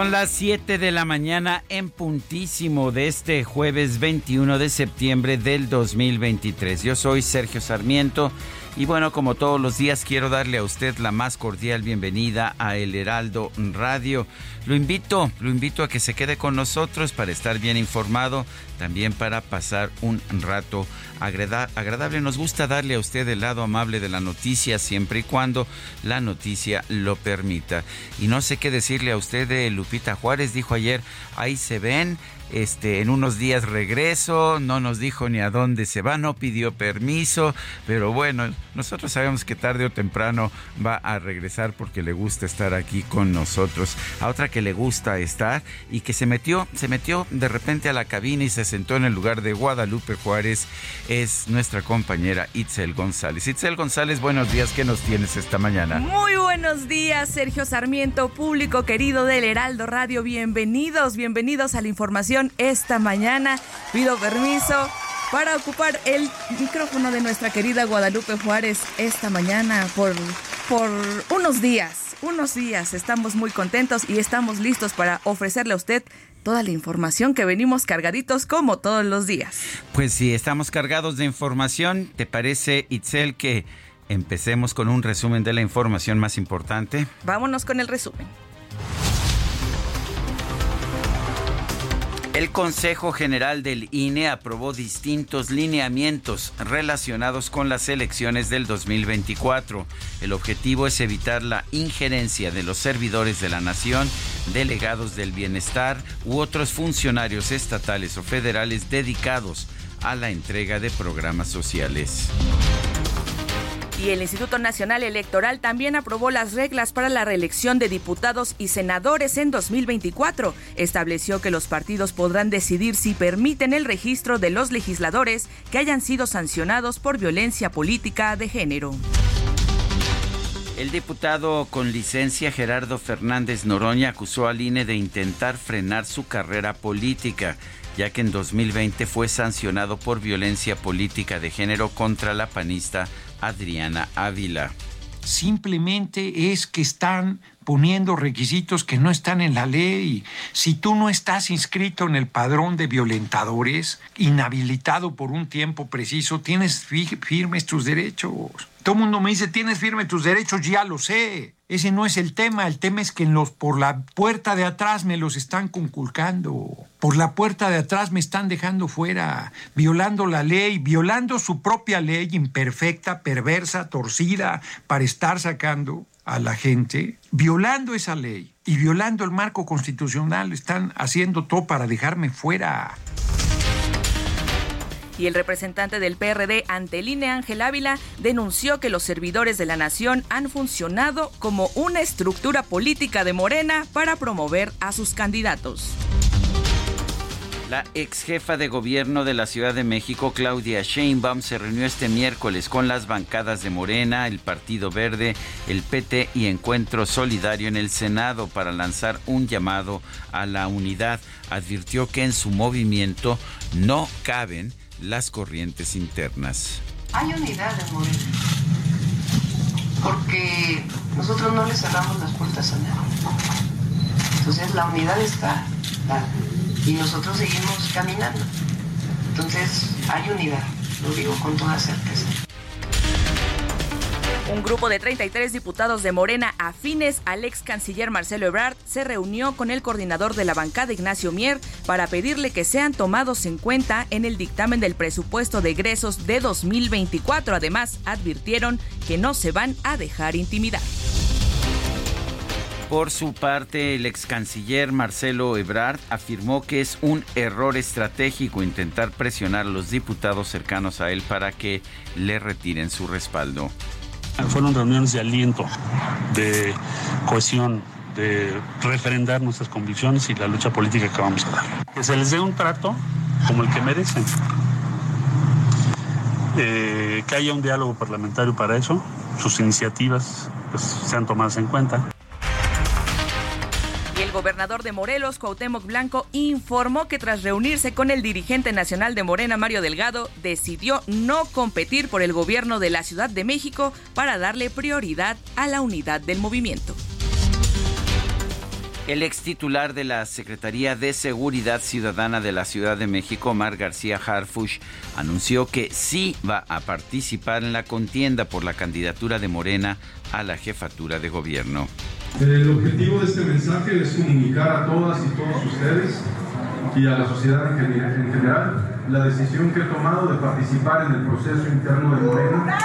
Son las 7 de la mañana en puntísimo de este jueves 21 de septiembre del 2023. Yo soy Sergio Sarmiento y bueno, como todos los días quiero darle a usted la más cordial bienvenida a El Heraldo Radio. Lo invito, lo invito a que se quede con nosotros para estar bien informado, también para pasar un rato agradable. Nos gusta darle a usted el lado amable de la noticia siempre y cuando la noticia lo permita. Y no sé qué decirle a usted de Lupita Juárez, dijo ayer, ahí se ven este, en unos días regreso, no nos dijo ni a dónde se va, no pidió permiso, pero bueno, nosotros sabemos que tarde o temprano va a regresar porque le gusta estar aquí con nosotros. A otra que le gusta estar y que se metió, se metió de repente a la cabina y se sentó en el lugar de Guadalupe Juárez es nuestra compañera Itzel González. Itzel González, buenos días, ¿qué nos tienes esta mañana? Muy buenos días, Sergio Sarmiento, público querido del Heraldo Radio, bienvenidos, bienvenidos a la información esta mañana. Pido permiso para ocupar el micrófono de nuestra querida Guadalupe Juárez esta mañana por, por unos días. Unos días estamos muy contentos y estamos listos para ofrecerle a usted toda la información que venimos cargaditos como todos los días. Pues sí, estamos cargados de información. ¿Te parece, Itzel, que empecemos con un resumen de la información más importante? Vámonos con el resumen. El Consejo General del INE aprobó distintos lineamientos relacionados con las elecciones del 2024. El objetivo es evitar la injerencia de los servidores de la nación, delegados del bienestar u otros funcionarios estatales o federales dedicados a la entrega de programas sociales. Y el Instituto Nacional Electoral también aprobó las reglas para la reelección de diputados y senadores en 2024. Estableció que los partidos podrán decidir si permiten el registro de los legisladores que hayan sido sancionados por violencia política de género. El diputado con licencia Gerardo Fernández Noroña acusó al INE de intentar frenar su carrera política, ya que en 2020 fue sancionado por violencia política de género contra la panista Adriana Ávila. Simplemente es que están poniendo requisitos que no están en la ley. Si tú no estás inscrito en el padrón de violentadores, inhabilitado por un tiempo preciso, tienes firmes tus derechos. Todo el mundo me dice, tienes firme tus derechos, ya lo sé. Ese no es el tema, el tema es que los, por la puerta de atrás me los están conculcando. Por la puerta de atrás me están dejando fuera, violando la ley, violando su propia ley imperfecta, perversa, torcida, para estar sacando a la gente, violando esa ley y violando el marco constitucional. Están haciendo todo para dejarme fuera y el representante del PRD ante el INE, Ángel Ávila, denunció que los servidores de la nación han funcionado como una estructura política de Morena para promover a sus candidatos. La ex jefa de gobierno de la Ciudad de México, Claudia Sheinbaum, se reunió este miércoles con las bancadas de Morena, el Partido Verde, el PT y Encuentro Solidario en el Senado para lanzar un llamado a la unidad. Advirtió que en su movimiento no caben las corrientes internas. Hay unidad en Morena, porque nosotros no le cerramos las puertas a nadie. Entonces la unidad está y nosotros seguimos caminando. Entonces hay unidad, lo digo con toda certeza. Un grupo de 33 diputados de Morena afines al ex canciller Marcelo Ebrard se reunió con el coordinador de la bancada Ignacio Mier para pedirle que sean tomados en cuenta en el dictamen del presupuesto de egresos de 2024. Además, advirtieron que no se van a dejar intimidar. Por su parte, el ex canciller Marcelo Ebrard afirmó que es un error estratégico intentar presionar a los diputados cercanos a él para que le retiren su respaldo. Fueron reuniones de aliento, de cohesión, de refrendar nuestras convicciones y la lucha política que vamos a dar. Que se les dé un trato como el que merecen. Eh, que haya un diálogo parlamentario para eso, sus iniciativas pues, sean tomadas en cuenta. El gobernador de Morelos, Cuauhtémoc Blanco, informó que tras reunirse con el dirigente nacional de Morena, Mario Delgado, decidió no competir por el gobierno de la Ciudad de México para darle prioridad a la unidad del movimiento. El ex titular de la Secretaría de Seguridad Ciudadana de la Ciudad de México, Mar García Harfush, anunció que sí va a participar en la contienda por la candidatura de Morena a la jefatura de gobierno. El objetivo de este mensaje es comunicar a todas y todos ustedes y a la sociedad en general la decisión que he tomado de participar en el proceso interno de Morena.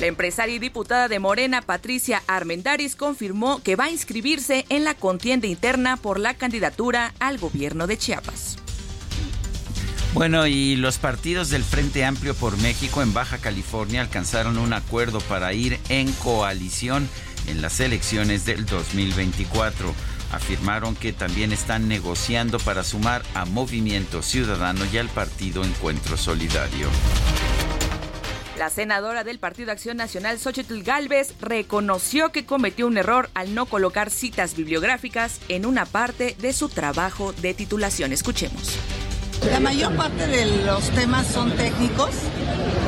La empresaria y diputada de Morena, Patricia Armendaris, confirmó que va a inscribirse en la contienda interna por la candidatura al gobierno de Chiapas. Bueno, y los partidos del Frente Amplio por México en Baja California alcanzaron un acuerdo para ir en coalición en las elecciones del 2024. Afirmaron que también están negociando para sumar a Movimiento Ciudadano y al partido Encuentro Solidario. La senadora del Partido Acción Nacional, Xochitl Galvez, reconoció que cometió un error al no colocar citas bibliográficas en una parte de su trabajo de titulación. Escuchemos. La mayor parte de los temas son técnicos,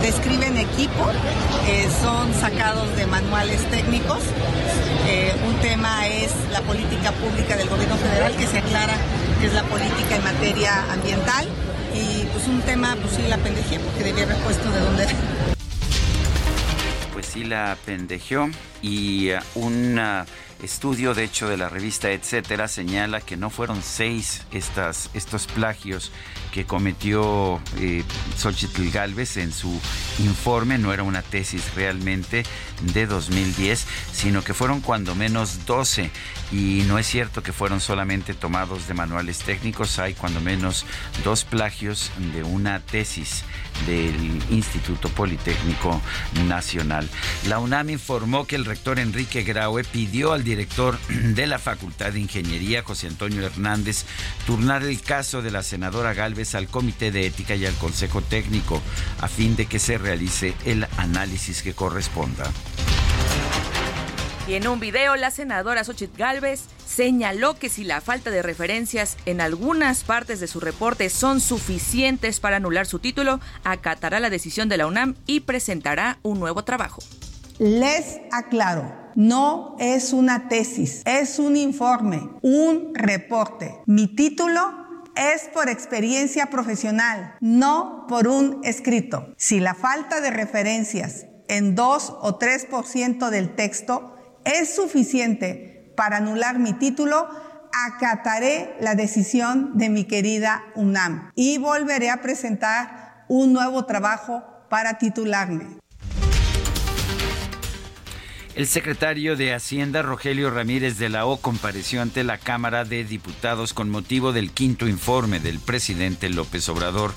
describen equipo, eh, son sacados de manuales técnicos. Eh, un tema es la política pública del gobierno federal que se aclara que es la política en materia ambiental. Y pues un tema pues sí la pendejé porque debía haber puesto de dónde Pues sí la pendejeó. Y uh, un uh, estudio de hecho de la revista Etcétera señala que no fueron seis estas, estos plagios que cometió eh, Xochitl Galvez en su informe, no era una tesis realmente de 2010, sino que fueron cuando menos 12 y no es cierto que fueron solamente tomados de manuales técnicos, hay cuando menos dos plagios de una tesis del Instituto Politécnico Nacional. La UNAM informó que el rector Enrique Graue pidió al director de la Facultad de Ingeniería, José Antonio Hernández, turnar el caso de la senadora Galvez al Comité de Ética y al Consejo Técnico, a fin de que se realice el análisis que corresponda. Y en un video, la senadora Xochitl Galvez señaló que si la falta de referencias en algunas partes de su reporte son suficientes para anular su título, acatará la decisión de la UNAM y presentará un nuevo trabajo. Les aclaro, no es una tesis, es un informe, un reporte. Mi título es por experiencia profesional, no por un escrito. Si la falta de referencias en 2 o 3% del texto es suficiente para anular mi título, acataré la decisión de mi querida UNAM y volveré a presentar un nuevo trabajo para titularme. El secretario de Hacienda, Rogelio Ramírez de la O, compareció ante la Cámara de Diputados con motivo del quinto informe del presidente López Obrador.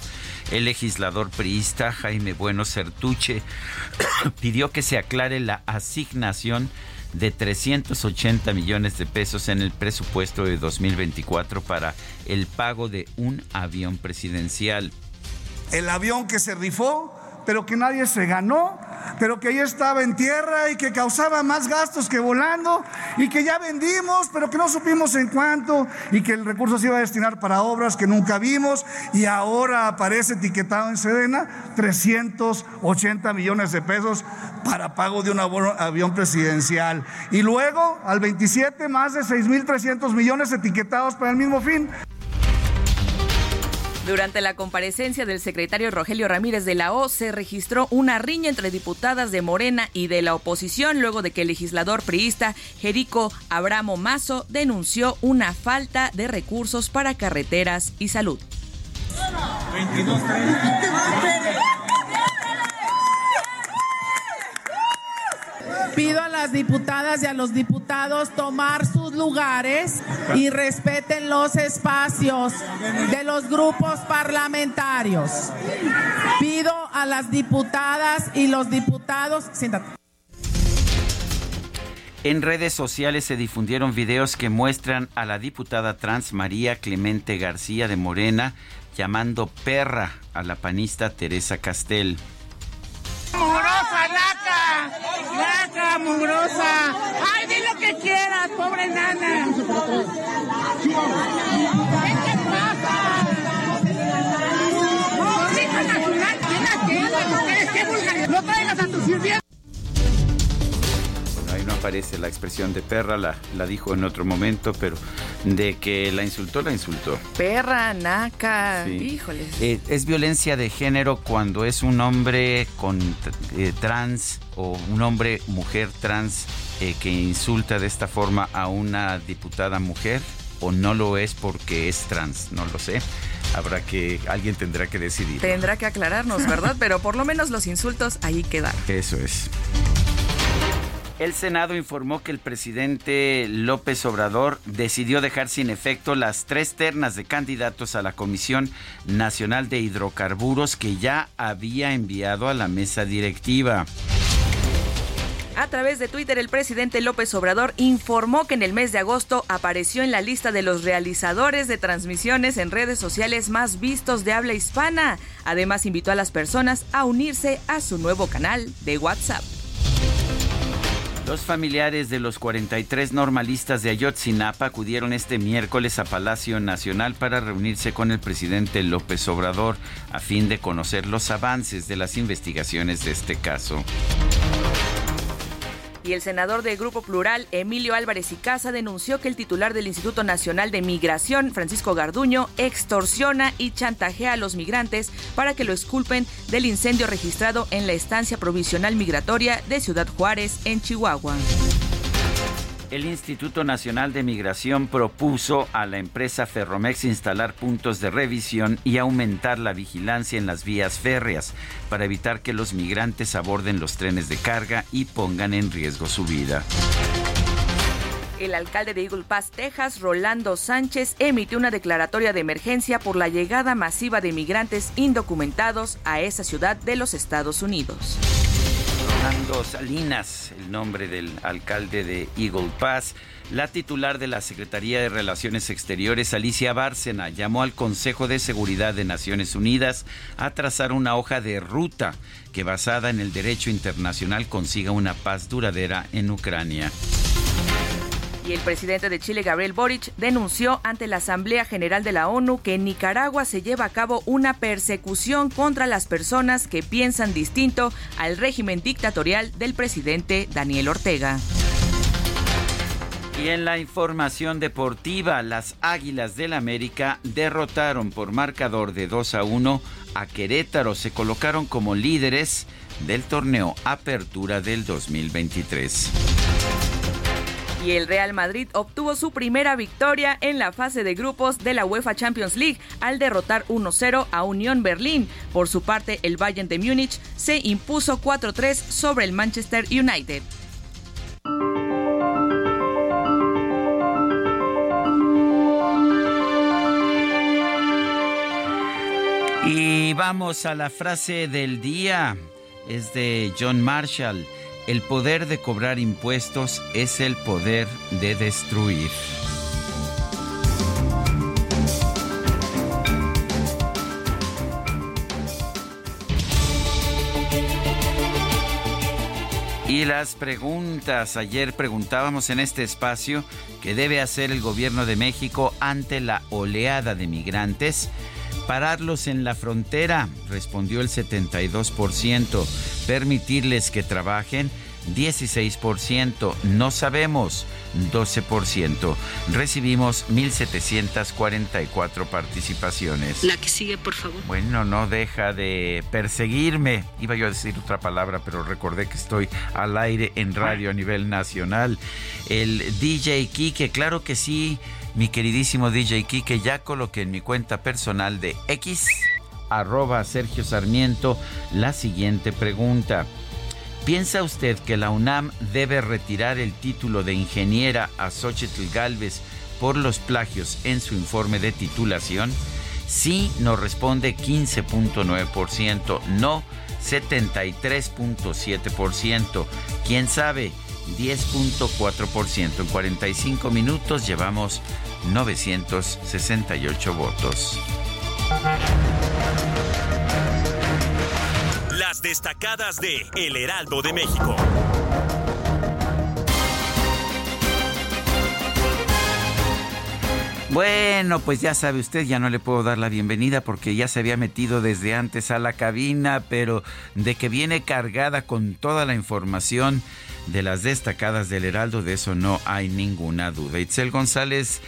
El legislador priista Jaime Bueno Certuche pidió que se aclare la asignación de 380 millones de pesos en el presupuesto de 2024 para el pago de un avión presidencial. El avión que se rifó, pero que nadie se ganó pero que ahí estaba en tierra y que causaba más gastos que volando y que ya vendimos, pero que no supimos en cuánto y que el recurso se iba a destinar para obras que nunca vimos y ahora aparece etiquetado en Sedena 380 millones de pesos para pago de un avión presidencial. Y luego, al 27, más de 6.300 millones etiquetados para el mismo fin. Durante la comparecencia del secretario Rogelio Ramírez de la O se registró una riña entre diputadas de Morena y de la oposición luego de que el legislador priista Jerico Abramo Mazo denunció una falta de recursos para carreteras y salud. Pido a las diputadas y a los diputados tomar sus lugares y respeten los espacios de los grupos parlamentarios. Pido a las diputadas y los diputados... Siéntate. En redes sociales se difundieron videos que muestran a la diputada trans María Clemente García de Morena llamando perra a la panista Teresa Castel. ¡Mugrosa, naca! ¡Naca, mugrosa! ¡Ay, di lo que quieras, pobre nana! ¿Qué pasa? ¡No, nacional! ¿Quién la ¡Qué vulgar! ¡No traigas a tu sirviente! Aparece la expresión de perra, la, la dijo en otro momento, pero de que la insultó, la insultó. Perra, naca, híjole. Eh, es violencia de género cuando es un hombre con eh, trans o un hombre mujer trans eh, que insulta de esta forma a una diputada mujer o no lo es porque es trans, no lo sé. Habrá que, alguien tendrá que decidir. Tendrá que aclararnos, ¿verdad? Pero por lo menos los insultos ahí quedan. Eso es. El Senado informó que el presidente López Obrador decidió dejar sin efecto las tres ternas de candidatos a la Comisión Nacional de Hidrocarburos que ya había enviado a la mesa directiva. A través de Twitter, el presidente López Obrador informó que en el mes de agosto apareció en la lista de los realizadores de transmisiones en redes sociales más vistos de habla hispana. Además, invitó a las personas a unirse a su nuevo canal de WhatsApp. Los familiares de los 43 normalistas de Ayotzinapa acudieron este miércoles a Palacio Nacional para reunirse con el presidente López Obrador a fin de conocer los avances de las investigaciones de este caso. Y el senador del Grupo Plural, Emilio Álvarez y Casa, denunció que el titular del Instituto Nacional de Migración, Francisco Garduño, extorsiona y chantajea a los migrantes para que lo esculpen del incendio registrado en la estancia provisional migratoria de Ciudad Juárez, en Chihuahua. El Instituto Nacional de Migración propuso a la empresa Ferromex instalar puntos de revisión y aumentar la vigilancia en las vías férreas para evitar que los migrantes aborden los trenes de carga y pongan en riesgo su vida. El alcalde de Eagle Pass, Texas, Rolando Sánchez, emitió una declaratoria de emergencia por la llegada masiva de migrantes indocumentados a esa ciudad de los Estados Unidos. Fernando Salinas, el nombre del alcalde de Eagle Pass. La titular de la Secretaría de Relaciones Exteriores, Alicia Bárcena, llamó al Consejo de Seguridad de Naciones Unidas a trazar una hoja de ruta que basada en el derecho internacional consiga una paz duradera en Ucrania. Y el presidente de Chile, Gabriel Boric, denunció ante la Asamblea General de la ONU que en Nicaragua se lleva a cabo una persecución contra las personas que piensan distinto al régimen dictatorial del presidente Daniel Ortega. Y en la información deportiva, las Águilas del América derrotaron por marcador de 2 a 1 a Querétaro. Se colocaron como líderes del torneo Apertura del 2023 y el Real Madrid obtuvo su primera victoria en la fase de grupos de la UEFA Champions League al derrotar 1-0 a Unión Berlín. Por su parte, el Bayern de Múnich se impuso 4-3 sobre el Manchester United. Y vamos a la frase del día. Es de John Marshall. El poder de cobrar impuestos es el poder de destruir. Y las preguntas. Ayer preguntábamos en este espacio qué debe hacer el gobierno de México ante la oleada de migrantes. Pararlos en la frontera, respondió el 72%. Permitirles que trabajen 16%, no sabemos, 12%. Recibimos 1.744 participaciones. La que sigue, por favor. Bueno, no deja de perseguirme. Iba yo a decir otra palabra, pero recordé que estoy al aire en radio a nivel nacional. El DJ Kike, claro que sí, mi queridísimo DJ Kike, ya coloqué en mi cuenta personal de X, arroba Sergio Sarmiento, la siguiente pregunta. ¿Piensa usted que la UNAM debe retirar el título de ingeniera a Xochitl Galvez por los plagios en su informe de titulación? Sí nos responde 15.9%, no 73.7%. ¿Quién sabe? 10.4%. En 45 minutos llevamos 968 votos. Las destacadas de El Heraldo de México. Bueno, pues ya sabe usted, ya no le puedo dar la bienvenida porque ya se había metido desde antes a la cabina, pero de que viene cargada con toda la información de las destacadas del Heraldo, de eso no hay ninguna duda. Itzel González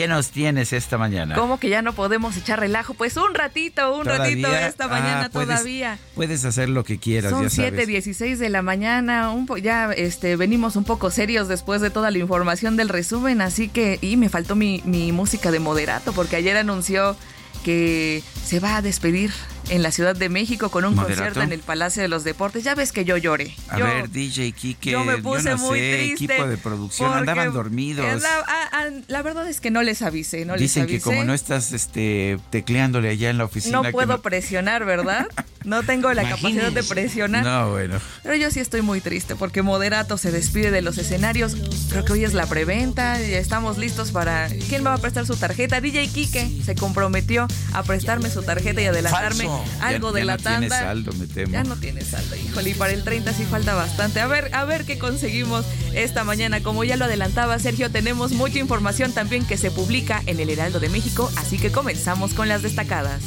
¿Qué nos tienes esta mañana? ¿Cómo que ya no podemos echar relajo? Pues un ratito, un ratito esta mañana ah, puedes, todavía. Puedes hacer lo que quieras, Son ya sabes. 7:16 de la mañana, un ya este venimos un poco serios después de toda la información del resumen, así que y me faltó mi, mi música de moderato porque ayer anunció que se va a despedir en la Ciudad de México con un ¿Moderato? concierto en el Palacio de los Deportes. Ya ves que yo lloré. A Yo- ver, DJ Kike, yo me puse no muy sé, triste equipo de producción, andaban dormidos. La, ah, ah, la verdad es que no les avisé, no Dicen les que avisé. como no estás este tecleándole allá en la oficina No que puedo presionar, ¿verdad? No tengo la capacidad de presionar. No, bueno. Pero yo sí estoy muy triste porque Moderato se despide de los escenarios. Creo que hoy es la preventa, ya estamos listos para... ¿Quién va a prestar su tarjeta? DJ Kike se comprometió a prestarme su tarjeta y adelantarme Falso. Algo Ya- de ya la no tiene tanda. saldo, me temo. Ya no tiene saldo, híjole, y para el 30 sí falta bastante. A ver, a ver qué conseguimos esta mañana. Como ya lo adelantaba Sergio, tenemos mucha información también que se publica en el Heraldo de México, así que comenzamos con las destacadas.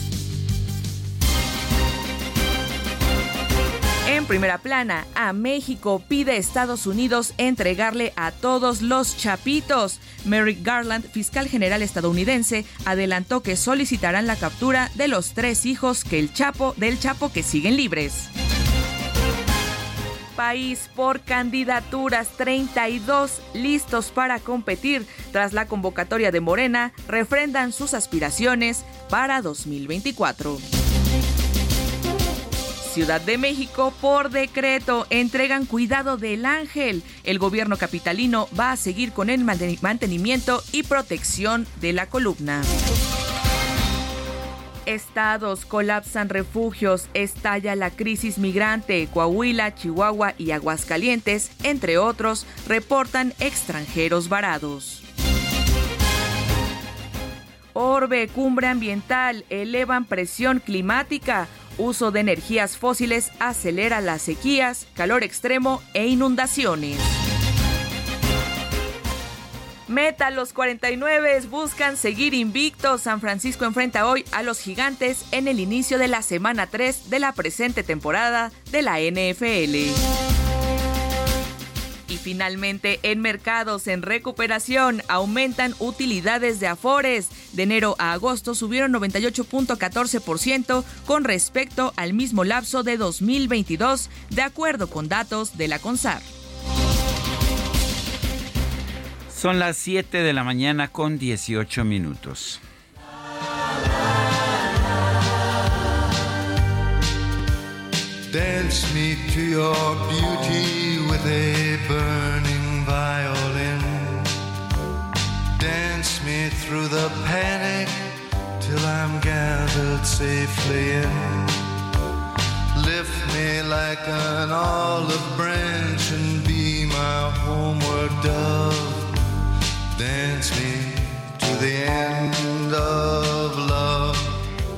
En primera plana, a México pide Estados Unidos entregarle a todos los chapitos. Merrick Garland, fiscal general estadounidense, adelantó que solicitarán la captura de los tres hijos que el Chapo del Chapo que siguen libres. País por candidaturas 32 listos para competir tras la convocatoria de Morena refrendan sus aspiraciones para 2024. Ciudad de México, por decreto, entregan cuidado del ángel. El gobierno capitalino va a seguir con el manten- mantenimiento y protección de la columna. Estados colapsan refugios, estalla la crisis migrante, Coahuila, Chihuahua y Aguascalientes, entre otros, reportan extranjeros varados. Orbe, cumbre ambiental, elevan presión climática. Uso de energías fósiles acelera las sequías, calor extremo e inundaciones. Meta los 49 buscan seguir invictos. San Francisco enfrenta hoy a los gigantes en el inicio de la semana 3 de la presente temporada de la NFL. Y finalmente, en mercados en recuperación aumentan utilidades de Afores. De enero a agosto subieron 98.14% con respecto al mismo lapso de 2022, de acuerdo con datos de la CONSAR. Son las 7 de la mañana con 18 minutos. Dance me to your beauty with a burning violin. Dance me through the panic till I'm gathered safely in. Lift me like an olive branch and be my homeward dove. Dance me to the end of.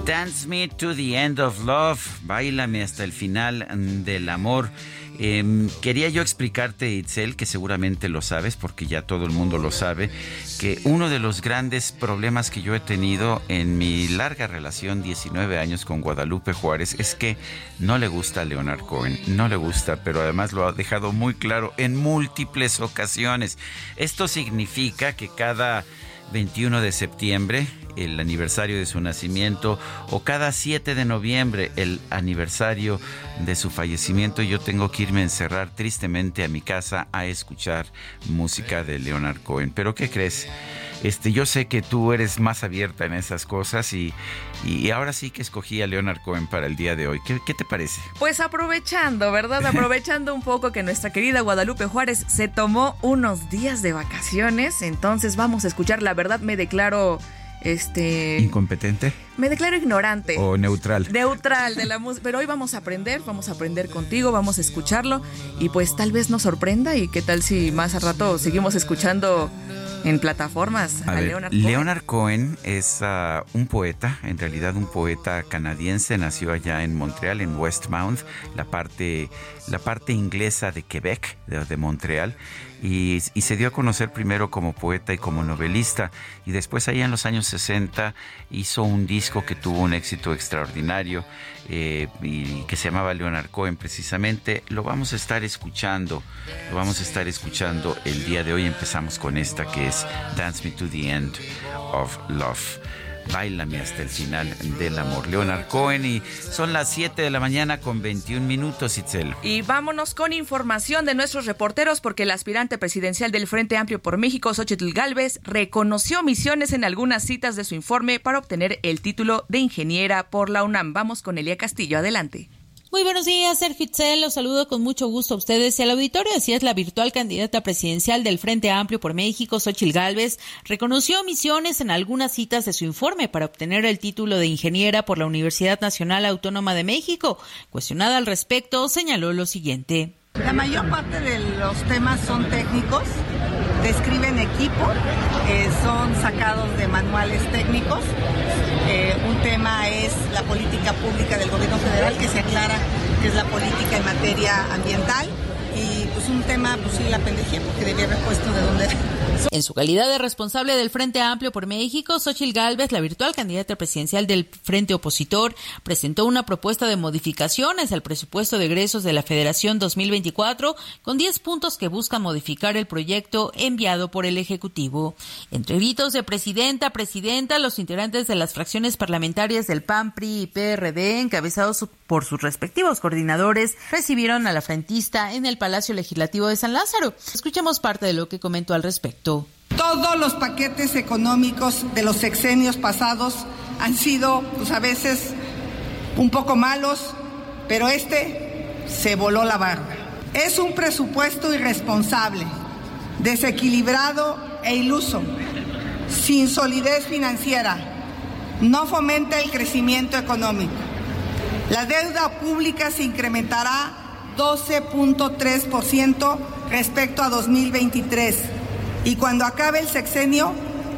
Dance Me to the End of Love, bailame hasta el final del amor. Em, quería yo explicarte, Itzel, que seguramente lo sabes, porque ya todo el mundo lo sabe, que uno de los grandes problemas que yo he tenido en mi larga relación, 19 años con Guadalupe Juárez, es que no le gusta a Leonard Cohen, no le gusta, pero además lo ha dejado muy claro en múltiples ocasiones. Esto significa que cada 21 de septiembre, el aniversario de su nacimiento, o cada 7 de noviembre, el aniversario de su fallecimiento, yo tengo que irme a encerrar tristemente a mi casa a escuchar música de Leonard Cohen. Pero ¿qué crees? Este, yo sé que tú eres más abierta en esas cosas y, y ahora sí que escogí a Leonard Cohen para el día de hoy. ¿Qué, te parece? Pues aprovechando, ¿verdad? Aprovechando un poco que nuestra querida Guadalupe Juárez se tomó unos días de vacaciones, entonces vamos a escuchar La verdad me declaro este incompetente me declaro ignorante. O neutral neutral de la música. Pero hoy vamos a aprender vamos a aprender contigo vamos a escucharlo. Y pues tal vez nos sorprenda y qué tal si más a rato seguimos escuchando en plataformas a, Leonard Cohen. Leonard Cohen es ah, un poeta, en realidad un poeta canadiense, nació allá en Montreal, en Westmount, la parte, la parte inglesa de Quebec, de, de Montreal y, se dio a conocer primero como poeta y como novelista y después allá en los años 60 hizo un disco que tuvo un éxito extraordinario eh, y que se llamaba Leonard Cohen precisamente. Lo vamos a estar escuchando, lo vamos a estar escuchando el día de hoy. Empezamos con esta que es Dance Me to the End of Love. Bailame hasta el final del amor. Leonard Cohen y son las 7 de la mañana con 21 minutos, Itzel. Y vámonos con información de nuestros reporteros porque el aspirante presidencial del Frente Amplio por México, Xochitl Galvez, reconoció misiones en algunas citas de su informe para obtener el título de ingeniera por la UNAM. Vamos con Elia Castillo, adelante. Muy buenos días, Sergio Itzel. Los saludo con mucho gusto a ustedes y al auditorio. Así es, la virtual candidata presidencial del Frente Amplio por México, Xochil Gálvez, reconoció omisiones en algunas citas de su informe para obtener el título de ingeniera por la Universidad Nacional Autónoma de México. Cuestionada al respecto, señaló lo siguiente. La mayor parte de los temas son técnicos, describen equipo, eh, son sacados de manuales técnicos eh, un tema es la política pública del gobierno federal que se aclara que es la política en materia ambiental y pues un tema, pues sí, la pendejía, porque debía haber puesto de dónde en su calidad de responsable del Frente Amplio por México, Xochil Gálvez, la virtual candidata presidencial del Frente Opositor, presentó una propuesta de modificaciones al presupuesto de egresos de la Federación 2024 con 10 puntos que buscan modificar el proyecto enviado por el Ejecutivo. Entre gritos de presidenta, presidenta, los integrantes de las fracciones parlamentarias del PAN, PRI y PRD, encabezados por sus respectivos coordinadores, recibieron a la frentista en el Palacio Legislativo de San Lázaro. Escuchemos parte de lo que comentó al respecto. Todos los paquetes económicos de los sexenios pasados han sido, pues a veces, un poco malos, pero este se voló la barra. Es un presupuesto irresponsable, desequilibrado e iluso, sin solidez financiera, no fomenta el crecimiento económico. La deuda pública se incrementará 12.3% respecto a 2023 y cuando acabe el sexenio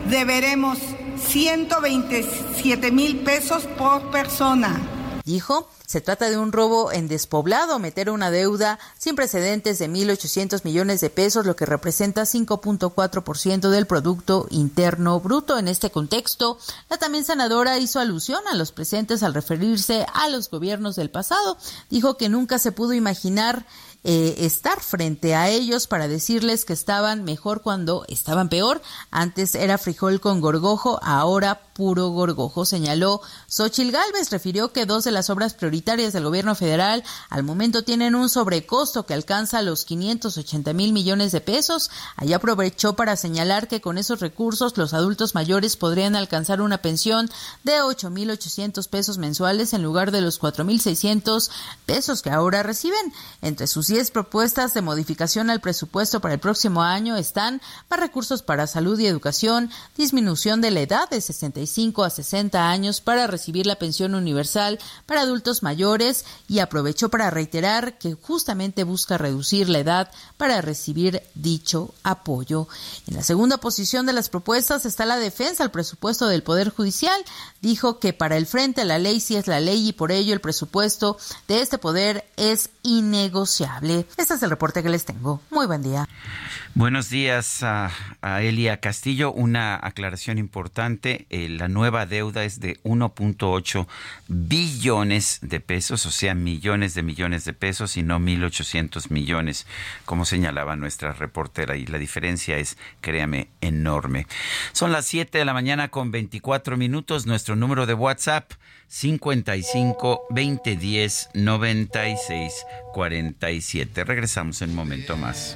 deberemos 127 mil pesos por persona. Dijo, se trata de un robo en despoblado, meter una deuda sin precedentes de 1.800 millones de pesos, lo que representa 5.4% del Producto Interno Bruto. En este contexto, la también senadora hizo alusión a los presentes al referirse a los gobiernos del pasado. Dijo que nunca se pudo imaginar eh, estar frente a ellos para decirles que estaban mejor cuando estaban peor. Antes era frijol con gorgojo, ahora puro gorgojo, señaló Xochil Gálvez. Refirió que dos de las obras prioritarias del gobierno federal al momento tienen un sobrecosto que alcanza los 580 mil millones de pesos. Allí aprovechó para señalar que con esos recursos los adultos mayores podrían alcanzar una pensión de 8 mil 800 pesos mensuales en lugar de los 4 mil 600 pesos que ahora reciben. Entre sus 10 propuestas de modificación al presupuesto para el próximo año están más recursos para salud y educación, disminución de la edad de 65 a 60 años para recibir la pensión universal para adultos mayores y aprovecho para reiterar que justamente busca reducir la edad para recibir dicho apoyo. En la segunda posición de las propuestas está la defensa al presupuesto del Poder Judicial. Dijo que para el frente la ley sí es la ley y por ello el presupuesto de este poder es innegociable. Este es el reporte que les tengo. Muy buen día. Buenos días a, Elia Castillo. Una aclaración importante. Eh, la nueva deuda es de 1.8 billones de pesos, o sea, millones de millones de pesos y no 1.800 millones, como señalaba nuestra reportera. Y la diferencia es, créame, enorme. Son las 7 de la mañana con 24 minutos. Nuestro número de WhatsApp 55 2010 96 47. Regresamos en un momento más.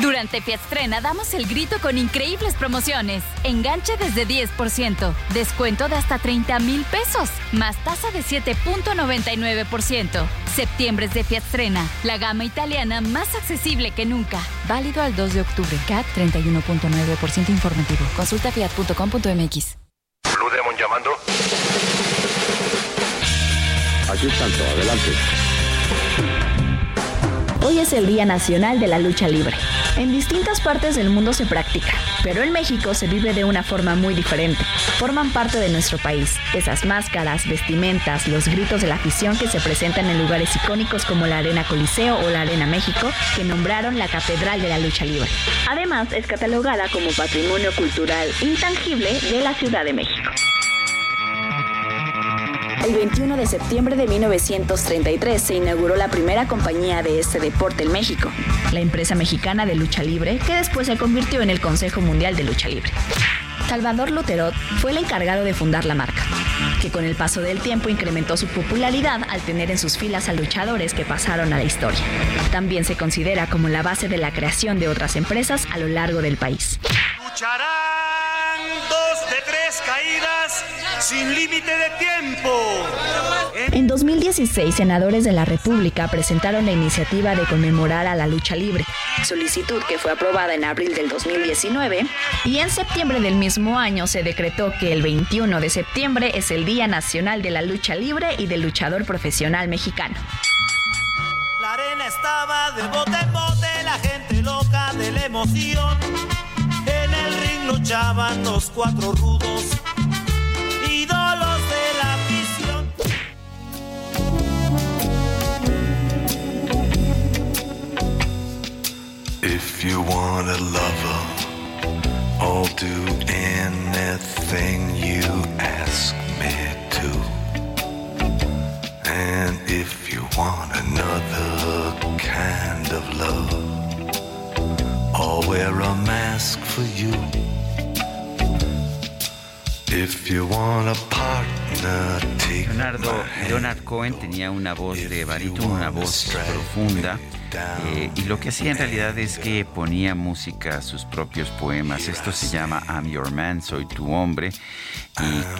Durante Fiatstrena damos el grito con increíbles promociones. Enganche desde 10%, descuento de hasta 30 mil pesos, más tasa de 7.99%. Septiembre es de Fiatstrena, la gama italiana más accesible que nunca. Válido al 2 de octubre. CAT 31.9% informativo. Consulta fiat.com.mx. Blue Demon llamando. Aquí están todos, adelante. Hoy es el Día Nacional de la Lucha Libre. En distintas partes del mundo se practica, pero en México se vive de una forma muy diferente. Forman parte de nuestro país esas máscaras, vestimentas, los gritos de la afición que se presentan en lugares icónicos como la Arena Coliseo o la Arena México, que nombraron la Catedral de la Lucha Libre. Además, es catalogada como Patrimonio Cultural Intangible de la Ciudad de México. El 21 de septiembre de 1933 se inauguró la primera compañía de este deporte en México, la empresa mexicana de lucha libre, que después se convirtió en el Consejo Mundial de Lucha Libre. Salvador Luterot fue el encargado de fundar la marca, que con el paso del tiempo incrementó su popularidad al tener en sus filas a luchadores que pasaron a la historia. También se considera como la base de la creación de otras empresas a lo largo del país. Lucharán dos de tres caídas sin límite de tiempo. En 2016, senadores de la República presentaron la iniciativa de conmemorar a la lucha libre, solicitud que fue aprobada en abril del 2019, y en septiembre del mismo año se decretó que el 21 de septiembre es el Día Nacional de la Lucha Libre y del Luchador Profesional Mexicano. La arena estaba de bote en bote, la gente loca de la emoción. En el ring luchaban los cuatro rudos, anything you ask me to. And if you want another kind of love, I'll wear a mask for you. If you want a partner, take Leonardo. Leonard Cohen tenía una voz de barítono, una voz profunda. Eh, y lo que hacía en realidad es que ponía música a sus propios poemas. Esto se llama I'm Your Man, Soy Tu Hombre.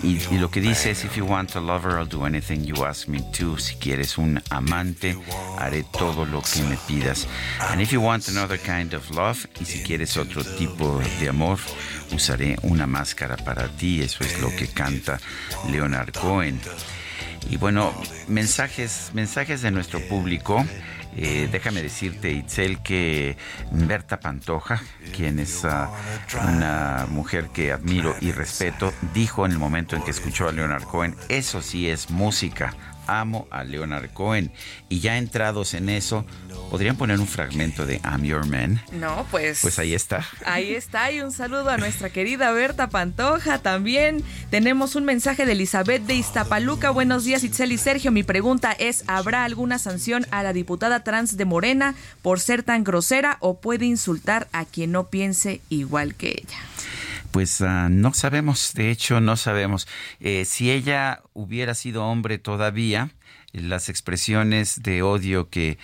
Y, y, lo que dice es, If you want a lover, I'll do anything you ask me to. Si quieres un amante, haré todo lo que me pidas. And if you want another kind of love, y si quieres otro tipo de amor, usaré una máscara para ti. Eso es lo que canta Leonard Cohen. Y bueno, mensajes, mensajes de nuestro público. Eh, déjame decirte, Itzel, que Berta Pantoja, quien es uh, una mujer que admiro y respeto, dijo en el momento en que escuchó a Leonard Cohen, eso sí es música, amo a Leonard Cohen. Y ya entrados en eso, ¿podrían poner un fragmento de I'm Your Man? No, pues. Pues ahí está. Ahí está. Y un saludo a nuestra querida Berta Pantoja. También tenemos un mensaje de Elizabeth de Iztapaluca. Buenos días, Itzel y Sergio. Mi pregunta es: ¿habrá alguna sanción a la diputada trans de Morena por ser tan grosera o puede insultar a quien no piense igual que ella? Pues uh, no sabemos, de hecho no sabemos. Eh, si ella hubiera sido hombre todavía, las expresiones de odio que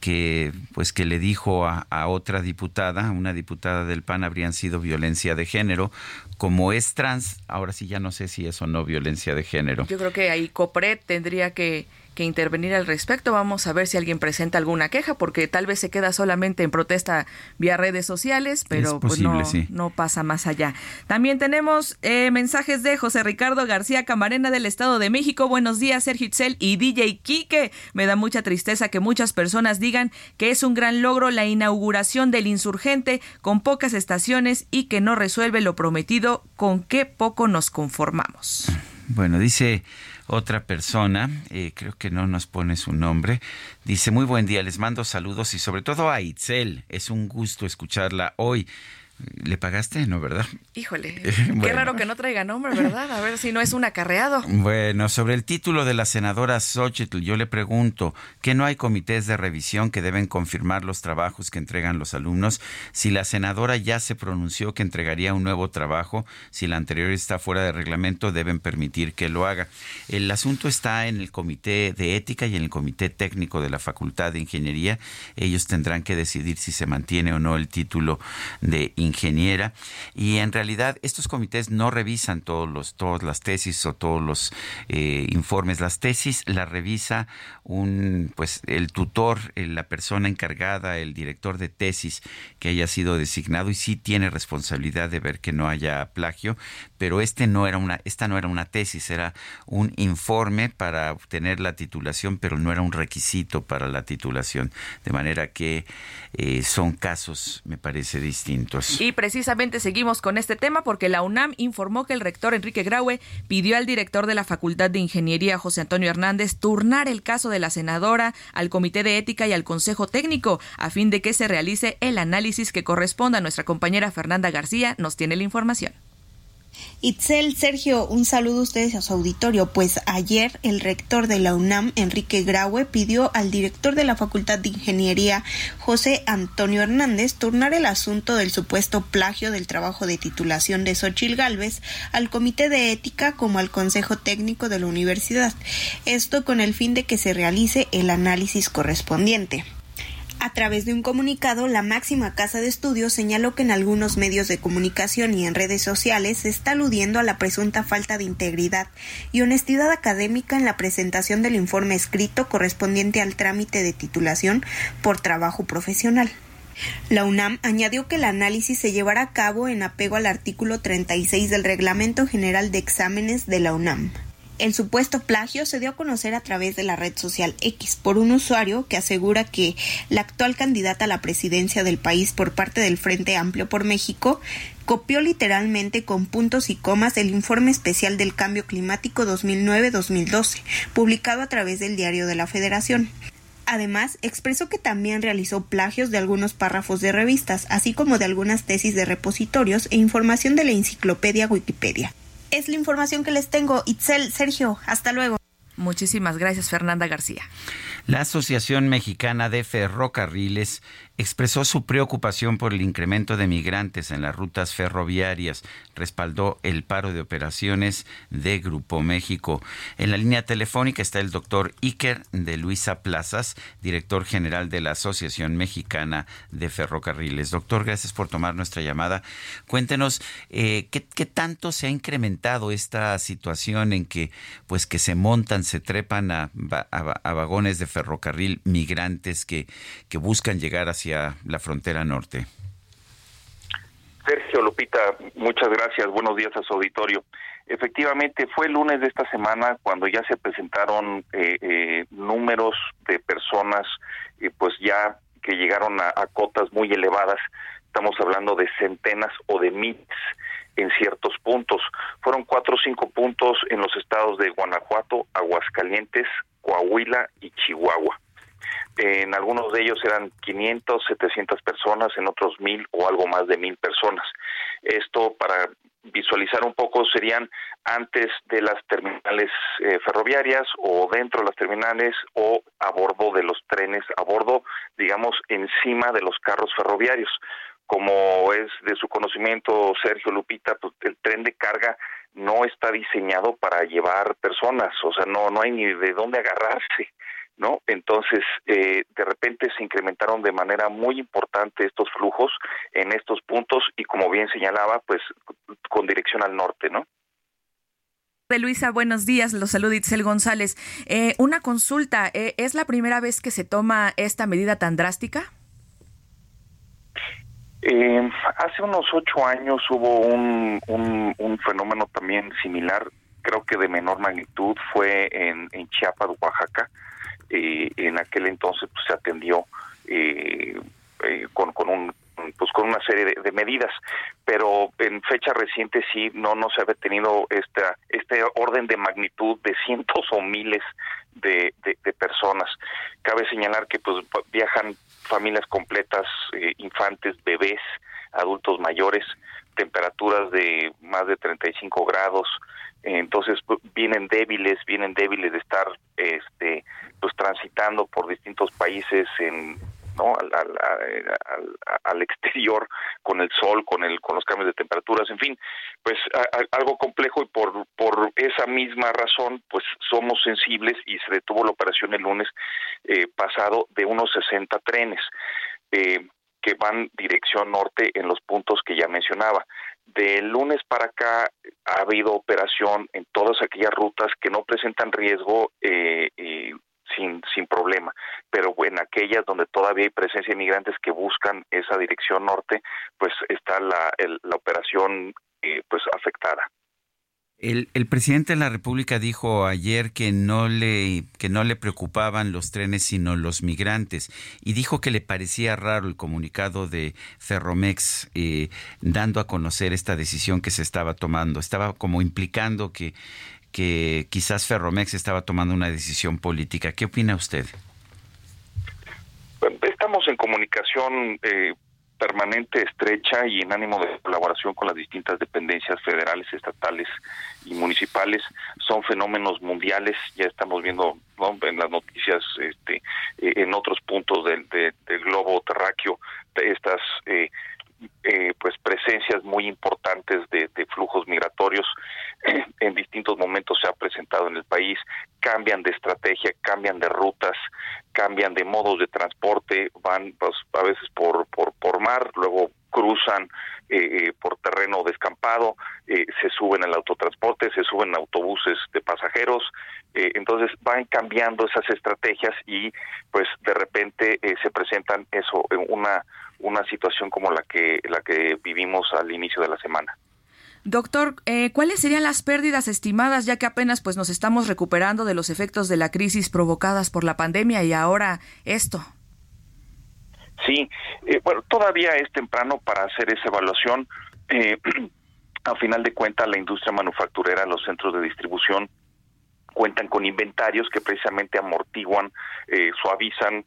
que pues que le dijo a, a, otra diputada, una diputada del PAN, habrían sido violencia de género. Como es trans, ahora sí ya no sé si es o no violencia de género. Yo creo que ahí COPRED tendría que que intervenir al respecto. Vamos a ver si alguien presenta alguna queja, porque tal vez se queda solamente en protesta vía redes sociales, pero posible, pues no, sí. no, pasa más allá. También tenemos eh, mensajes de José Ricardo García Camarena del Estado de México. Buenos días, Sergio Itzel y DJ Quique. Me da mucha tristeza que muchas personas digan que es un gran logro la inauguración del insurgente con pocas estaciones y que no resuelve lo prometido, con qué poco nos conformamos. Bueno, dice otra persona, eh, creo que no nos pone su nombre, dice, muy buen día, les mando saludos y sobre todo a Itzel, es un gusto escucharla hoy. ¿Le pagaste? No, ¿verdad? Híjole, bueno. qué raro que no traiga nombre, ¿verdad? A ver si no es un acarreado. Bueno, sobre el título de la senadora Xochitl, yo le pregunto, ¿que no hay comités de revisión que deben confirmar los trabajos que entregan los alumnos? Si la senadora ya se pronunció que entregaría un nuevo trabajo, si la anterior está fuera de reglamento, deben permitir que lo haga. El asunto está en el comité de ética y en el comité técnico de la Facultad de Ingeniería. Ellos tendrán que decidir si se mantiene o no el título de ingeniera y en realidad estos comités no revisan todos los todas las tesis o todos los eh, informes. Las tesis las revisa un pues el tutor la persona encargada el director de tesis que haya sido designado y sí tiene responsabilidad de ver que no haya plagio pero este no era una esta no era una tesis era un informe para obtener la titulación pero no era un requisito para la titulación de manera que eh, son casos me parece distintos y precisamente seguimos con este tema porque la UNAM informó que el rector Enrique Graue pidió al director de la Facultad de Ingeniería, José Antonio Hernández, turnar el caso de la senadora al Comité de Ética y al Consejo Técnico a fin de que se realice el análisis que corresponda. Nuestra compañera Fernanda García nos tiene la información. Itzel, Sergio, un saludo a ustedes a su auditorio. Pues ayer el rector de la UNAM, Enrique Graue, pidió al director de la Facultad de Ingeniería, José Antonio Hernández, turnar el asunto del supuesto plagio del trabajo de titulación de Xochil Gálvez al Comité de Ética como al Consejo Técnico de la Universidad. Esto con el fin de que se realice el análisis correspondiente. A través de un comunicado, la máxima casa de estudios señaló que en algunos medios de comunicación y en redes sociales se está aludiendo a la presunta falta de integridad y honestidad académica en la presentación del informe escrito correspondiente al trámite de titulación por trabajo profesional. La UNAM añadió que el análisis se llevará a cabo en apego al artículo 36 del Reglamento General de Exámenes de la UNAM. El supuesto plagio se dio a conocer a través de la red social X por un usuario que asegura que la actual candidata a la presidencia del país por parte del Frente Amplio por México copió literalmente con puntos y comas el informe especial del cambio climático 2009-2012, publicado a través del Diario de la Federación. Además, expresó que también realizó plagios de algunos párrafos de revistas, así como de algunas tesis de repositorios e información de la enciclopedia Wikipedia. Es la información que les tengo. Itzel, Sergio, hasta luego. Muchísimas gracias, Fernanda García. La Asociación Mexicana de Ferrocarriles expresó su preocupación por el incremento de migrantes en las rutas ferroviarias, respaldó el paro de operaciones de Grupo México. En la línea telefónica está el doctor Iker de Luisa Plazas, director general de la Asociación Mexicana de Ferrocarriles. Doctor, gracias por tomar nuestra llamada. Cuéntenos eh, ¿qué, tanto se ha incrementado esta situación en que, pues, que se montan, se trepan a, vagones de ferrocarril migrantes que, que buscan llegar hacia la frontera norte. Sergio Lupita, muchas gracias. Buenos días a su auditorio. Efectivamente, fue el lunes de esta semana cuando ya se presentaron eh, eh, números de personas, eh, pues ya que llegaron a, cotas muy elevadas. Estamos hablando de centenas o de miles en ciertos puntos. Fueron cuatro o cinco puntos en los estados de Guanajuato, Aguascalientes, Coahuila y Chihuahua. En algunos de ellos eran 500, 700 personas, en otros 1000 o algo más de 1000 personas. Esto para visualizar un poco serían antes de las terminales eh, ferroviarias o dentro de las terminales o a bordo de los trenes, a bordo, digamos, encima de los carros ferroviarios. Como es de su conocimiento, Sergio Lupita, pues el tren de carga no está diseñado para llevar personas, o sea, no, no hay ni de dónde agarrarse. ¿No? Entonces, eh, de repente se incrementaron de manera muy importante estos flujos en estos puntos y como bien señalaba, pues con dirección al norte, ¿no? De Luisa, buenos días. Los saluda Itzel González. Eh, una consulta, eh, ¿es la primera vez que se toma esta medida tan drástica? hace unos ocho años hubo un, un, fenómeno también similar, creo que de menor magnitud, fue en, en Chiapas, Oaxaca, eh, en aquel entonces pues, se atendió eh, eh, con, con un pues con una serie de, medidas. Pero en fecha reciente sí no no se había tenido esta este orden de magnitud de cientos o miles de, de, personas. Cabe señalar que pues viajan familias completas infantes bebés adultos mayores temperaturas de más de 35 grados entonces pues, vienen débiles vienen débiles de estar este pues transitando por distintos países en ¿no? Al, exterior con el sol, con el con los cambios de temperaturas, en fin, pues algo complejo y por por esa misma razón, pues somos sensibles y se detuvo la operación el lunes eh, pasado de unos 60 trenes eh, que van dirección norte en los puntos que ya mencionaba. Del lunes para acá ha habido operación en todas aquellas rutas que no presentan riesgo eh, sin, sin problema. Pero en aquellas donde todavía hay presencia de migrantes que buscan esa dirección norte, pues está la, la operación eh, pues afectada. El, presidente de la República dijo ayer que no le que no le preocupaban los trenes sino los migrantes y dijo que le parecía raro el comunicado de Ferromex eh, dando a conocer esta decisión que se estaba tomando estaba como implicando que que quizás Ferromex estaba tomando una decisión política. ¿Qué opina usted? Estamos en comunicación eh, permanente, estrecha y en ánimo de colaboración con las distintas dependencias federales, estatales y municipales. Son fenómenos mundiales, ya estamos viendo en las noticias este, eh, en otros puntos del, del globo terráqueo estas eh, eh, pues presencias muy importantes de, flujos migratorios en distintos momentos se ha presentado en el país cambian de estrategia cambian de rutas cambian de modos de transporte van pues, a veces por por por mar luego cruzan eh, eh, por terreno descampado se suben al autotransporte se suben en autobuses de pasajeros entonces van cambiando esas estrategias y pues de repente se presentan eso una una situación como la que la que vivimos al inicio de la semana. Doctor, eh, ¿cuáles serían las pérdidas estimadas ya que apenas pues nos estamos recuperando de los efectos de la crisis provocadas por la pandemia y ahora esto? Sí, eh, bueno, todavía es temprano para hacer esa evaluación. Eh, a final de cuentas, la industria manufacturera, los centros de distribución cuentan con inventarios que precisamente amortiguan, suavizan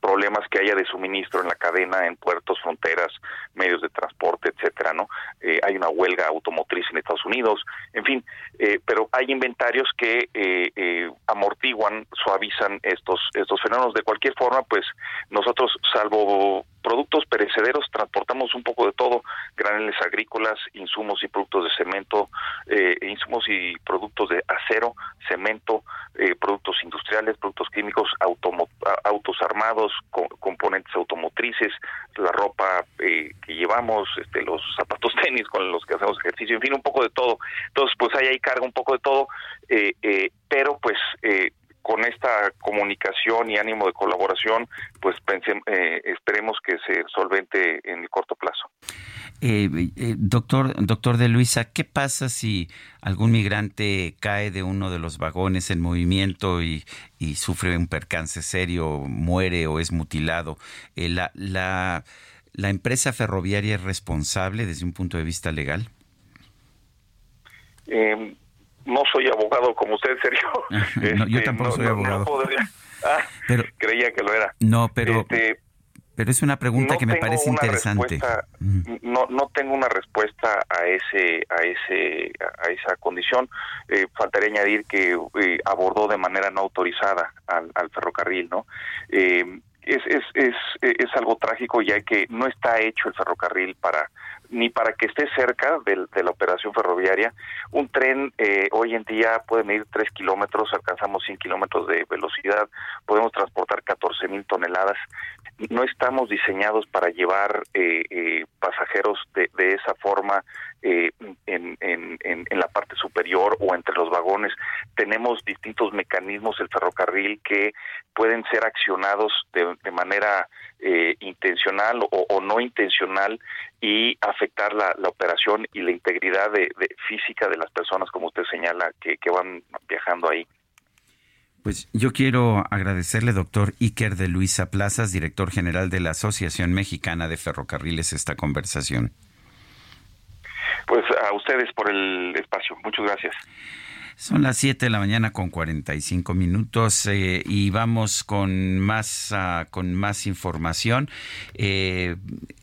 problemas que haya de suministro en la cadena, en puertos, fronteras, medios de transporte, etcétera, ¿no? Eh, hay una huelga automotriz en Estados Unidos, en fin, eh, pero hay inventarios que eh, amortiguan, suavizan estos estos fenómenos. De cualquier forma, pues nosotros, salvo productos perecederos transportamos un poco de todo, graneles agrícolas, insumos y productos de cemento, eh, insumos y productos de acero, cemento, eh, productos industriales, productos químicos, autos armados, componentes automotrices, la ropa eh, que llevamos, este, los zapatos tenis con los que hacemos ejercicio, en fin, un poco de todo. Entonces, pues ahí hay carga un poco de todo, pero pues con esta comunicación y ánimo de colaboración, pues eh, esperemos que se solvente en el corto plazo. Eh, eh, doctor, doctor de Luisa, ¿qué pasa si algún migrante cae de uno de los vagones en movimiento y, sufre un percance serio, muere o es mutilado? la, la, ¿La empresa ferroviaria es responsable desde un punto de vista legal? Eh, no soy abogado como usted, Sergio. yo este, tampoco soy abogado. Ah, pero, creía que lo era. No, pero... Este, pero es una pregunta que me parece interesante. No, no tengo una respuesta a ese, a ese, a esa condición. Eh, faltaría añadir que eh, abordó de manera no autorizada al, ferrocarril, ¿no? Eh, es, es, es, es algo trágico ya que no está hecho el ferrocarril para ni para que esté cerca de, la operación ferroviaria. Un tren eh, hoy en día puede medir 3 kilómetros, alcanzamos 100 kilómetros de velocidad, podemos transportar 14 mil toneladas. No estamos diseñados para llevar eh, eh, pasajeros de, de, esa forma en, en, en, la parte superior o entre los vagones. Tenemos distintos mecanismos el ferrocarril que pueden ser accionados de, de manera eh, intencional o, no intencional y afectar la, operación y la integridad de, física de las personas, como usted señala, que, que van viajando ahí. Pues yo quiero agradecerle, doctor Iker de Luisa Plazas, director general de la Asociación Mexicana de Ferrocarriles, esta conversación. Pues a ustedes por el espacio. Muchas gracias. Son las 7 de la mañana con 45 minutos eh, y vamos con más, uh, con más información. Eh,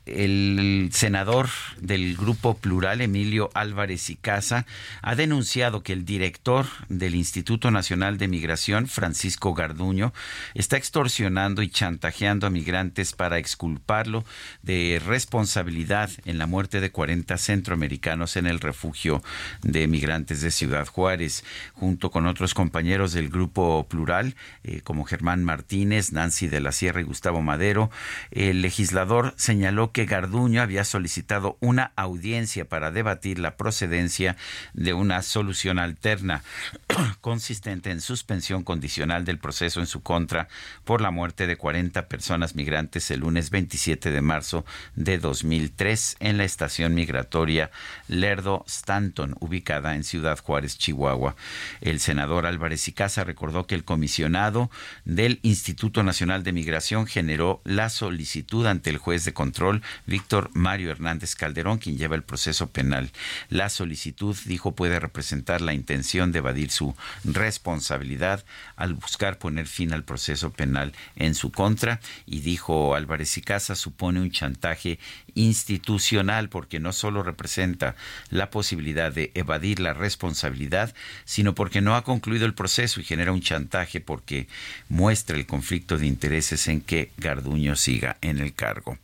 el senador del Grupo Plural, Emilio Álvarez y Casa, ha denunciado que el director del Instituto Nacional de Migración, Francisco Garduño, está extorsionando y chantajeando a migrantes para exculparlo de responsabilidad en la muerte de 40 centroamericanos en el refugio de migrantes de Ciudad Juárez, junto con otros compañeros del Grupo Plural, eh, como Germán Martínez, Nancy de la Sierra y Gustavo Madero. El legislador señaló que Garduño había solicitado una audiencia para debatir la procedencia de una solución alterna consistente en suspensión condicional del proceso en su contra por la muerte de 40 personas migrantes el lunes 27 de marzo de 2003 en la estación migratoria Lerdo Stanton, ubicada en Ciudad Juárez, Chihuahua. El senador Álvarez y recordó que el comisionado del Instituto Nacional de Migración generó la solicitud ante el juez de control Víctor Mario Hernández Calderón, quien lleva el proceso penal. La solicitud, dijo, puede representar la intención de evadir su responsabilidad al buscar poner fin al proceso penal en su contra y dijo Álvarez y Casa supone un chantaje institucional porque no solo representa la posibilidad de evadir la responsabilidad, sino porque no ha concluido el proceso y genera un chantaje porque muestra el conflicto de intereses en que Garduño siga en el cargo.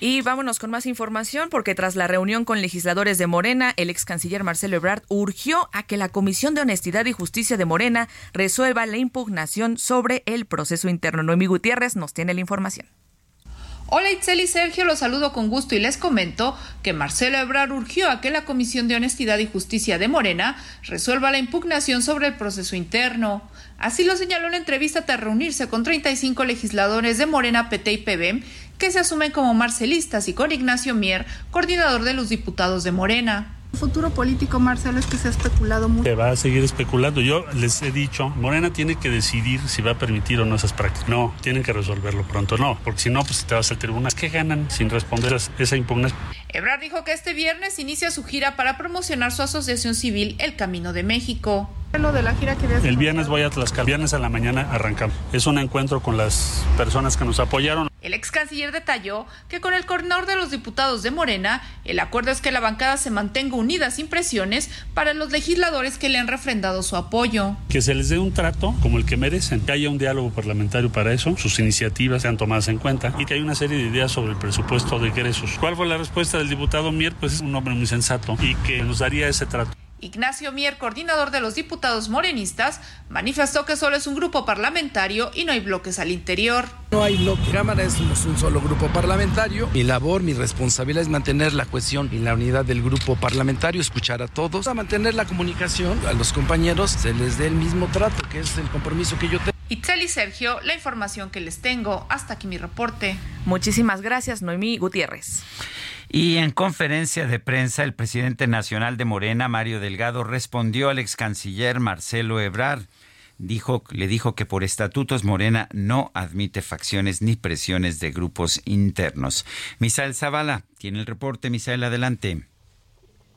Y vámonos con más información porque tras la reunión con legisladores de Morena, el ex canciller Marcelo Ebrard urgió a que la Comisión de Honestidad y Justicia de Morena resuelva la impugnación sobre el proceso interno. Noemí Gutiérrez nos tiene la información. Hola Itzel y Sergio, los saludo con gusto y les comento que Marcelo Ebrard urgió a que la Comisión de Honestidad y Justicia de Morena resuelva la impugnación sobre el proceso interno. Así lo señaló en la entrevista tras reunirse con 35 legisladores de Morena, PT y PBM que se asumen como marcelistas y con Ignacio Mier, coordinador de los diputados de Morena. El futuro político, Marcelo, es que se ha especulado mucho. Se va a seguir especulando. Yo les he dicho, Morena tiene que decidir si va a permitir o no esas prácticas. No, tienen que resolverlo pronto, no, porque si no, pues te vas al tribunal. ¿Qué ganan sin responder a esa impugnación? Ebrard dijo que este viernes inicia su gira para promocionar su asociación civil El Camino de México. Lo de la gira que El viernes voy a Tlaxcala. Viernes a la mañana arrancamos. Es un encuentro con las personas que nos apoyaron. El ex canciller detalló que con el coordinador de los diputados de Morena, el acuerdo es que la bancada se mantenga unida sin presiones para los legisladores que le han refrendado su apoyo. Que se les dé un trato como el que merecen, que haya un diálogo parlamentario para eso, sus iniciativas sean tomadas en cuenta y que hay una serie de ideas sobre el presupuesto de ingresos. ¿Cuál fue la respuesta del diputado Mier? Pues es un hombre muy sensato y que nos daría ese trato. Ignacio Mier, coordinador de los diputados morenistas, manifestó que solo es un grupo parlamentario y no hay bloques al interior. No hay bloque. Cámara es un solo grupo parlamentario. Mi labor, mi responsabilidad es mantener la cohesión y la unidad del grupo parlamentario, escuchar a todos, a mantener la comunicación. A los compañeros se les dé el mismo trato, que es el compromiso que yo tengo. Itzel y Sergio, la información que les tengo. Hasta aquí mi reporte. Muchísimas gracias, Noemí Gutiérrez. Y en conferencia de prensa, el presidente nacional de Morena, Mario Delgado, respondió al ex canciller Marcelo Ebrard. Dijo, le dijo que por estatutos Morena no admite facciones ni presiones de grupos internos. Misael Zavala tiene el reporte. Misael, adelante.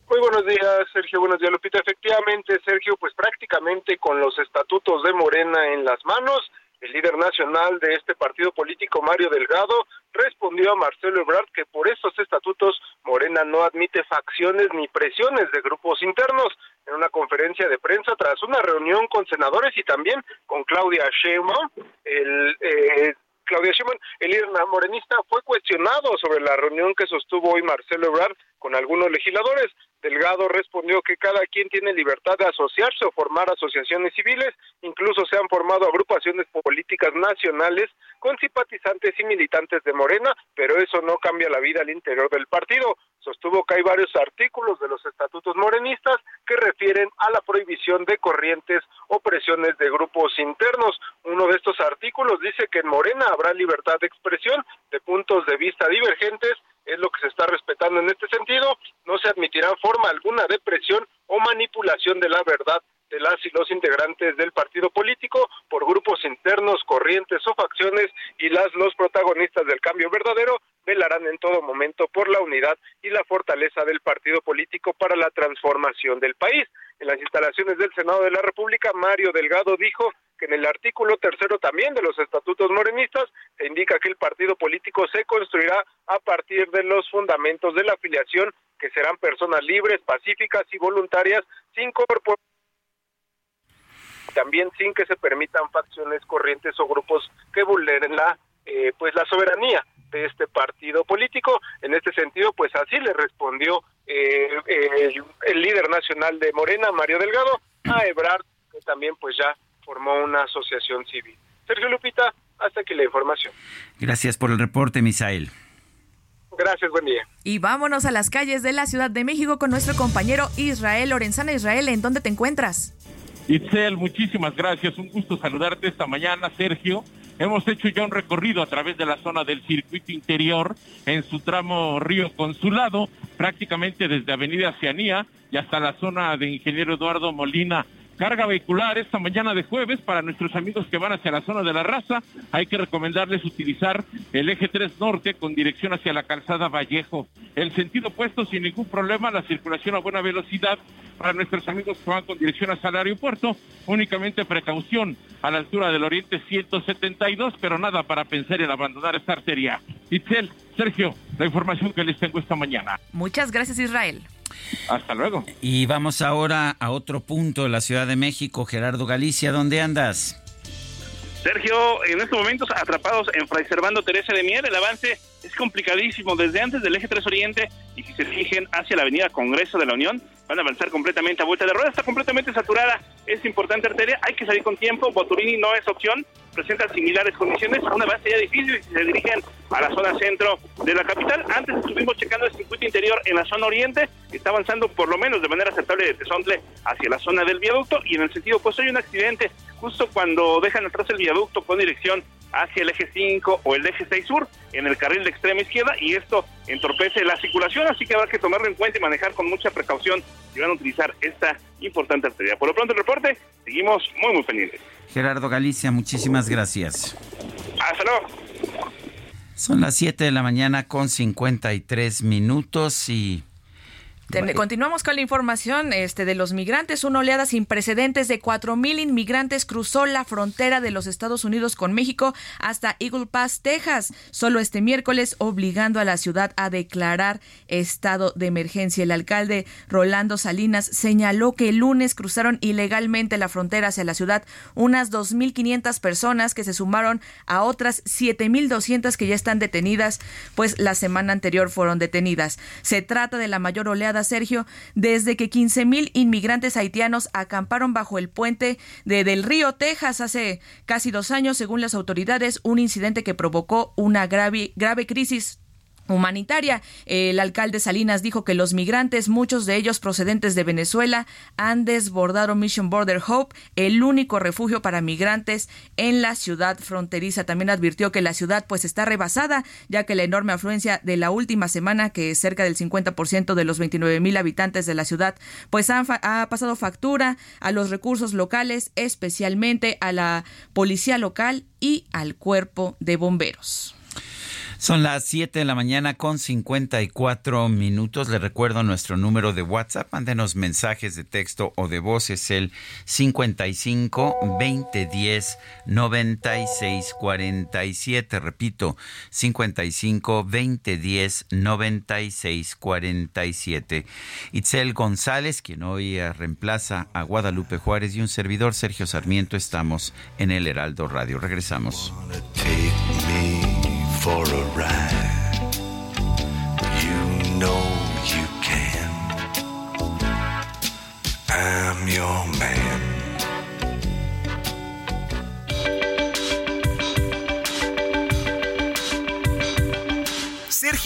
Muy buenos días, Sergio. Buenos días, Lupita. Efectivamente, Sergio, pues prácticamente con los estatutos de Morena en las manos, el líder nacional de este partido político, Mario Delgado, respondió a Marcelo Ebrard que por estos estatutos Morena no admite facciones ni presiones de grupos internos. En una conferencia de prensa tras una reunión con senadores y también con Claudia Sheinbaum, el eh, Claudia Sheinbaum, el líder morenista, fue cuestionado sobre la reunión que sostuvo hoy Marcelo Ebrard con algunos legisladores. Delgado respondió que cada quien tiene libertad de asociarse o formar asociaciones civiles, incluso se han formado agrupaciones políticas nacionales con simpatizantes y militantes de Morena, pero eso no cambia la vida al interior del partido. Sostuvo que hay varios artículos de los estatutos morenistas que refieren a la prohibición de corrientes o presiones de grupos internos. Uno de estos artículos dice que en Morena habrá libertad de expresión de puntos de vista divergentes es lo que se está respetando en este sentido. No se admitirá forma alguna de presión o manipulación de la verdad de las y los integrantes del partido político por grupos internos, corrientes o facciones y las los protagonistas del cambio verdadero velarán en todo momento por la unidad y la fortaleza del partido político para la transformación del país. En las instalaciones del Senado de la República, Mario Delgado dijo que en el artículo tercero también de los estatutos morenistas se indica que el partido político se construirá a partir de los fundamentos de la afiliación, que serán personas libres, pacíficas y voluntarias, sin corporaciones también sin que se permitan facciones, corrientes o grupos que vulneren la eh, pues la soberanía de este partido político. En este sentido, pues así le respondió eh, el, el, líder nacional de Morena, Mario Delgado, a Ebrard, que también pues ya formó una asociación civil. Sergio Lupita, hasta aquí la información. Gracias por el reporte, Misael. Gracias, buen día. Y vámonos a las calles de la Ciudad de México con nuestro compañero Israel Lorenzana. Israel, ¿en dónde te encuentras? Itzel, muchísimas gracias. Un gusto saludarte esta mañana, Sergio. Hemos hecho ya un recorrido a través de la zona del circuito interior en su tramo Río Consulado, prácticamente desde Avenida Oceanía y hasta la zona de Ingeniero Eduardo Molina carga vehicular esta mañana de jueves para nuestros amigos que van hacia la zona de la raza. Hay que recomendarles utilizar el eje 3 norte con dirección hacia la calzada Vallejo. El sentido opuesto sin ningún problema, la circulación a buena velocidad para nuestros amigos que van con dirección hacia el aeropuerto. Únicamente precaución a la altura del Oriente 172, pero nada para pensar en abandonar esta arteria. Itzel, Sergio, la información que les tengo esta mañana. Muchas gracias, Israel. Hasta luego. Y vamos ahora a otro punto de la Ciudad de México, Gerardo Galicia, ¿dónde andas? Sergio, en estos momentos atrapados en Fray Servando Teresa de Mier, el avance es complicadísimo. Desde antes del eje 3 Oriente y si se dirigen hacia la avenida Congreso de la Unión, van a avanzar completamente a vuelta de rueda, está completamente saturada, es importante arteria, hay que salir con tiempo, Boturini no es opción, presenta similares condiciones, una base ya difícil si se dirigen a la zona centro de la capital. Antes estuvimos checando el circuito interior en la zona oriente, está avanzando por lo menos de manera aceptable de Tezontle hacia la zona del viaducto y en el sentido pues hay un accidente justo cuando dejan atrás el viaducto con dirección hacia el eje 5 o el eje 6 sur en el carril de extrema izquierda y esto entorpece la circulación, así que habrá que tomarlo en cuenta y manejar con mucha precaución si van a utilizar esta importante arteria. Por lo pronto el reporte, seguimos muy muy pendientes. Gerardo Galicia, muchísimas gracias. Hasta luego. Son las 7 de la mañana con 53 minutos y continuamos con la información este, de los migrantes. Una oleada sin precedentes de 4.000 inmigrantes cruzó la frontera de los Estados Unidos con México hasta Eagle Pass, Texas, solo este miércoles, obligando a la ciudad a declarar estado de emergencia. El alcalde Rolando Salinas señaló que el lunes cruzaron ilegalmente la frontera hacia la ciudad unas 2.500 personas que se sumaron a otras 7.200 que ya están detenidas, pues la semana anterior fueron detenidas. Se trata de la mayor oleada Sergio, desde que 15 mil inmigrantes haitianos acamparon bajo el puente de Del Río, Texas, hace casi dos años, según las autoridades, un incidente que provocó una grave, grave crisis humanitaria. El alcalde Salinas dijo que los migrantes, muchos de ellos procedentes de Venezuela, han desbordado Mission Border Hope, el único refugio para migrantes en la ciudad fronteriza. También advirtió que la ciudad pues está rebasada, ya que la enorme afluencia de la última semana, que es cerca del 50% de los 29 mil habitantes de la ciudad, pues ha pasado factura a los recursos locales, especialmente a la policía local y al cuerpo de bomberos. Son las 7 de la mañana con 54 minutos. Le recuerdo nuestro número de WhatsApp. Mándenos mensajes de texto o de voz. Es el 55 2010 96 47. Repito, 55 2010 96 47. Itzel González, quien hoy reemplaza a Guadalupe Juárez y un servidor, Sergio Sarmiento, estamos en el Heraldo Radio. Regresamos. For a ride. You know you can. I'm your man.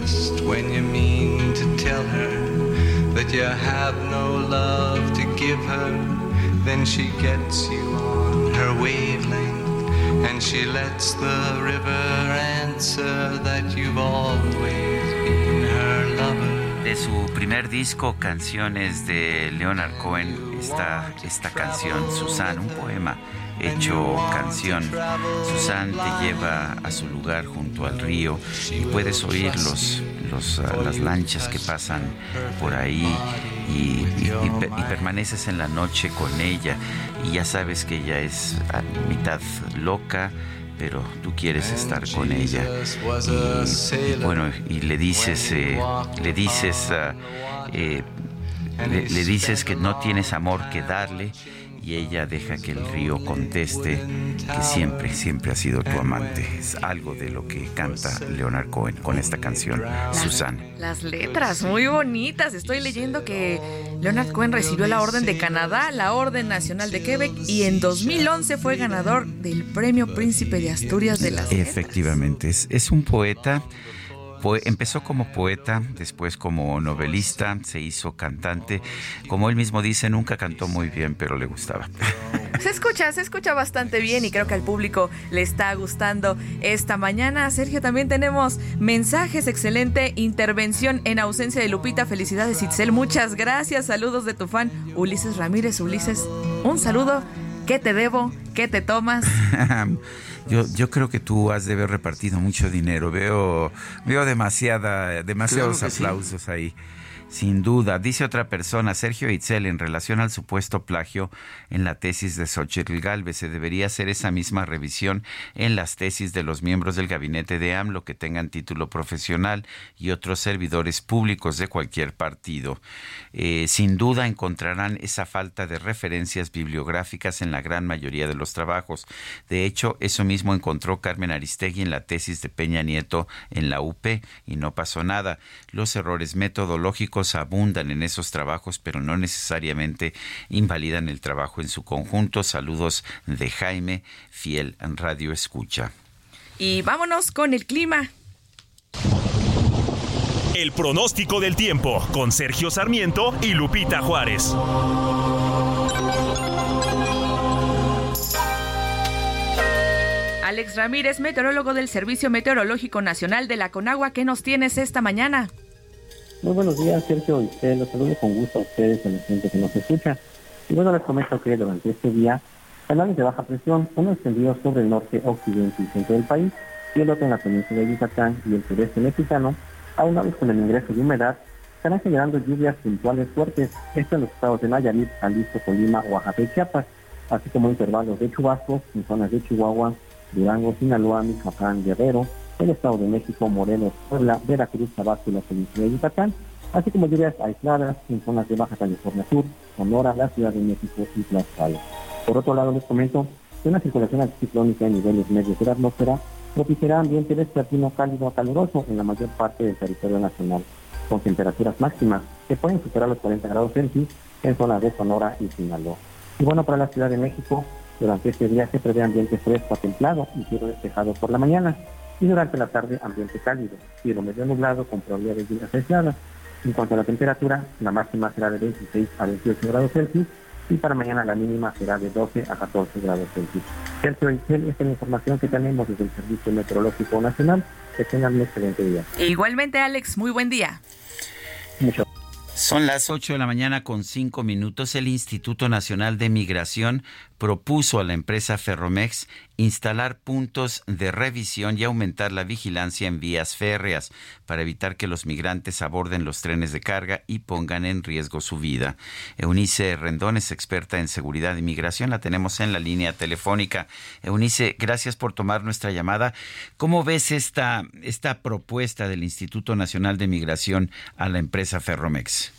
Just when you mean to tell her that you have no love to give her, then she gets you on her wavelength. And she lets the river answer that you've always been her lover. De su primer disco, Canciones de Leonard Cohen, está esta canción, Susan, un poema hecho canción. Susan te lleva a su lugar junto al río y puedes oír los, los, uh, las lanchas que pasan por ahí y, y, permaneces en la noche con ella y ya sabes que ella es a mitad loca pero tú quieres estar con ella y, bueno y le dices eh, le dices uh, eh, le dices que no tienes amor que darle y ella deja que el río conteste que siempre, siempre ha sido tu amante. Es algo de lo que canta Leonard Cohen con esta canción, Susan. Las letras, muy bonitas. Estoy leyendo que Leonard Cohen recibió la Orden de Canadá, la Orden Nacional de Quebec y en 2011 fue ganador del Premio Príncipe de Asturias de las Efectivamente, es, es un poeta empezó como poeta, después como novelista, se hizo cantante. Como él mismo dice, nunca cantó muy bien, pero le gustaba. Se escucha, se escucha bastante bien y creo que al público le está gustando esta mañana. Sergio, también tenemos mensajes, excelente intervención en ausencia de Lupita. Felicidades, Itzel. Muchas gracias. Saludos de tu fan, Ulises Ramírez. Ulises, un saludo. ¿Qué te debo? ¿Qué te tomas? Yo, yo creo que tú has de haber repartido mucho dinero. Veo, veo demasiada, demasiados aplausos ahí. Sin duda, dice otra persona, Sergio Itzel, en relación al supuesto plagio en la tesis de Xochitl Galvez, se debería hacer esa misma revisión en las tesis de los miembros del gabinete de AMLO que tengan título profesional y otros servidores públicos de cualquier partido. Eh, sin duda encontrarán esa falta de referencias bibliográficas en la gran mayoría de los trabajos. De hecho, eso mismo encontró Carmen Aristegui en la tesis de Peña Nieto en la UP y no pasó nada. Los errores metodológicos abundan en esos trabajos, pero no necesariamente invalidan el trabajo en su conjunto. Saludos de Jaime, fiel en Radio Escucha. Y vámonos con el clima. El pronóstico del tiempo con Sergio Sarmiento y Lupita Juárez. Alex Ramírez, meteorólogo del Servicio Meteorológico Nacional de la Conagua, ¿qué nos tienes esta mañana? Muy buenos días, Sergio. Y los saludo con gusto a ustedes, a la gente que nos escucha. Y bueno, les comento que durante este día, canales de baja presión, uno extendido sobre el norte, occidente y centro del país, y el otro en la península de Yucatán y el sureste mexicano, aunados con el ingreso de humedad, estarán generando lluvias puntuales fuertes, esto en los estados de Nayarit, Jalisco, Colima, Oaxaca y Chiapas, así como intervalos de chubascos en zonas de Chihuahua, Durango, Sinaloa, Michoacán, Guerrero, el Estado de México, Morelos, Puebla, Veracruz, Tabasco y la península de Yucatán, así como lluvias aisladas en zonas de Baja California Sur, Sonora, la Ciudad de México y Tlaxcala. Por otro lado, les comento que una circulación anticiclónica en niveles medios de la atmósfera propiciará ambiente vespertino cálido a caluroso en la mayor parte del territorio nacional, con temperaturas máximas que pueden superar los 40 grados Celsius en zonas de Sonora y Sinaloa. Y bueno, para la Ciudad de México, durante este día se prevé ambiente fresco a templado y cielo despejado por la mañana, y durante la tarde ambiente cálido, cielo medio nublado con probabilidad de lluvias aisladas. En cuanto a la temperatura, la máxima será de 26 a 28 grados Celsius y para mañana la mínima será de 12 a 14 grados Celsius. Sergio esta es la información que tenemos desde el Servicio Meteorológico Nacional. Que tengan un excelente día. Igualmente, Alex, muy buen día. Mucho. Son las 8 de la mañana con 5 minutos. El Instituto Nacional de Migración propuso a la empresa Ferromex instalar puntos de revisión y aumentar la vigilancia en vías férreas para evitar que los migrantes aborden los trenes de carga y pongan en riesgo su vida. Eunice Rendón es experta en seguridad y migración, la tenemos en la línea telefónica. Eunice, gracias por tomar nuestra llamada. ¿Cómo ves esta, esta propuesta del Instituto Nacional de Migración a la empresa Ferromex?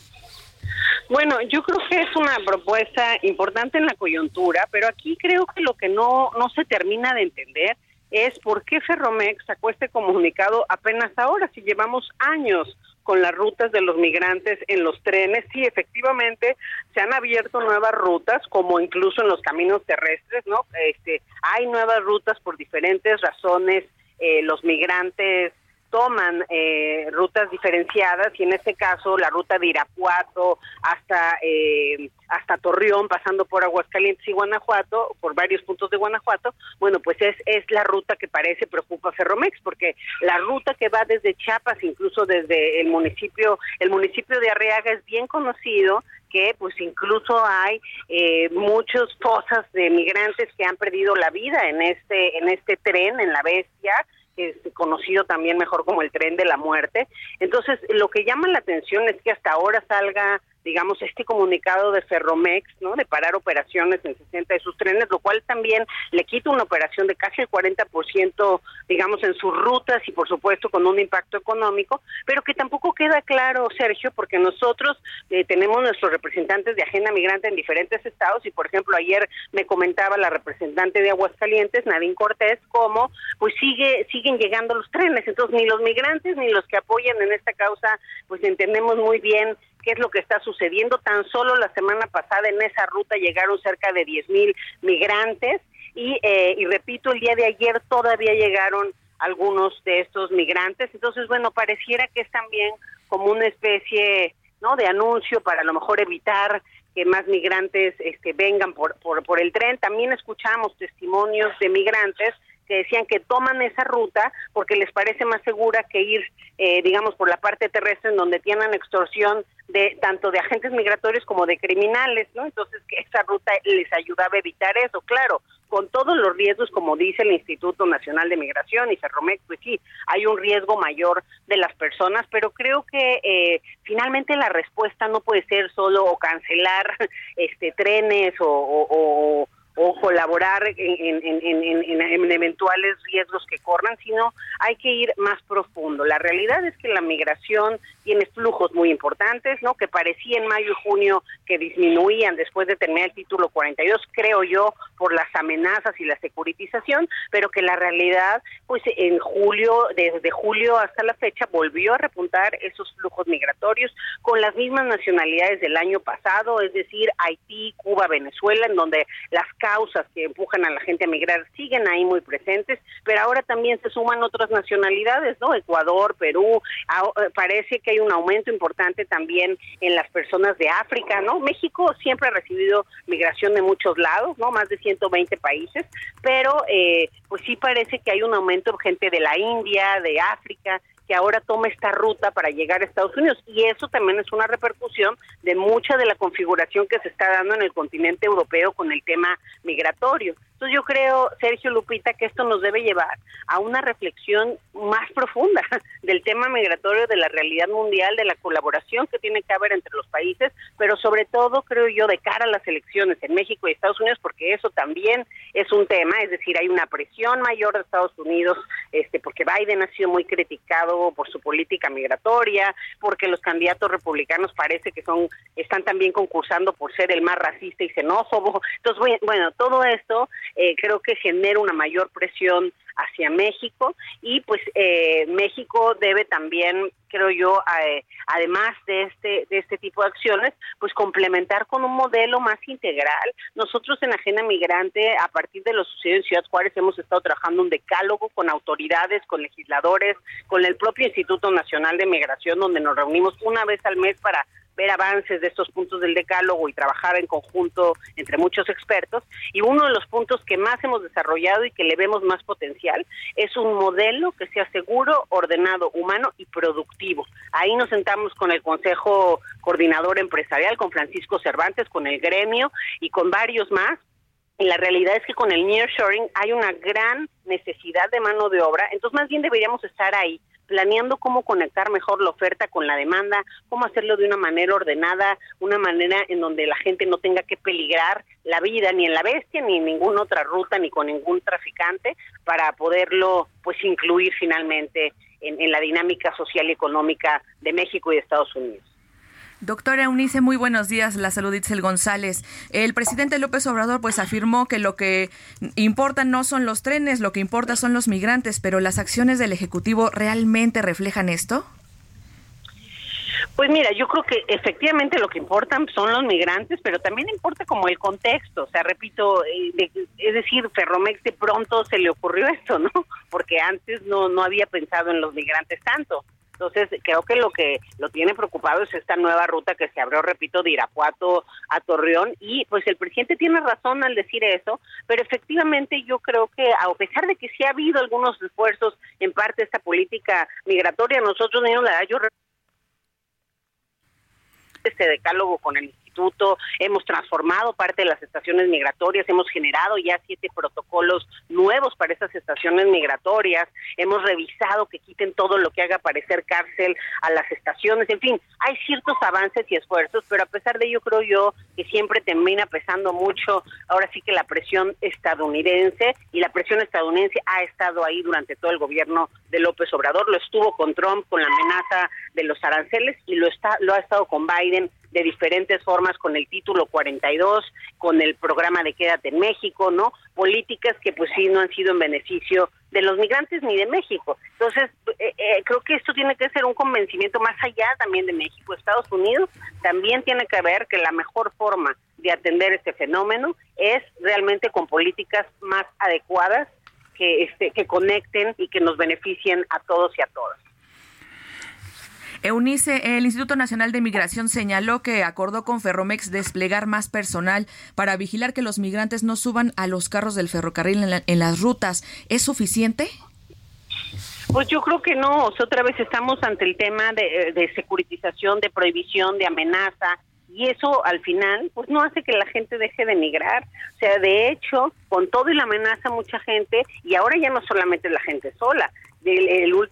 Bueno, yo creo que es una propuesta importante en la coyuntura, pero aquí creo que lo que no, no se termina de entender es por qué Ferromex sacó este comunicado apenas ahora, si llevamos años con las rutas de los migrantes en los trenes. Sí, efectivamente, se han abierto nuevas rutas, como incluso en los caminos terrestres, ¿no? Este, hay nuevas rutas por diferentes razones. Eh, los migrantes toman eh, rutas diferenciadas y en este caso la ruta de Irapuato hasta eh, hasta Torreón pasando por Aguascalientes y Guanajuato por varios puntos de Guanajuato bueno pues es es la ruta que parece preocupa a Ferromex porque la ruta que va desde Chiapas incluso desde el municipio el municipio de Arriaga es bien conocido que pues incluso hay eh, muchas fosas de migrantes que han perdido la vida en este en este tren en la bestia es conocido también mejor como el tren de la muerte. Entonces, lo que llama la atención es que hasta ahora salga digamos, este comunicado de Ferromex, ¿no? De parar operaciones en 60 de sus trenes, lo cual también le quita una operación de casi el 40%, digamos, en sus rutas y, por supuesto, con un impacto económico, pero que tampoco queda claro, Sergio, porque nosotros eh, tenemos nuestros representantes de agenda migrante en diferentes estados y, por ejemplo, ayer me comentaba la representante de Aguascalientes, Nadine Cortés, cómo pues sigue siguen llegando los trenes, entonces ni los migrantes ni los que apoyan en esta causa, pues entendemos muy bien qué es lo que está sucediendo. Tan solo la semana pasada en esa ruta llegaron cerca de 10 mil migrantes y, eh, y repito, el día de ayer todavía llegaron algunos de estos migrantes. Entonces, bueno, pareciera que es también como una especie no de anuncio para a lo mejor evitar que más migrantes este, vengan por, por, por el tren. También escuchamos testimonios de migrantes que decían que toman esa ruta porque les parece más segura que ir, eh, digamos, por la parte terrestre en donde tienen extorsión de tanto de agentes migratorios como de criminales, ¿no? Entonces que esa ruta les ayudaba a evitar eso, claro, con todos los riesgos, como dice el Instituto Nacional de Migración y Ferromex, pues sí, hay un riesgo mayor de las personas, pero creo que eh, finalmente la respuesta no puede ser solo cancelar este trenes o o colaborar en, en, eventuales riesgos que corran, sino hay que ir más profundo. La realidad es que la migración tiene flujos muy importantes, ¿no? Que parecía en mayo y junio que disminuían después de terminar el título 42, creo yo, por las amenazas y la securitización, pero que la realidad, pues en julio, desde julio hasta la fecha, volvió a repuntar esos flujos migratorios con las mismas nacionalidades del año pasado, es decir, Haití, Cuba, Venezuela, en donde las causas que empujan a la gente a migrar siguen ahí muy presentes, pero ahora también se suman otras nacionalidades, ¿no? Ecuador, Perú, eh, parece que hay un aumento importante también en las personas de África, ¿no? México siempre ha recibido migración de muchos lados, ¿no? Más de 120 países, pero eh, pues sí parece que hay un aumento de gente de la India, de África, que ahora toma esta ruta para llegar a Estados Unidos. Y eso también es una repercusión de mucha de la configuración que se está dando en el continente europeo con el tema migratorio. Entonces yo creo, Sergio Lupita, que esto nos debe llevar a una reflexión más profunda del tema migratorio, de la realidad mundial, de la colaboración que tiene que haber entre los países, pero sobre todo creo yo de cara a las elecciones en México y Estados Unidos, porque eso también es un tema, es decir, hay una presión mayor de Estados Unidos, este, porque Biden ha sido muy criticado por su política migratoria, porque los candidatos republicanos parece que son están también concursando por ser el más racista y xenófobo. Entonces, bueno, todo esto eh, creo que genera una mayor presión hacia México y pues eh, México debe también creo yo eh, además de este de este tipo de acciones pues complementar con un modelo más integral nosotros en Agenda Migrante a partir de lo sucedido en Ciudad Juárez hemos estado trabajando un decálogo con autoridades con legisladores con el propio Instituto Nacional de Migración donde nos reunimos una vez al mes para ver avances de estos puntos del decálogo y trabajar en conjunto entre muchos expertos. Y uno de los puntos que más hemos desarrollado y que le vemos más potencial es un modelo que sea seguro, ordenado, humano y productivo. Ahí nos sentamos con el Consejo Coordinador Empresarial, con Francisco Cervantes, con el gremio y con varios más. Y la realidad es que con el nearshoring hay una gran necesidad de mano de obra, entonces más bien deberíamos estar ahí planeando cómo conectar mejor la oferta con la demanda, cómo hacerlo de una manera ordenada, una manera en donde la gente no tenga que peligrar la vida ni en la bestia ni en ninguna otra ruta ni con ningún traficante para poderlo pues incluir finalmente en, en la dinámica social y económica de México y de Estados Unidos. Doctora Eunice, muy buenos días. La salud Itzel González. El presidente López Obrador pues afirmó que lo que importa no son los trenes, lo que importa son los migrantes, pero las acciones del Ejecutivo realmente reflejan esto? Pues mira, yo creo que efectivamente lo que importan son los migrantes, pero también importa como el contexto. O sea, repito, eh, es decir, Ferromex de pronto se le ocurrió esto, ¿no? Porque antes no, no había pensado en los migrantes tanto. Entonces, creo que lo que lo tiene preocupado es esta nueva ruta que se abrió, repito, de Irapuato a Torreón. Y pues el presidente tiene razón al decir eso, pero efectivamente yo creo que a pesar de que sí ha habido algunos esfuerzos en parte de esta política migratoria, nosotros, la yo este decálogo con el hemos transformado parte de las estaciones migratorias, hemos generado ya siete protocolos nuevos para esas estaciones migratorias, hemos revisado que quiten todo lo que haga parecer cárcel a las estaciones, en fin, hay ciertos avances y esfuerzos, pero a pesar de ello creo yo que siempre termina pesando mucho, ahora sí que la presión estadounidense y la presión estadounidense ha estado ahí durante todo el gobierno de López Obrador, lo estuvo con Trump con la amenaza de los aranceles y lo está lo ha estado con Biden de diferentes formas con el título 42, con el programa de Quédate en México, ¿no? Políticas que pues sí no han sido en beneficio de los migrantes ni de México. Entonces, eh, eh, creo que esto tiene que ser un convencimiento más allá también de México. Estados Unidos también tiene que ver que la mejor forma de atender este fenómeno es realmente con políticas más adecuadas que, este, que conecten y que nos beneficien a todos y a todas. Eunice, el Instituto Nacional de Migración señaló que acordó con Ferromex desplegar más personal para vigilar que los migrantes no suban a los carros del ferrocarril en, las rutas. ¿Es suficiente? Pues yo creo que no, otra vez estamos ante el tema de, de securitización, de prohibición, de amenaza, y eso al final pues no hace que la gente deje de migrar. O sea, de hecho, con todo y la amenaza mucha gente, y ahora ya no solamente la gente sola,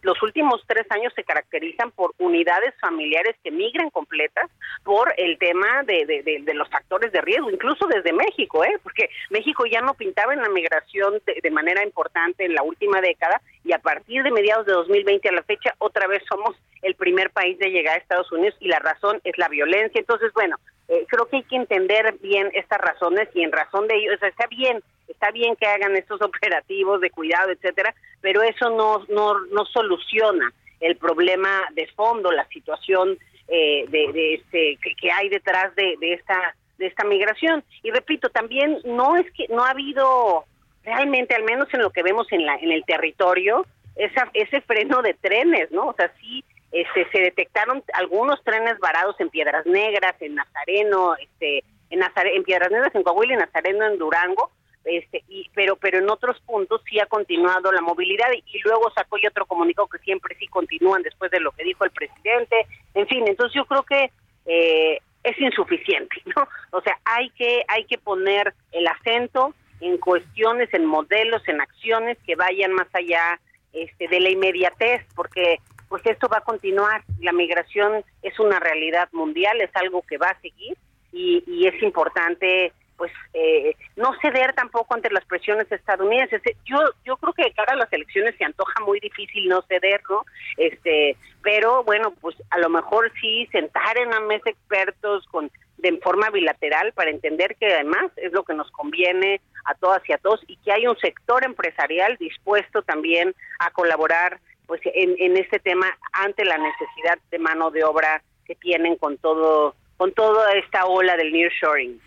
los últimos tres años se caracterizan por unidades familiares que migran completas por el tema de, los factores de riesgo, incluso desde México, ¿eh? porque México ya no pintaba en la migración de, manera importante en la última década y a partir de mediados de 2020 a la fecha otra vez somos el primer país de llegar a Estados Unidos y la razón es la violencia. Entonces, bueno, eh, creo que hay que entender bien estas razones y en razón de ello, o sea, está bien está bien que hagan estos operativos de cuidado, etcétera, pero eso no, no, no soluciona el problema de fondo, la situación eh, de, este que, hay detrás de, esta de esta migración. Y repito, también no es que no ha habido realmente, al menos en lo que vemos en la en el territorio, esa, ese freno de trenes, ¿no? O sea, sí este, se detectaron algunos trenes varados en Piedras Negras, en Nazareno, este, en, en Piedras Negras, en Coahuila y Nazareno, en Durango, este, y, pero, pero en otros puntos sí ha continuado la movilidad y, luego sacó y otro comunicado que siempre sí continúan después de lo que dijo el presidente. En fin, entonces yo creo que eh, es insuficiente, ¿no? O sea, hay que, hay que poner el acento en cuestiones, en modelos, en acciones que vayan más allá este, de la inmediatez, porque pues esto va a continuar. La migración es una realidad mundial, es algo que va a seguir y, es importante pues eh, no ceder tampoco ante las presiones estadounidenses. Yo yo creo que de cara a las elecciones se antoja muy difícil no ceder, ¿no? Este, pero bueno, pues a lo mejor sí sentar en la mesa expertos con de forma bilateral para entender que además es lo que nos conviene a todas y a todos y que hay un sector empresarial dispuesto también a colaborar pues en, en este tema ante la necesidad de mano de obra que tienen con todo con toda esta ola del nearshoring.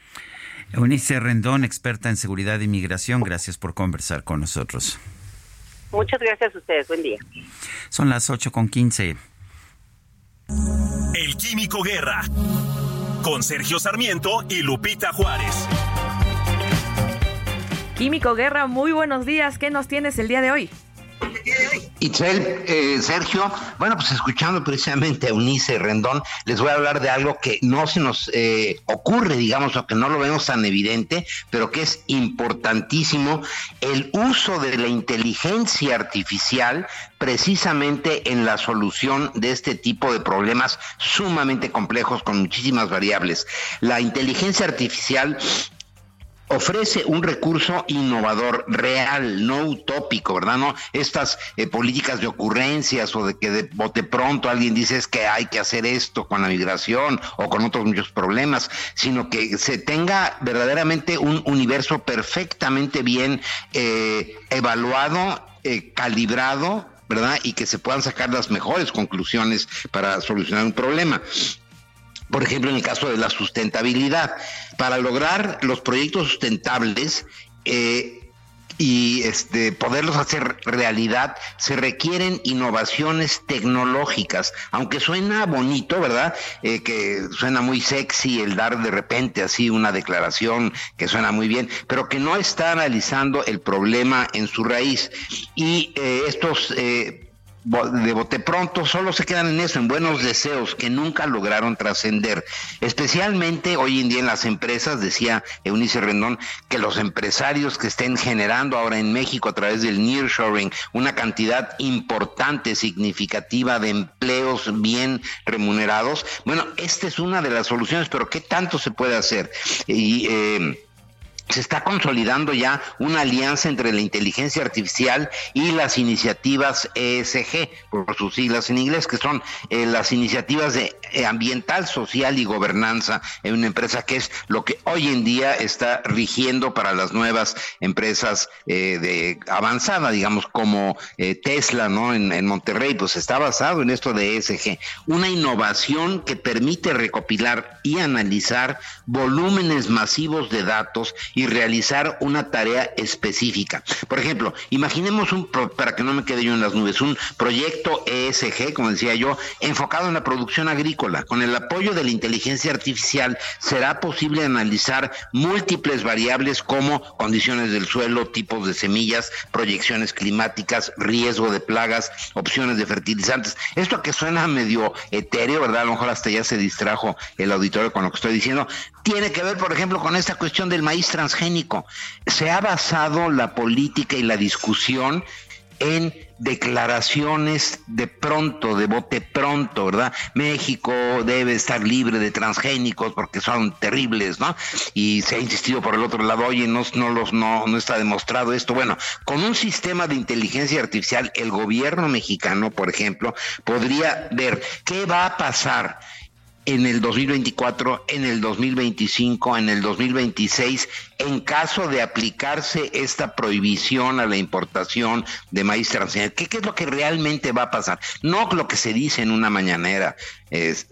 Eunice Rendón, experta en seguridad e inmigración, gracias por conversar con nosotros. Muchas gracias a ustedes, buen día. Son las 8 con 15. El Químico Guerra, con Sergio Sarmiento y Lupita Juárez. Químico Guerra, muy buenos días, ¿qué nos tienes el día de hoy? Itzel, eh, Sergio, bueno, pues escuchando precisamente a Eunice Rendón, les voy a hablar de algo que no se nos eh, ocurre, digamos, o que no lo vemos tan evidente, pero que es importantísimo, el uso de la inteligencia artificial precisamente en la solución de este tipo de problemas sumamente complejos con muchísimas variables. La inteligencia artificial ofrece un recurso innovador, real, no utópico, ¿verdad? No estas eh, políticas de ocurrencias o de que de bote pronto alguien dice es que hay que hacer esto con la migración o con otros muchos problemas, sino que se tenga verdaderamente un universo perfectamente bien eh, evaluado, eh, calibrado, ¿verdad? Y que se puedan sacar las mejores conclusiones para solucionar un problema por ejemplo, en el caso de la sustentabilidad. Para lograr los proyectos sustentables eh, y este, poderlos hacer realidad, se requieren innovaciones tecnológicas. Aunque suena bonito, ¿verdad? Eh, que suena muy sexy el dar de repente así una declaración que suena muy bien, pero que no está analizando el problema en su raíz. Y eh, estos de bote pronto solo se quedan en eso, en buenos deseos que nunca lograron trascender. Especialmente hoy en día en las empresas, decía Eunice Rendón, que los empresarios que estén generando ahora en México a través del nearshoring una cantidad importante, significativa de empleos bien remunerados, bueno, esta es una de las soluciones, pero ¿qué tanto se puede hacer? Y eh, se está consolidando ya una alianza entre la inteligencia artificial y las iniciativas ESG, por sus siglas en inglés, que son eh, las iniciativas de eh, ambiental, social y gobernanza en una empresa, que es lo que hoy en día está rigiendo para las nuevas empresas eh, de avanzada, digamos, como Tesla, ¿no? En, en Monterrey, pues está basado en esto de ESG, una innovación que permite recopilar y analizar volúmenes masivos de datos y y realizar una tarea específica. Por ejemplo, imaginemos un, para que no me quede yo en las nubes, un proyecto ESG, como decía yo, enfocado en la producción agrícola. Con el apoyo de la inteligencia artificial será posible analizar múltiples variables como condiciones del suelo, tipos de semillas, proyecciones climáticas, riesgo de plagas, opciones de fertilizantes. Esto que suena medio etéreo, ¿verdad? A lo mejor hasta ya se distrajo el auditorio con lo que estoy diciendo. Tiene que ver, por ejemplo, con esta cuestión del maíz transgénico. Se ha basado la política y la discusión en declaraciones de pronto, de bote pronto, ¿verdad? México debe estar libre de transgénicos porque son terribles, ¿no? Y se ha insistido por el otro lado, oye, no, no, los, no, no está demostrado esto. Bueno, con un sistema de inteligencia artificial, el gobierno mexicano, por ejemplo, podría ver qué va a pasar en el 2024, en el 2025, en el 2026, en caso de aplicarse esta prohibición a la importación de maíz transgénico. ¿Qué, ¿Qué, es lo que realmente va a pasar? No lo que se dice en una mañanera. Es,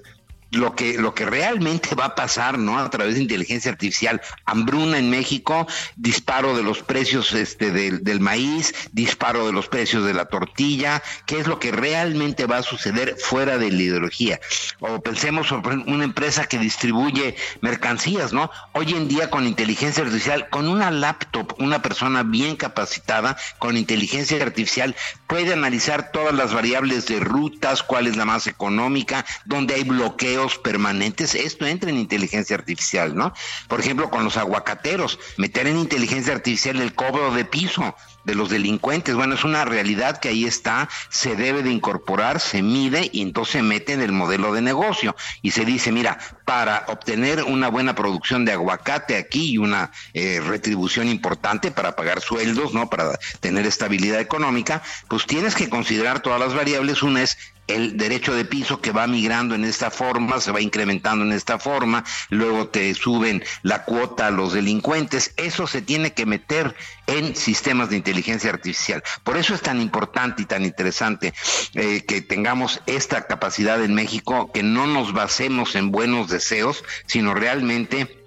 lo que, lo que realmente va a pasar, ¿no? A través de inteligencia artificial, hambruna en México, disparo de los precios este, del, del maíz, disparo de los precios de la tortilla, qué es lo que realmente va a suceder fuera de la ideología. O pensemos sobre una empresa que distribuye mercancías, ¿no? Hoy en día con inteligencia artificial, con una laptop, una persona bien capacitada con inteligencia artificial puede analizar todas las variables de rutas, cuál es la más económica, dónde hay bloqueos permanentes, esto entra en inteligencia artificial, ¿no? Por ejemplo, con los aguacateros, meter en inteligencia artificial el cobro de piso de los delincuentes. Bueno, es una realidad que ahí está, se debe de incorporar, se mide y entonces se mete en el modelo de negocio y se dice, mira, para obtener una buena producción de aguacate aquí y una eh, retribución importante para pagar sueldos, ¿no? Para tener estabilidad económica, pues tienes que considerar todas las variables. Una es el derecho de piso que va migrando en esta forma, se va incrementando en esta forma, luego te suben la cuota a los delincuentes, eso se tiene que meter en sistemas de inteligencia artificial. Por eso es tan importante y tan interesante eh, que tengamos esta capacidad en México, que no nos basemos en buenos deseos, sino realmente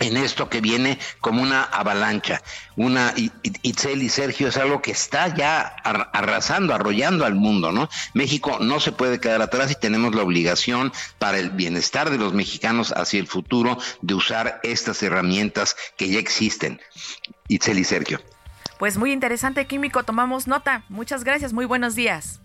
en esto que viene como una avalancha. Una Itzel y Sergio es algo que está ya arrasando, arrollando al mundo, ¿no? México no se puede quedar atrás y tenemos la obligación para el bienestar de los mexicanos hacia el futuro de usar estas herramientas que ya existen. Itzel y Sergio. Pues muy interesante, Químico, tomamos nota. Muchas gracias, muy buenos días.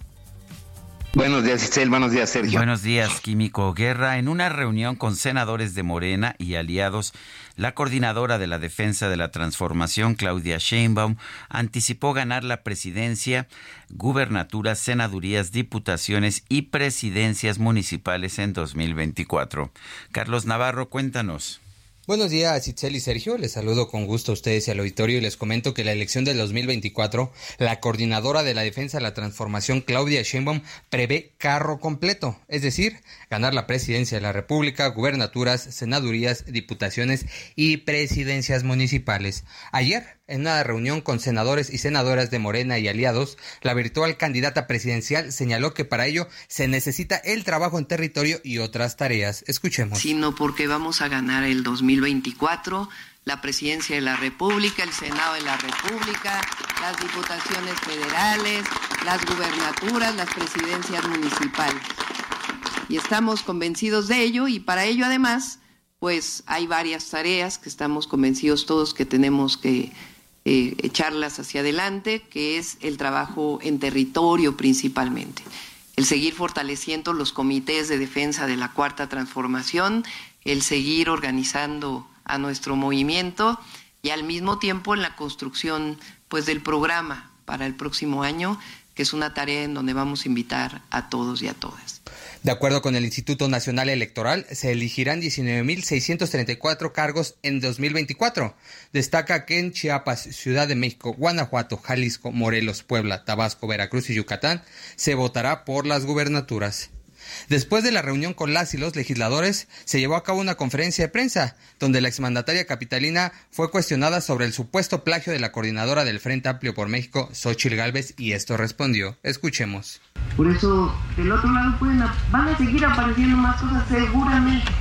Buenos días, Isel. Buenos días, Sergio. Buenos días, Químico Guerra. En una reunión con senadores de Morena y aliados, la coordinadora de la defensa de la transformación, Claudia Sheinbaum, anticipó ganar la presidencia, gubernaturas, senadurías, diputaciones y presidencias municipales en 2024. Carlos Navarro, cuéntanos. Buenos días, Itzel y Sergio. Les saludo con gusto a ustedes y al auditorio y les comento que la elección del 2024, la coordinadora de la defensa de la transformación, Claudia Sheinbaum, prevé carro completo, es decir, ganar la presidencia de la República, gubernaturas, senadurías, diputaciones y presidencias municipales. Ayer, en una reunión con senadores y senadoras de Morena y aliados, la virtual candidata presidencial señaló que para ello se necesita el trabajo en territorio y otras tareas. Escuchemos. Sino porque vamos a ganar el 2024 la presidencia de la República, el Senado de la República, las diputaciones federales, las gubernaturas, las presidencias municipales. Y estamos convencidos de ello y para ello además, pues hay varias tareas que estamos convencidos todos que tenemos que eh, echarlas hacia adelante, que es el trabajo en territorio principalmente. El seguir fortaleciendo los comités de defensa de la cuarta transformación, el seguir organizando a nuestro movimiento y al mismo tiempo en la construcción pues del programa para el próximo año, que es una tarea en donde vamos a invitar a todos y a todas. De acuerdo con el Instituto Nacional Electoral, se elegirán 19.634 cargos en 2024. Destaca que en Chiapas, Ciudad de México, Guanajuato, Jalisco, Morelos, Puebla, Tabasco, Veracruz y Yucatán se votará por las gubernaturas. Después de la reunión con las y los legisladores, se llevó a cabo una conferencia de prensa, donde la exmandataria capitalina fue cuestionada sobre el supuesto plagio de la coordinadora del Frente Amplio por México, Xochil Gálvez, y esto respondió. Escuchemos. Por eso, del otro lado pueden, van a seguir apareciendo más cosas seguramente,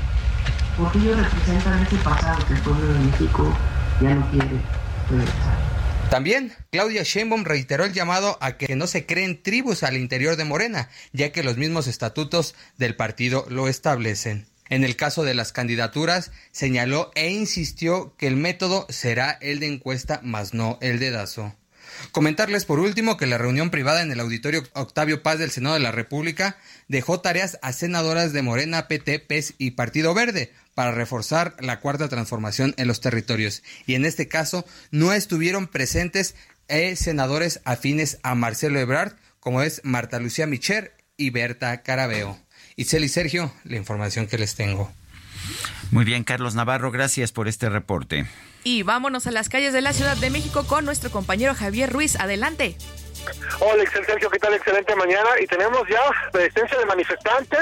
porque ellos representan ese pasado que el pueblo de México ya no quiere regresar. También Claudia Sheinbaum reiteró el llamado a que no se creen tribus al interior de Morena, ya que los mismos estatutos del partido lo establecen. En el caso de las candidaturas, señaló e insistió que el método será el de encuesta más no el de Dazo. Comentarles por último que la reunión privada en el auditorio Octavio Paz del Senado de la República dejó tareas a senadoras de Morena, PT, PES y Partido Verde para reforzar la cuarta transformación en los territorios. Y en este caso no estuvieron presentes eh, senadores afines a Marcelo Ebrard, como es Marta Lucía Micher y Berta Carabeo. Itzel y Sergio, la información que les tengo. Muy bien, Carlos Navarro, gracias por este reporte. Y vámonos a las calles de la Ciudad de México con nuestro compañero Javier Ruiz. Adelante. Hola, Excel Sergio, ¿qué tal? Excelente mañana. Y tenemos ya presencia de manifestantes.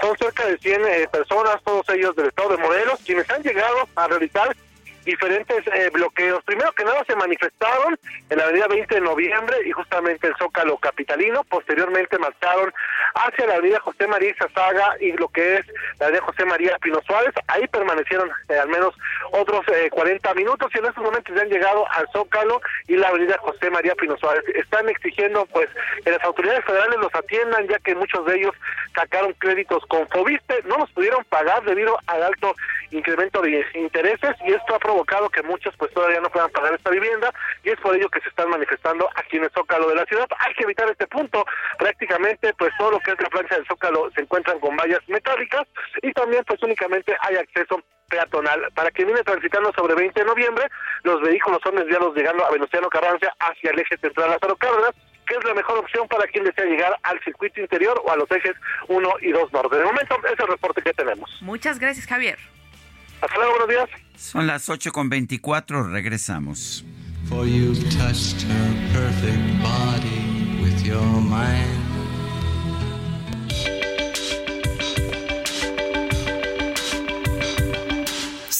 Son cerca de 100 eh, personas, todos ellos del estado de Morelos, quienes han llegado a realizar diferentes eh, bloqueos. Primero que nada se manifestaron en la avenida 20 de noviembre y justamente el Zócalo Capitalino. Posteriormente marcharon hacia la avenida José María Zazaga y lo que es la avenida José María Pino Suárez. Ahí permanecieron eh, al menos otros 40 eh, minutos y en estos momentos ya han llegado al Zócalo y la avenida José María Pino Suárez. Están exigiendo pues que las autoridades federales los atiendan ya que muchos de ellos sacaron créditos con Fobiste, no los pudieron pagar debido al alto incremento de intereses y esto ha provocado que muchos pues todavía no puedan pagar esta vivienda y es por ello que se están manifestando aquí en el Zócalo de la ciudad. Hay que evitar este punto. Prácticamente pues todo lo que es la plancha del Zócalo se encuentran con vallas metálicas y también pues únicamente hay acceso peatonal. Para quien viene transitando sobre 20 de noviembre, los vehículos son desviados llegando a Venustiano Carranza hacia el eje central Lázaro Cárdenas que es la mejor opción para quien desea llegar al circuito interior o a los ejes 1 y 2 norte. De momento, ese es el reporte que tenemos. Muchas gracias, Javier. Hasta luego, buenos días. Son las 8 con 24, regresamos. For you touched her perfect body with your mind.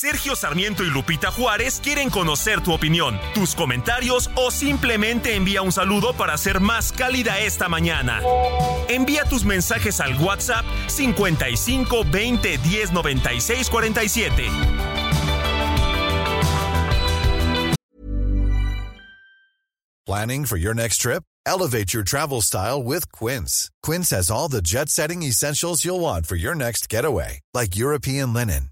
Sergio Sarmiento y Lupita Juárez quieren conocer tu opinión, tus comentarios o simplemente envía un saludo para ser más cálida esta mañana. Envía tus mensajes al WhatsApp 55 20 10 96 47. Planning for your next trip? Elevate your travel style with Quince. Quince has all the jet setting essentials you'll want for your next getaway, like European linen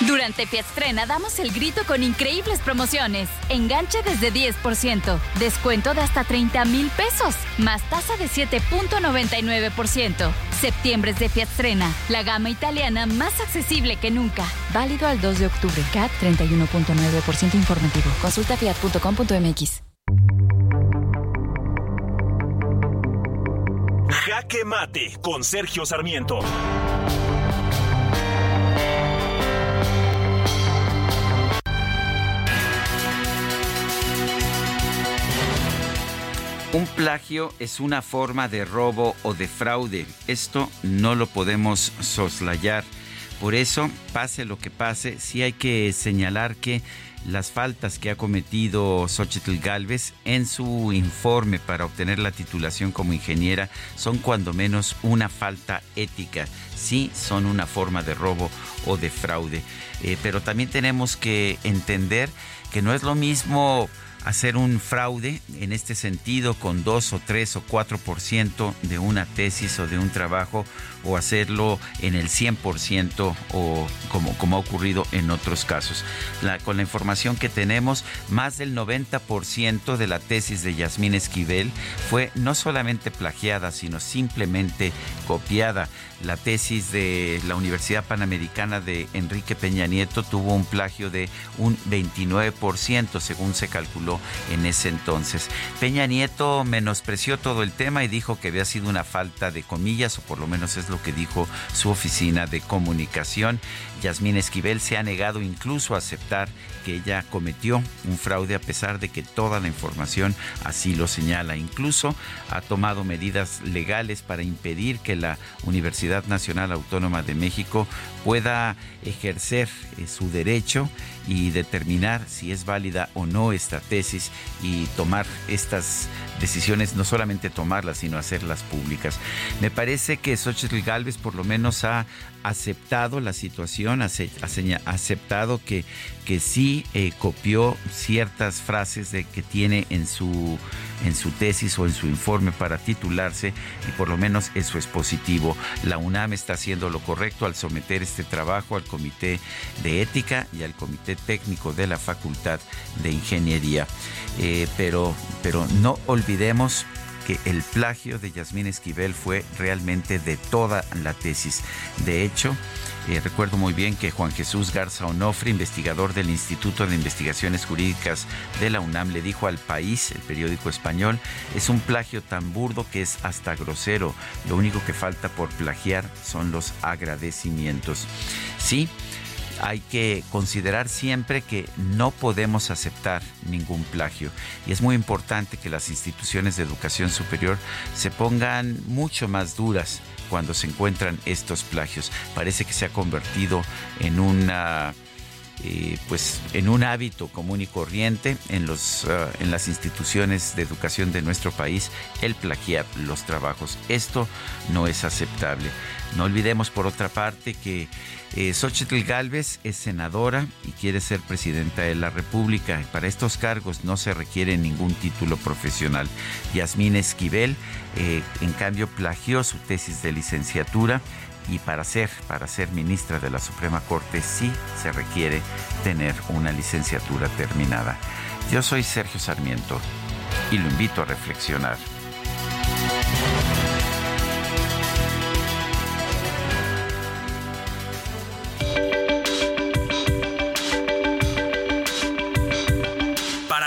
Durante Fiatstrena damos el grito con increíbles promociones. Enganche desde 10%, descuento de hasta 30 mil pesos, más tasa de 7.99%. Septiembre es de Fiatstrena, la gama italiana más accesible que nunca. Válido al 2 de octubre. CAT 31.9% informativo. Consulta fiat.com.mx. Jaque Mate con Sergio Sarmiento. Un plagio es una forma de robo o de fraude. Esto no lo podemos soslayar. Por eso, pase lo que pase, sí hay que señalar que las faltas que ha cometido Xochitl Galvez en su informe para obtener la titulación como ingeniera son cuando menos una falta ética. Sí, son una forma de robo o de fraude. Eh, pero también tenemos que entender que no es lo mismo hacer un fraude en este sentido con 2 o 3 o 4% de una tesis o de un trabajo o hacerlo en el 100% o como, como ha ocurrido en otros casos. con la información que tenemos, más del 90% de la tesis de Yasmín Esquivel fue no solamente plagiada, sino simplemente copiada. La tesis de la Universidad Panamericana de Enrique Peña Nieto tuvo un plagio de un 29%, según se calculó en ese entonces. Peña Nieto menospreció todo el tema y dijo que había sido una falta de comillas, o por lo menos es lo que dijo su oficina de comunicación. Yasmín Esquivel se ha negado incluso a aceptar que ella cometió un fraude a pesar de que toda la información así lo señala. Incluso ha tomado medidas legales para impedir que la Universidad Nacional Autónoma de México pueda ejercer eh, su derecho y determinar si es válida o no esta tesis y tomar estas decisiones, no solamente tomarlas, sino hacerlas públicas. Me parece que Xochitl Galvez por lo menos ha aceptado la situación, ha aceptado que, que sí eh, copió ciertas frases de que tiene en su, en su tesis o en su informe para titularse y por lo menos eso es positivo. La UNAM está haciendo lo correcto al someter este trabajo al Comité de Ética y al Comité Técnico de la Facultad de Ingeniería. Eh, pero, pero no olvidemos que el plagio de Yasmín Esquivel fue realmente de toda la tesis. De hecho, eh, recuerdo muy bien que Juan Jesús Garza Onofre, investigador del Instituto de Investigaciones Jurídicas de la UNAM, le dijo al país, el periódico español, es un plagio tan burdo que es hasta grosero. Lo único que falta por plagiar son los agradecimientos. Sí, hay que considerar siempre que no podemos aceptar ningún plagio y es muy importante que las instituciones de educación superior se pongan mucho más duras cuando se encuentran estos plagios. Parece que se ha convertido en una eh, pues en un hábito común y corriente en los ah, en las instituciones de educación de nuestro país el plagiar los trabajos. Esto no es aceptable. No olvidemos por otra parte que eh, Xochitl Galvez es senadora y quiere ser presidenta de la República. Para estos cargos no se requiere ningún título profesional. Yasmín Esquivel, eh, en cambio, plagió su tesis de licenciatura y para ser, para ser ministra de la Suprema Corte sí se requiere tener una licenciatura terminada. Yo soy Sergio Sarmiento y lo invito a reflexionar.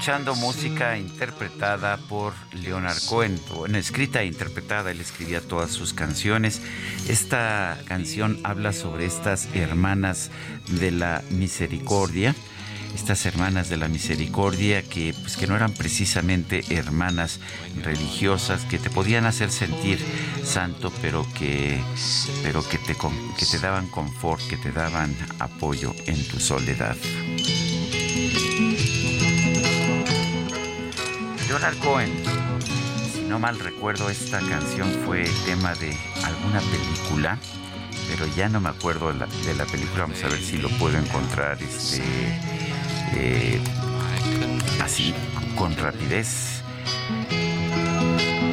escuchando música interpretada por Leonard Cohen, bueno, escrita e interpretada, él escribía todas sus canciones. Esta canción habla sobre estas hermanas de la misericordia, estas hermanas de la misericordia que, pues, que no eran precisamente hermanas religiosas, que te podían hacer sentir santo, pero que, pero que, te, que te daban confort, que te daban apoyo en tu soledad. Leonard Cohen, si no mal recuerdo, esta canción fue tema de alguna película, pero ya no me acuerdo de la película. Vamos a ver si lo puedo encontrar. Este, eh, así, con rapidez.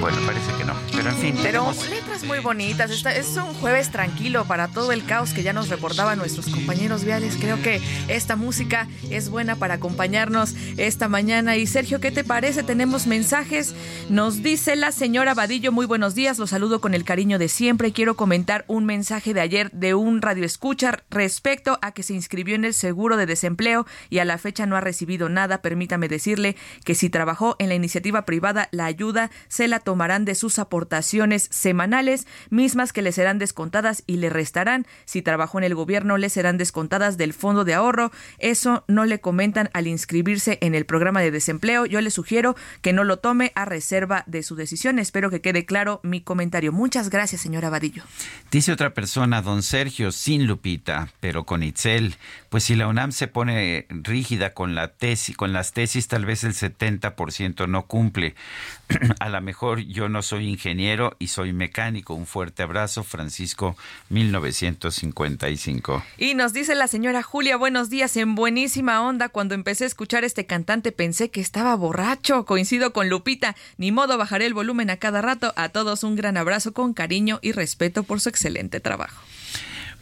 Bueno, parece que no. Pero en fin. Pero letras muy bonitas. es un jueves tranquilo para todo el caos que ya nos reportaban nuestros compañeros viales. Creo que esta música es buena para acompañarnos esta mañana. Y Sergio, ¿qué te parece? Tenemos mensajes. Nos dice la señora Vadillo, muy buenos días. Los saludo con el cariño de siempre. Quiero comentar un mensaje de ayer de un radio escucha respecto a que se inscribió en el seguro de desempleo y a la fecha no ha recibido nada. Permítame decirle que si trabajó en la iniciativa privada, la ayuda se la tomarán de sus aportaciones semanales, mismas que le serán descontadas y le restarán. Si trabajó en el gobierno, le serán descontadas del fondo de ahorro. Eso no le comentan al inscribirse en el programa de desempleo. Yo le sugiero que no lo tome a reserva de su decisión. Espero que quede claro mi comentario. Muchas gracias, señora Vadillo. Dice otra persona, don Sergio, sin Lupita, pero con Itzel. Pues si la UNAM se pone rígida con la tesis, con las tesis, tal vez el 70% no cumple. a lo mejor yo no soy ingeniero y soy mecánico. Un fuerte abrazo, Francisco, 1955. Y nos dice la señora Julia, buenos días, en buenísima onda. Cuando empecé a escuchar este cantante pensé que estaba borracho. Coincido con Lupita. Ni modo, bajaré el volumen a cada rato. A todos un gran abrazo con cariño y respeto por su excelente trabajo.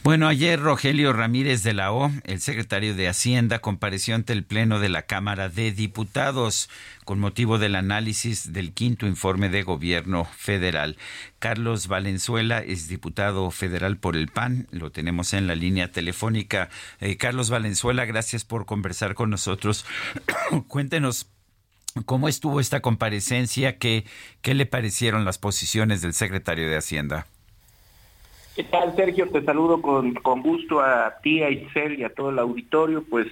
Bueno, ayer Rogelio Ramírez de la O, el secretario de Hacienda, compareció ante el Pleno de la Cámara de Diputados con motivo del análisis del quinto informe de gobierno federal. Carlos Valenzuela es diputado federal por el PAN, lo tenemos en la línea telefónica. Eh, Carlos Valenzuela, gracias por conversar con nosotros. Cuéntenos cómo estuvo esta comparecencia, qué, qué le parecieron las posiciones del secretario de Hacienda. ¿Qué tal, Sergio? Te saludo con, con gusto a ti, a Itzel y a todo el auditorio. Pues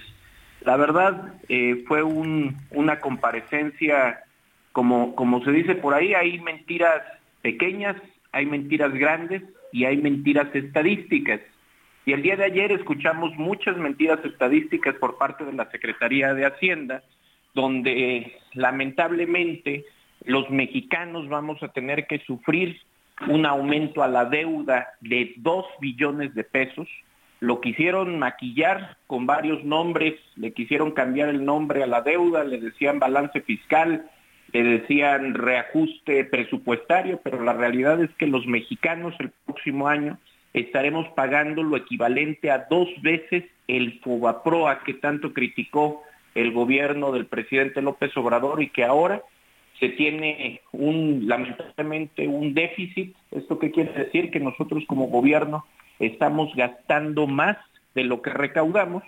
la verdad eh, fue un, una comparecencia, como, como se dice por ahí, hay mentiras pequeñas, hay mentiras grandes y hay mentiras estadísticas. Y el día de ayer escuchamos muchas mentiras estadísticas por parte de la Secretaría de Hacienda, donde lamentablemente los mexicanos vamos a tener que sufrir un aumento a la deuda de 2 billones de pesos. Lo quisieron maquillar con varios nombres, le quisieron cambiar el nombre a la deuda, le decían balance fiscal, le decían reajuste presupuestario, pero la realidad es que los mexicanos el próximo año estaremos pagando lo equivalente a dos veces el FOBAPROA que tanto criticó el gobierno del presidente López Obrador y que ahora se tiene un, lamentablemente, un déficit. ¿Esto qué quiere decir? Que nosotros como gobierno estamos gastando más de lo que recaudamos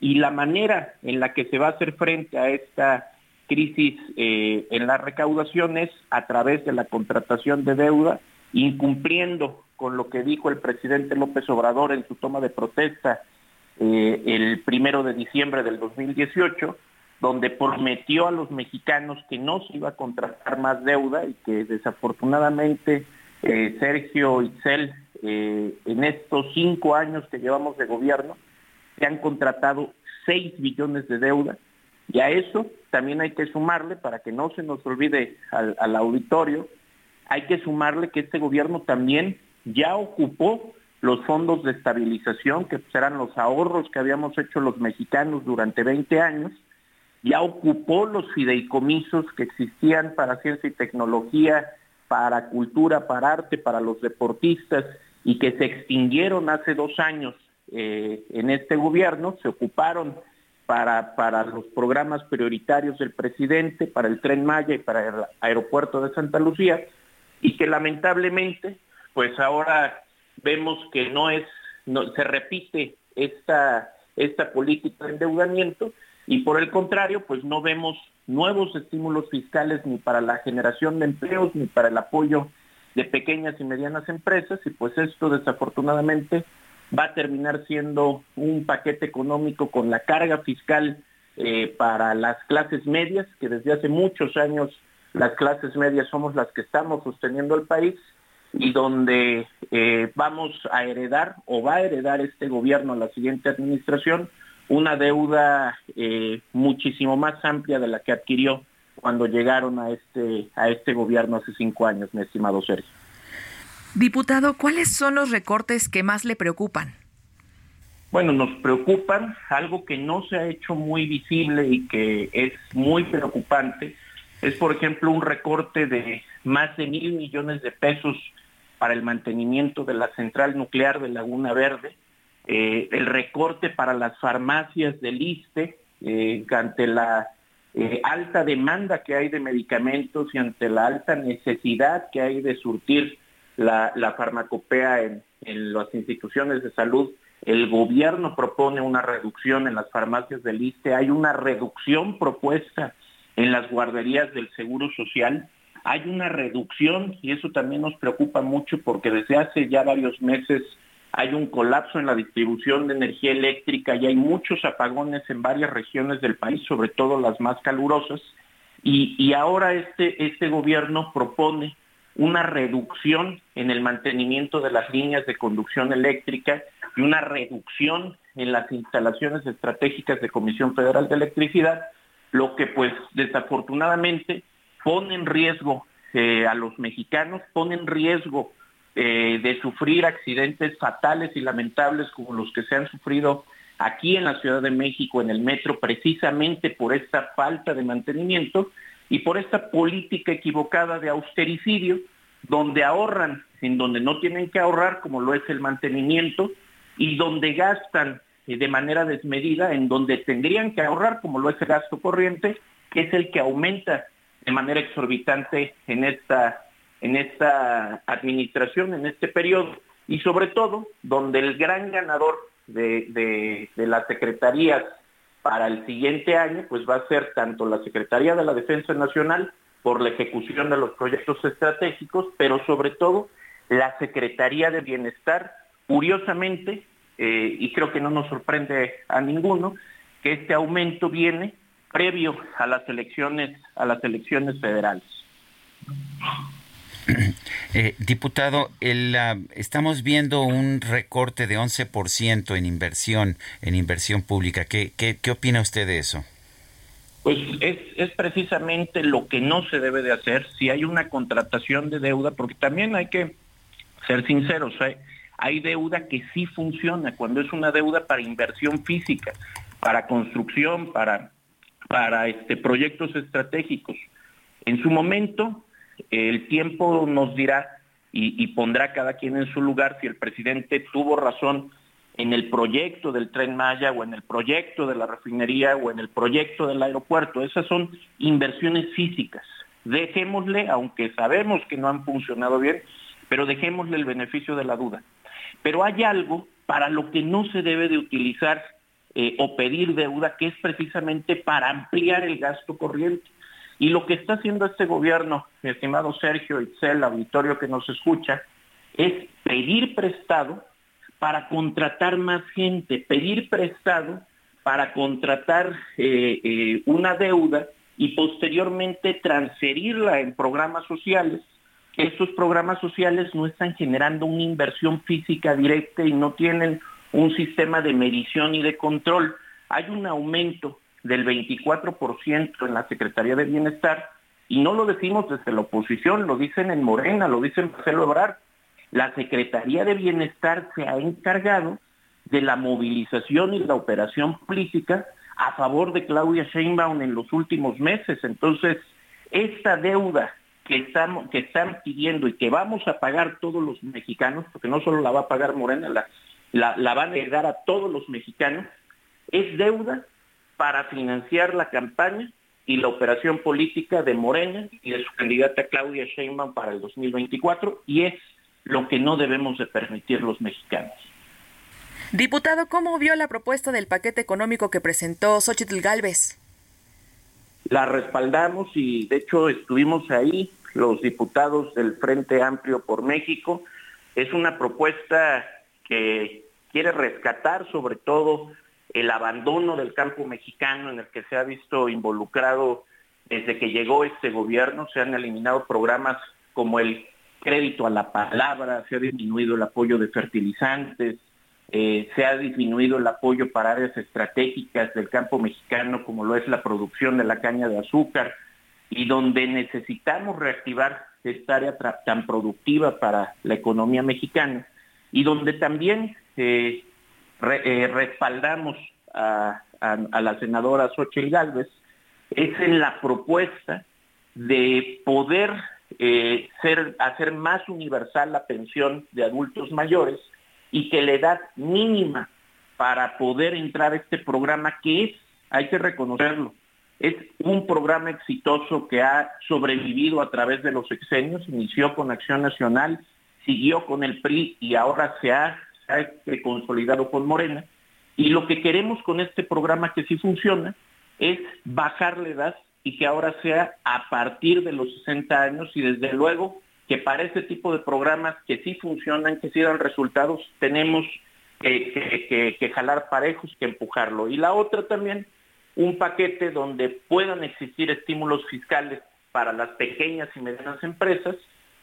y la manera en la que se va a hacer frente a esta crisis eh, en la recaudación es a través de la contratación de deuda, incumpliendo con lo que dijo el presidente López Obrador en su toma de protesta eh, el primero de diciembre del 2018, donde prometió a los mexicanos que no se iba a contratar más deuda y que desafortunadamente eh, Sergio Itzel, eh, en estos cinco años que llevamos de gobierno, se han contratado seis billones de deuda. Y a eso también hay que sumarle, para que no se nos olvide al, al auditorio, hay que sumarle que este gobierno también ya ocupó los fondos de estabilización, que serán los ahorros que habíamos hecho los mexicanos durante 20 años, ya ocupó los fideicomisos que existían para ciencia y tecnología, para cultura, para arte, para los deportistas y que se extinguieron hace dos años eh, en este gobierno, se ocuparon para, para los programas prioritarios del presidente, para el tren Maya y para el aeropuerto de Santa Lucía, y que lamentablemente, pues ahora vemos que no es, no, se repite esta, esta política de endeudamiento y por el contrario, pues no vemos nuevos estímulos fiscales ni para la generación de empleos ni para el apoyo de pequeñas y medianas empresas. Y pues esto desafortunadamente va a terminar siendo un paquete económico con la carga fiscal eh, para las clases medias, que desde hace muchos años las clases medias somos las que estamos sosteniendo el país y donde eh, vamos a heredar o va a heredar este gobierno la siguiente administración una deuda eh, muchísimo más amplia de la que adquirió cuando llegaron a este, a este gobierno hace cinco años, mi estimado Sergio. Diputado, ¿cuáles son los recortes que más le preocupan? Bueno, nos preocupan, algo que no se ha hecho muy visible y que es muy preocupante, es por ejemplo un recorte de más de mil millones de pesos para el mantenimiento de la central nuclear de Laguna Verde, eh, el recorte para las farmacias del ISTE eh, ante la eh, alta demanda que hay de medicamentos y ante la alta necesidad que hay de surtir la, farmacopea en, en las instituciones de salud el gobierno propone una reducción en las farmacias del ISTE, hay una reducción propuesta en las guarderías del Seguro Social, hay una reducción y eso también nos preocupa mucho porque desde hace ya varios meses hay un colapso en la distribución de energía eléctrica y hay muchos apagones en varias regiones del país, sobre todo las más calurosas, y, ahora este, este gobierno propone una reducción en el mantenimiento de las líneas de conducción eléctrica y una reducción en las instalaciones estratégicas de Comisión Federal de Electricidad, lo que pues desafortunadamente pone en riesgo eh, a los mexicanos, pone en riesgo eh, de sufrir accidentes fatales y lamentables como los que se han sufrido aquí en la Ciudad de México, en el metro, precisamente por esta falta de mantenimiento y por esta política equivocada de austericidio, donde ahorran en donde no tienen que ahorrar, como lo es el mantenimiento, y donde gastan eh, de manera desmedida en donde tendrían que ahorrar, como lo es el gasto corriente, que es el que aumenta de manera exorbitante en esta, en esta administración, en este periodo, y sobre todo donde el gran ganador de, las secretarías para el siguiente año, pues va a ser tanto la Secretaría de la Defensa Nacional por la ejecución de los proyectos estratégicos, pero sobre todo la Secretaría de Bienestar Curiosamente, eh, y creo que no nos sorprende a ninguno, que este aumento viene previo a las elecciones, a las elecciones federales. Eh, diputado, estamos viendo un recorte de 11% en inversión, en inversión pública. ¿Qué, opina usted de eso? Pues es, precisamente lo que no se debe de hacer si hay una contratación de deuda, porque también hay que ser sinceros. Hay deuda que sí funciona cuando es una deuda para inversión física, para construcción, para, para este, proyectos estratégicos. En su momento, el tiempo nos dirá y, pondrá cada quien en su lugar si el presidente tuvo razón en el proyecto del tren Maya o en el proyecto de la refinería o en el proyecto del aeropuerto. Esas son inversiones físicas. Dejémosle, aunque sabemos que no han funcionado bien, pero dejémosle el beneficio de la duda. Pero hay algo para lo que no se debe de utilizar eh, o pedir deuda, que es precisamente para ampliar el gasto corriente. Y lo que está haciendo este gobierno, estimado Sergio Itzel, auditorio que nos escucha, es pedir prestado para contratar más gente, pedir prestado para contratar eh, eh, una deuda y posteriormente transferirla en programas sociales estos programas sociales no están generando una inversión física directa y no tienen un sistema de medición y de control. Hay un aumento del 24% en la Secretaría de Bienestar y no lo decimos desde la oposición, lo dicen en Morena, lo dicen Marcelo Ebrard. La Secretaría de Bienestar se ha encargado de la movilización y la operación política a favor de Claudia Sheinbaum en los últimos meses. Entonces, esta deuda que están, que están pidiendo y que vamos a pagar todos los mexicanos, porque no solo la va a pagar Morena, la, la, la van a heredar a todos los mexicanos, es deuda para financiar la campaña y la operación política de Morena y de su candidata Claudia Sheinbaum para el 2024 y es lo que no debemos de permitir los mexicanos. Diputado, ¿cómo vio la propuesta del paquete económico que presentó Xochitl Galvez? La respaldamos y de hecho estuvimos ahí los diputados del Frente Amplio por México. Es una propuesta que quiere rescatar sobre todo el abandono del campo mexicano en el que se ha visto involucrado desde que llegó este gobierno. Se han eliminado programas como el crédito a la palabra, se ha disminuido el apoyo de fertilizantes, eh, se ha disminuido el apoyo para áreas estratégicas del campo mexicano como lo es la producción de la caña de azúcar, y donde necesitamos reactivar esta área tan productiva para la economía mexicana y donde también eh, eh, respaldamos a, la senadora Xochitl Gálvez es en la propuesta de poder eh, hacer más universal la pensión de adultos mayores y que la edad mínima para poder entrar a este programa, que es, hay que reconocerlo, es un programa exitoso que ha sobrevivido a través de los sexenios, inició con Acción Nacional, siguió con el PRI y ahora se ha, consolidado con Morena. Y lo que queremos con este programa que sí funciona es bajar la edad y que ahora sea a partir de los 60 años y desde luego que para ese tipo de programas que sí funcionan, que sí dan resultados, tenemos que, que jalar parejos, que empujarlo. Y la otra también, un paquete donde puedan existir estímulos fiscales para las pequeñas y medianas empresas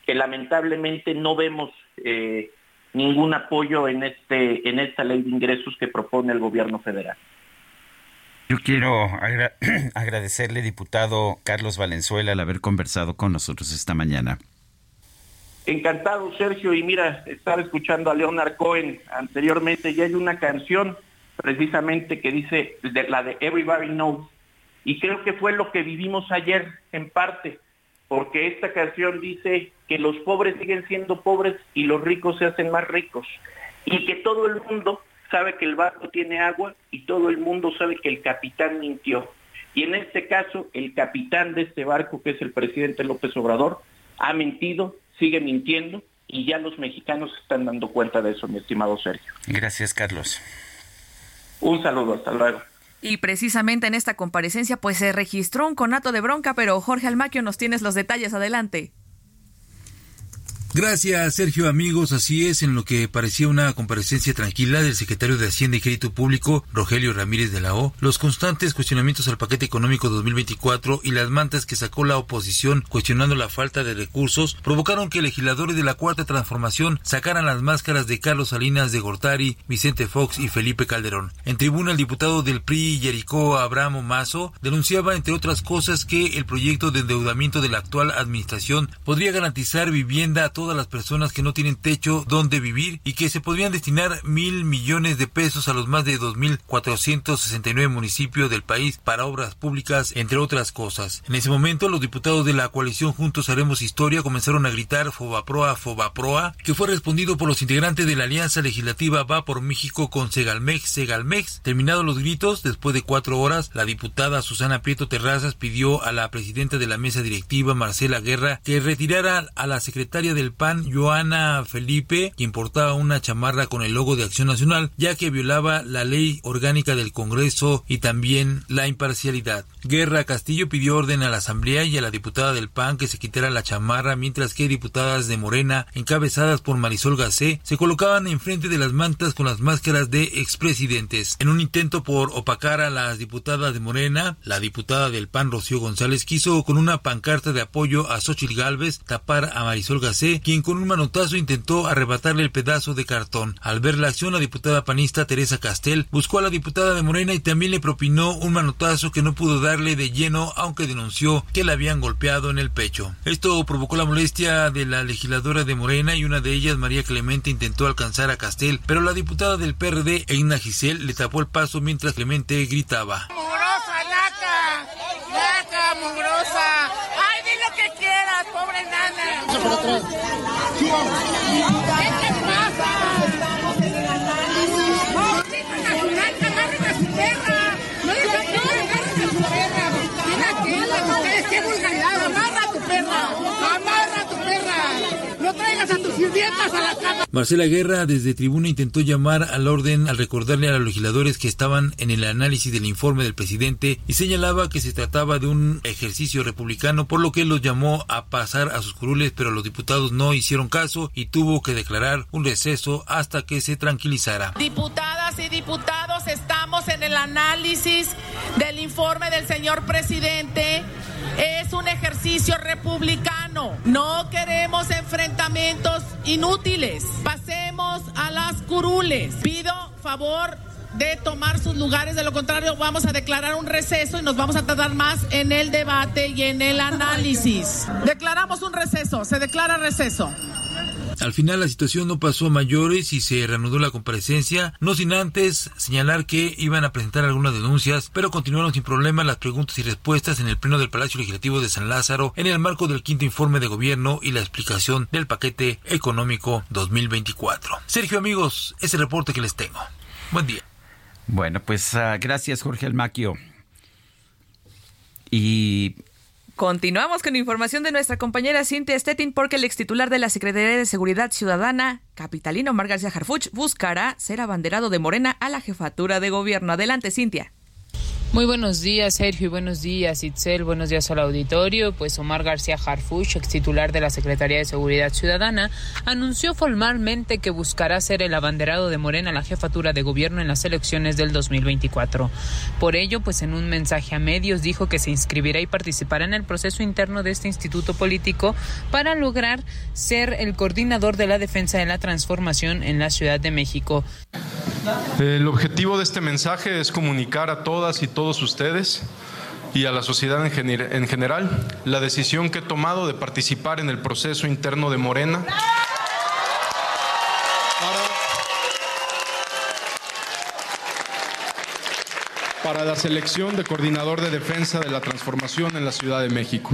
que lamentablemente no vemos eh, ningún apoyo en este en esta ley de ingresos que propone el gobierno federal. Yo quiero agradecerle, diputado Carlos Valenzuela, al haber conversado con nosotros esta mañana. Encantado, Sergio. Y mira, estaba escuchando a Leonard Cohen anteriormente y hay una canción precisamente que dice la de Everybody Knows. Y creo que fue lo que vivimos ayer en parte porque esta canción dice que los pobres siguen siendo pobres y los ricos se hacen más ricos, y que todo el mundo sabe que el barco tiene agua y todo el mundo sabe que el capitán mintió. Y en este caso, el capitán de este barco, que es el presidente López Obrador, ha mentido, sigue mintiendo y ya los mexicanos están dando cuenta de eso, mi estimado Sergio. Gracias, Carlos. Un saludo, hasta luego. Y precisamente en esta comparecencia pues se registró un conato de bronca, pero Jorge Almaquio nos tienes los detalles adelante. Gracias, Sergio. Amigos, así es, en lo que parecía una comparecencia tranquila del secretario de Hacienda y Crédito Público, Rogelio Ramírez de la O, los constantes cuestionamientos al paquete económico 2024 y las mantas que sacó la oposición cuestionando la falta de recursos provocaron que legisladores de la Cuarta Transformación sacaran las máscaras de Carlos Salinas de Gortari, Vicente Fox y Felipe Calderón. En tribuna, el diputado del PRI, Jericó Abramo Mazo, denunciaba, entre otras cosas, que el proyecto de endeudamiento de la actual administración podría garantizar vivienda a todos todas las personas que no tienen techo donde vivir y que se podrían destinar mil millones de pesos a los más de 2.469 municipios del país para obras públicas, entre otras cosas. En ese momento, los diputados de la coalición Juntos Haremos Historia comenzaron a gritar Fobaproa, Fobaproa, que fue respondido por los integrantes de la Alianza Legislativa Va por México con Segalmex, Segalmex. Terminados los gritos, después de cuatro horas, la diputada Susana Prieto Terrazas pidió a la presidenta de la mesa directiva, Marcela Guerra, que retirara a la secretaria del PAN, Joana Felipe, quien portaba una chamarra con el logo de Acción Nacional, ya que violaba la ley orgánica del Congreso y también la imparcialidad. Guerra Castillo pidió orden a la Asamblea y a la diputada del PAN que se quitara la chamarra, mientras que diputadas de Morena, encabezadas por Marisol Gacé, se colocaban enfrente de las mantas con las máscaras de expresidentes. En un intento por opacar a las diputadas de Morena, la diputada del PAN Rocío González quiso con una pancarta de apoyo a Xochitl Gálvez tapar a Marisol Gacé quien con un manotazo intentó arrebatarle el pedazo de cartón. Al ver la acción, la diputada panista Teresa Castel buscó a la diputada de Morena y también le propinó un manotazo que no pudo darle de lleno, aunque denunció que la habían golpeado en el pecho. Esto provocó la molestia de la legisladora de Morena y una de ellas, María Clemente, intentó alcanzar a Castel, pero la diputada del PRD, Eina Giselle, le tapó el paso mientras Clemente gritaba. ¡Mugrosa, laca! ¡Laca, mugrosa! derecha por atrás. Marcela Guerra desde tribuna intentó llamar al orden al recordarle a los legisladores que estaban en el análisis del informe del presidente y señalaba que se trataba de un ejercicio republicano por lo que los llamó a pasar a sus curules pero los diputados no hicieron caso y tuvo que declarar un receso hasta que se tranquilizara. Diputadas y diputados estamos en el análisis del informe del señor presidente es un ejercicio republicano. No queremos enfrentamientos inútiles. Pasemos a las curules. Pido favor de tomar sus lugares, de lo contrario vamos a declarar un receso y nos vamos a tardar más en el debate y en el análisis. Declaramos un receso, se declara receso. Al final la situación no pasó a mayores y se reanudó la comparecencia, no sin antes señalar que iban a presentar algunas denuncias, pero continuaron sin problema las preguntas y respuestas en el Pleno del Palacio Legislativo de San Lázaro en el marco del quinto informe de gobierno y la explicación del paquete económico 2024. Sergio amigos, ese reporte que les tengo. Buen día. Bueno, pues uh, gracias Jorge Almaquio. Y Continuamos con información de nuestra compañera Cintia Stettin porque el ex titular de la Secretaría de Seguridad Ciudadana, capitalino Omar García Harfuch, buscará ser abanderado de Morena a la jefatura de gobierno. Adelante, Cintia. Muy buenos días, Sergio, y buenos días, Itzel. Buenos días al auditorio. Pues Omar García Harfuch, ex titular de la Secretaría de Seguridad Ciudadana, anunció formalmente que buscará ser el abanderado de Morena a la jefatura de gobierno en las elecciones del 2024. Por ello, pues en un mensaje a medios dijo que se inscribirá y participará en el proceso interno de este instituto político para lograr ser el coordinador de la defensa de la transformación en la Ciudad de México. El objetivo de este mensaje es comunicar a todas y todos ustedes y a la sociedad en, gener en, general la decisión que he tomado de participar en el proceso interno de Morena. Para, para la selección de coordinador de defensa de la transformación en la Ciudad de México.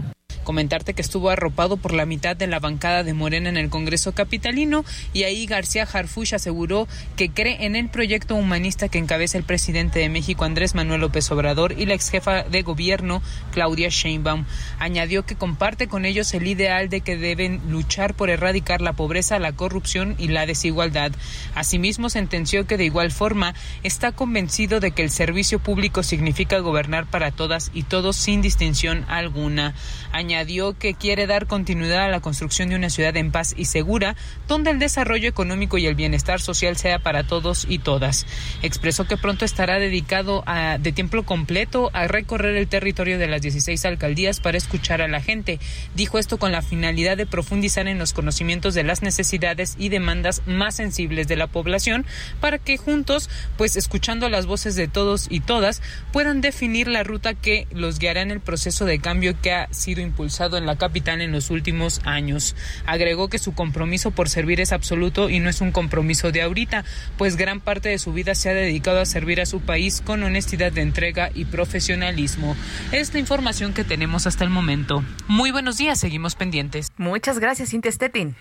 Comentarte que estuvo arropado por la mitad de la bancada de Morena en el Congreso Capitalino y ahí García Harfuch aseguró que cree en el proyecto humanista que encabeza el presidente de México Andrés Manuel López Obrador y la ex jefa de gobierno Claudia Sheinbaum. Añadió que comparte con ellos el ideal de que deben luchar por erradicar la pobreza, la corrupción y la desigualdad. Asimismo, sentenció que de igual forma está convencido de que el servicio público significa gobernar para todas y todos sin distinción alguna. Añadió que quiere dar continuidad a la construcción de una ciudad en paz y segura, donde el desarrollo económico y el bienestar social sea para todos y todas. Expresó que pronto estará dedicado a, de tiempo completo a recorrer el territorio de las 16 alcaldías para escuchar a la gente. Dijo esto con la finalidad de profundizar en los conocimientos de las necesidades y demandas más sensibles de la población para que juntos, pues escuchando las voces de todos y todas, puedan definir la ruta que los guiará en el proceso de cambio que ha sido impulsado en la capital en los últimos años. Agregó que su compromiso por servir es absoluto y no es un compromiso de ahorita, pues gran parte de su vida se ha dedicado a servir a su país con honestidad de entrega y profesionalismo. Es la información que tenemos hasta el momento. Muy buenos días, seguimos pendientes. Muchas gracias, Cintia Stettin.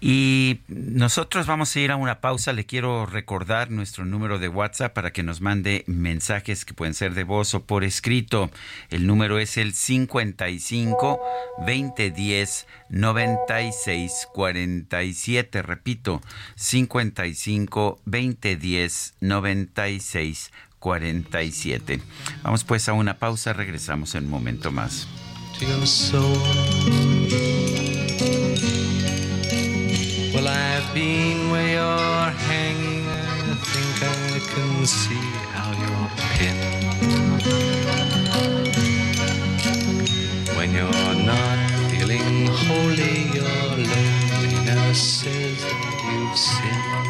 Y nosotros vamos a ir a una pausa. Le quiero recordar nuestro número de WhatsApp para que nos mande mensajes que pueden ser de voz o por escrito. El número es el 55 2010 96 47. Repito, 55 2010 96 47. Vamos pues a una pausa. Regresamos en un momento más. I've been where you're hanging. I think I can see how you're pinned. When you're not feeling holy, your loneliness says that you've sinned.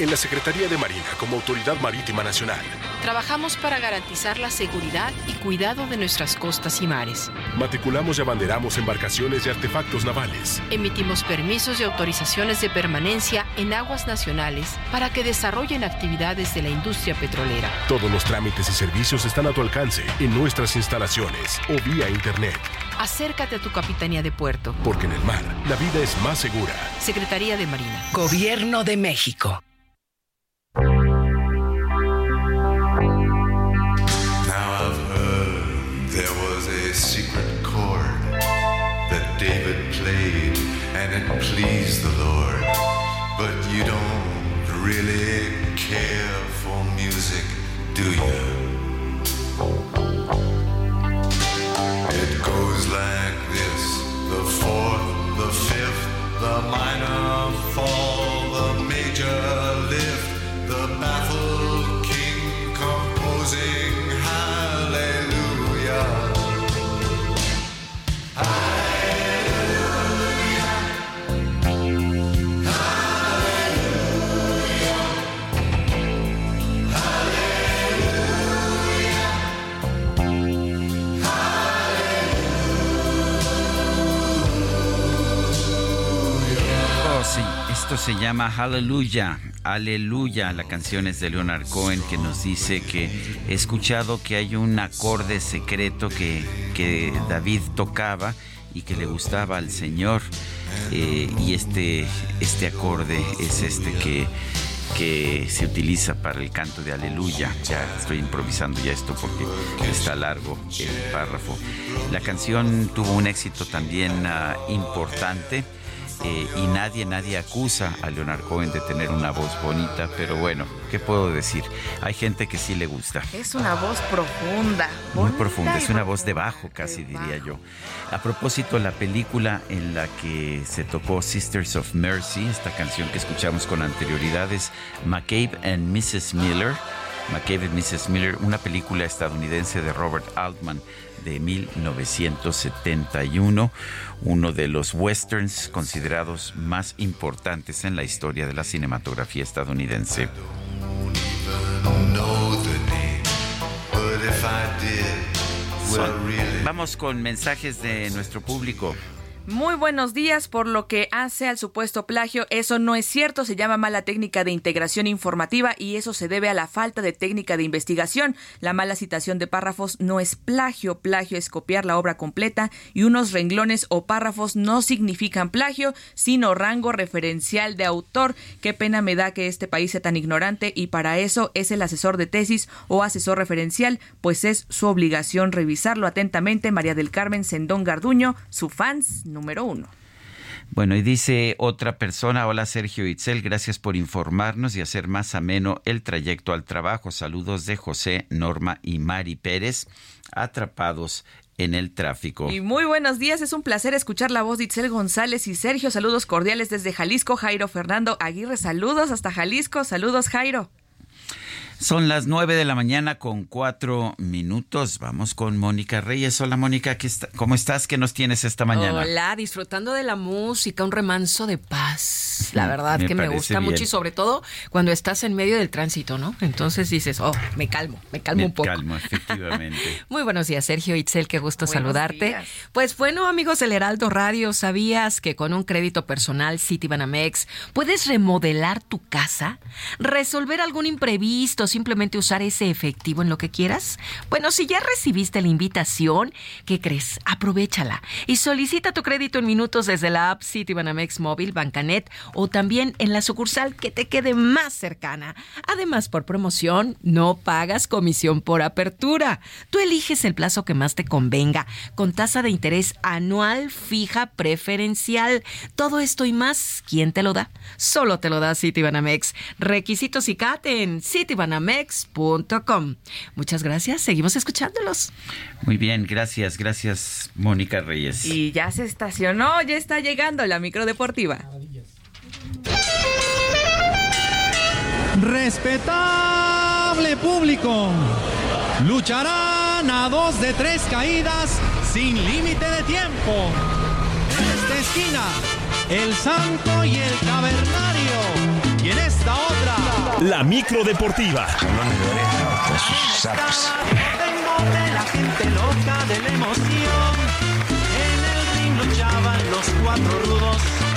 En la Secretaría de Marina, como Autoridad Marítima Nacional, Trabajamos para garantizar la seguridad y cuidado de nuestras costas y mares. matriculamos y abanderamos embarcaciones y artefactos navales. Emitimos permisos y autorizaciones de permanencia en aguas nacionales para que desarrollen actividades de la industria petrolera. Todos los trámites y servicios están a tu alcance en nuestras instalaciones o vía Internet. Acércate a tu capitanía de puerto. Porque en el mar, la vida es más segura. Secretaría de Marina. Gobierno de México. Care for music, do you? It goes like this the fourth, the fifth, the minor esto se llama Hallelujah. Aleluya, la canción es de Leonard Cohen que nos dice que he escuchado que hay un acorde secreto que, que David tocaba y que le gustaba al Señor. Eh, y este, este acorde es este que, que se utiliza para el canto de Aleluya. Ya estoy improvisando ya esto porque está largo el párrafo. La canción tuvo un éxito también ah, importante. Eh, y nadie, nadie acusa a Leonard Cohen de tener una voz bonita, pero bueno, ¿qué puedo decir? Hay gente que sí le gusta. Es una voz profunda. Muy profunda, es una voz de bajo casi diría yo. A propósito, la película en la que se tocó Sisters of Mercy, esta canción que escuchamos con anterioridad es McCabe and Mrs. Miller. McCabe Mrs. Miller, una película estadounidense de Robert Altman de 1971, uno de los westerns considerados más importantes en la historia de la cinematografía estadounidense. Son-. Vamos con mensajes de nuestro público. Muy buenos días. Por lo que hace al supuesto plagio, eso no es cierto. Se llama mala técnica de integración informativa y eso se debe a la falta de técnica de investigación. La mala citación de párrafos no es plagio. Plagio es copiar la obra completa y unos renglones o párrafos no significan plagio, sino rango referencial de autor. Qué pena me da que este país sea tan ignorante y para eso es el asesor de tesis o asesor referencial, pues es su obligación revisarlo atentamente. María del Carmen Sendón Garduño, su fans número uno. Bueno, y dice otra persona, hola Sergio Itzel, gracias por informarnos y hacer más ameno el trayecto al trabajo. Saludos de José, Norma y Mari Pérez, atrapados en el tráfico. Y muy buenos días, es un placer escuchar la voz de Itzel González y Sergio. Saludos cordiales desde Jalisco, Jairo Fernando Aguirre. Saludos hasta Jalisco, saludos Jairo. Son las nueve de la mañana con cuatro minutos. Vamos con Mónica Reyes. Hola Mónica, ¿qué está- ¿cómo estás? ¿Qué nos tienes esta mañana? Hola, disfrutando de la música, un remanso de paz. La verdad Me que me gusta bien. mucho y sobre todo cuando estás en medio del tránsito, ¿no? Entonces dices, oh, me calmo, me calmo Me un poco. calmo, efectivamente. Muy buenos días, Sergio Itzel, qué gusto Buenos saludarte. días. Pues bueno, amigos del Heraldo Radio, ¿sabías que con un crédito personal Citibanamex puedes remodelar tu casa, resolver algún imprevisto, simplemente usar ese efectivo en lo que quieras? Bueno, si ya recibiste la invitación, ¿qué crees? Aprovechala y solicita tu crédito en minutos desde la app Citibanamex Móvil, Bancanet o también en la sucursal que te quede más cercana. Además, por promoción, no pagas comisión por apertura. Tú eliges el plazo que más te convenga, con tasa de interés anual fija preferencial. Todo esto y más, ¿quién te lo da? Solo te lo da Citibanamex. Requisitos y CAT en citibanamex.com. Muchas gracias, seguimos escuchándolos. Muy bien, gracias, gracias Mónica Reyes. Y ya se estacionó, ya está llegando la microdeportiva. Respetable público, lucharán a dos de tres caídas sin límite de tiempo. En esta esquina, el santo y el cavernario. Y en esta otra, La micro deportiva. tengo de la gente loca de la emoción. En el ring luchaban los cuatro rudos.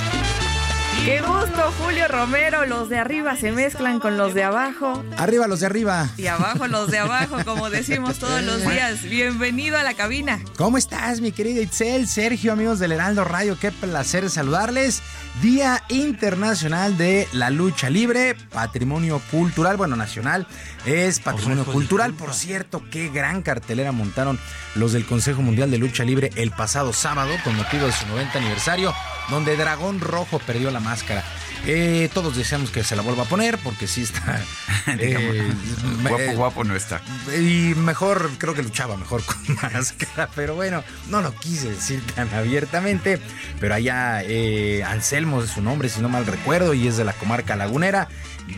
Qué gusto, Julio Romero. Los de arriba se mezclan con los de abajo. Arriba los de arriba. Y abajo los de abajo, como decimos todos los días. Bienvenido a la cabina. ¿Cómo estás, mi querido Itzel, Sergio, amigos del Heraldo Radio? Qué placer saludarles. Día Internacional de la Lucha Libre, Patrimonio Cultural, bueno, nacional, es Patrimonio Cultural. Por cierto, qué gran cartelera montaron los del Consejo Mundial de Lucha Libre el pasado sábado con motivo de su 90 aniversario. donde Dragón Rojo perdió la máscara. Eh, todos deseamos que se la vuelva a poner porque sí está. eh, guapo, guapo no está. Y mejor, creo que luchaba mejor con máscara, pero bueno, no lo quise decir tan abiertamente. Pero allá eh, Anselmo es su nombre, si no mal recuerdo, y es de la comarca lagunera.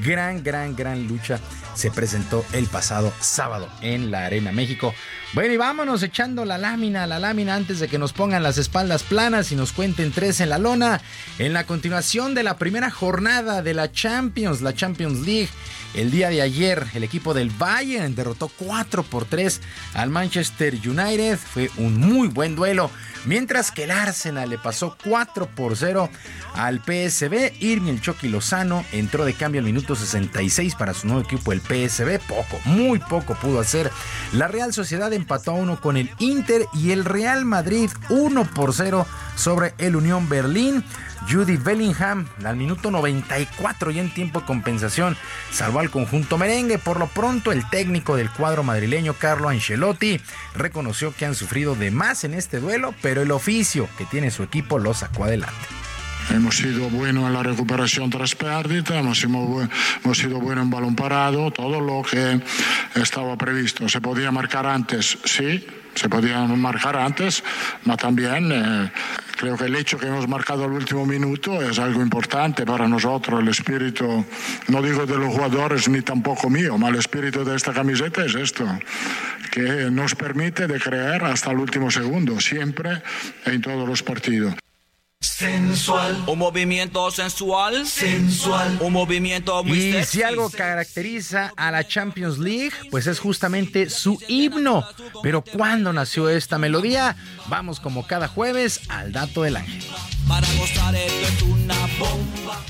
Gran, gran, gran lucha se presentó el pasado sábado en la Arena México. Bueno, y vámonos echando la lámina, la lámina antes de que nos pongan las espaldas planas y nos cuenten tres en la lona. En la continuación de la primera jornada de la Champions, la Champions League. El día de ayer, el equipo del Bayern derrotó 4 por 3 al Manchester United. Fue un muy buen duelo. Mientras que el Arsenal le pasó 4 por 0 al PSB. Irving el Chucky Lozano entró de cambio al minuto 66 para su nuevo equipo, el PSB. Poco, muy poco pudo hacer. La Real Sociedad empató a 1 con el Inter y el Real Madrid 1 por 0 sobre el Unión Berlín. Judy Bellingham al minuto 94 y en tiempo de compensación salvó al conjunto merengue. Por lo pronto el técnico del cuadro madrileño Carlo Ancelotti reconoció que han sufrido de más en este duelo, pero el oficio que tiene su equipo lo sacó adelante. Hemos sido buenos en la recuperación tras pérdida, hemos, sido buenos en balón parado, todo lo que estaba previsto. ¿Se podía marcar antes? Sí, se podía marcar antes, pero también eh, creo que el hecho que hemos marcado el último minuto es algo importante para nosotros. El espíritu, no digo de los jugadores ni tampoco mío, pero el espíritu de esta camiseta es esto, que nos permite de creer hasta el último segundo, siempre en todos los partidos. Sensual. Un movimiento sensual. Sensual. Un movimiento muy Y si algo caracteriza a la Champions League, pues es justamente su himno. Pero ¿cuándo nació esta melodía? Vamos como cada jueves al dato del ángel. Para gozar esto es una bomba.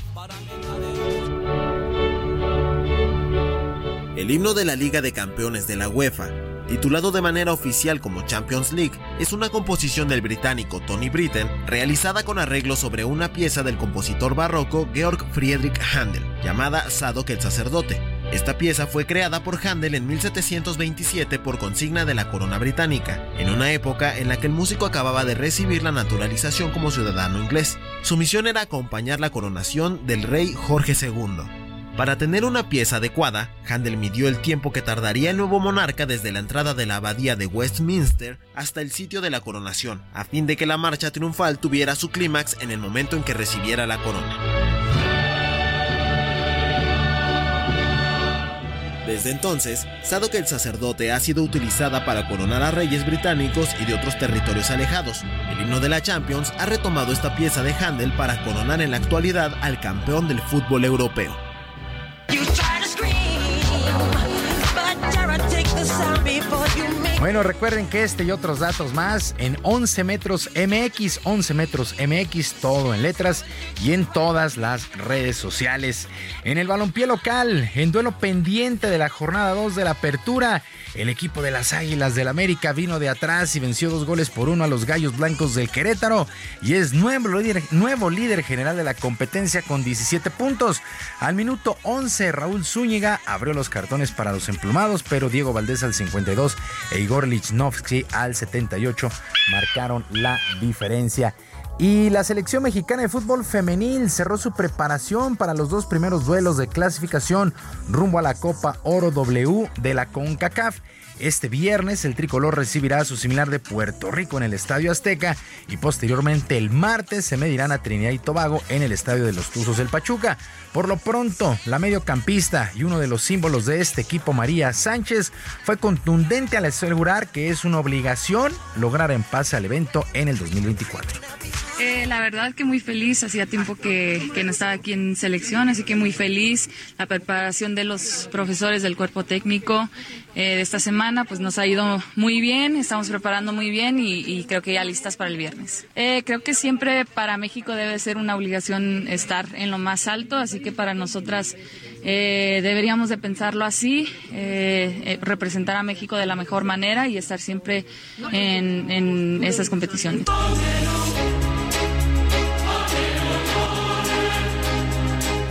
El himno de la Liga de Campeones de la UEFA titulado de manera oficial como Champions League, es una composición del británico Tony Britten realizada con arreglo sobre una pieza del compositor barroco Georg Friedrich Handel, llamada Sadok el sacerdote. Esta pieza fue creada por Handel en 1727 por consigna de la corona británica, en una época en la que el músico acababa de recibir la naturalización como ciudadano inglés. Su misión era acompañar la coronación del rey Jorge II. Para tener una pieza adecuada, Handel midió el tiempo que tardaría el nuevo monarca desde la entrada de la abadía de Westminster hasta el sitio de la coronación, a fin de que la marcha triunfal tuviera su clímax en el momento en que recibiera la corona. Desde entonces, Sadok el sacerdote ha sido utilizada para coronar a reyes británicos y de otros territorios alejados. El himno de la Champions ha retomado esta pieza de Handel para coronar en la actualidad al campeón del fútbol europeo. Bueno, recuerden que este y otros datos más en 11 metros MX, 11 metros MX, todo en letras y en todas las redes sociales. En el balompié local, en duelo pendiente de la jornada 2 de la apertura, el equipo de las Águilas del América vino de atrás y venció dos goles por uno a los Gallos Blancos del Querétaro y es nuevo líder, nuevo líder general de la competencia con 17 puntos. Al minuto 11, Raúl Zúñiga abrió los cartones para los emplumados, pero Diego Valdés al 52 e Igor Lichnowsky al 78 marcaron la diferencia. Y la selección mexicana de fútbol femenil cerró su preparación para los dos primeros duelos de clasificación rumbo a la Copa Oro W de la CONCACAF. Este viernes el tricolor recibirá a su similar de Puerto Rico en el Estadio Azteca y posteriormente el martes se medirán a Trinidad y Tobago en el Estadio de los Tuzos del Pachuca. Por lo pronto, la mediocampista y uno de los símbolos de este equipo, María Sánchez, fue contundente al asegurar que es una obligación lograr en paz al evento en el 2024. Eh, la verdad que muy feliz, hacía tiempo que, no estaba aquí en selección, así que muy feliz. La preparación de los profesores del cuerpo técnico eh, de esta semana pues nos ha ido muy bien, estamos preparando muy bien y, creo que ya listas para el viernes. Eh, creo que siempre para México debe ser una obligación estar en lo más alto, así que para nosotras deberíamos de pensarlo así, representar a México de la mejor manera y estar siempre en esas competiciones.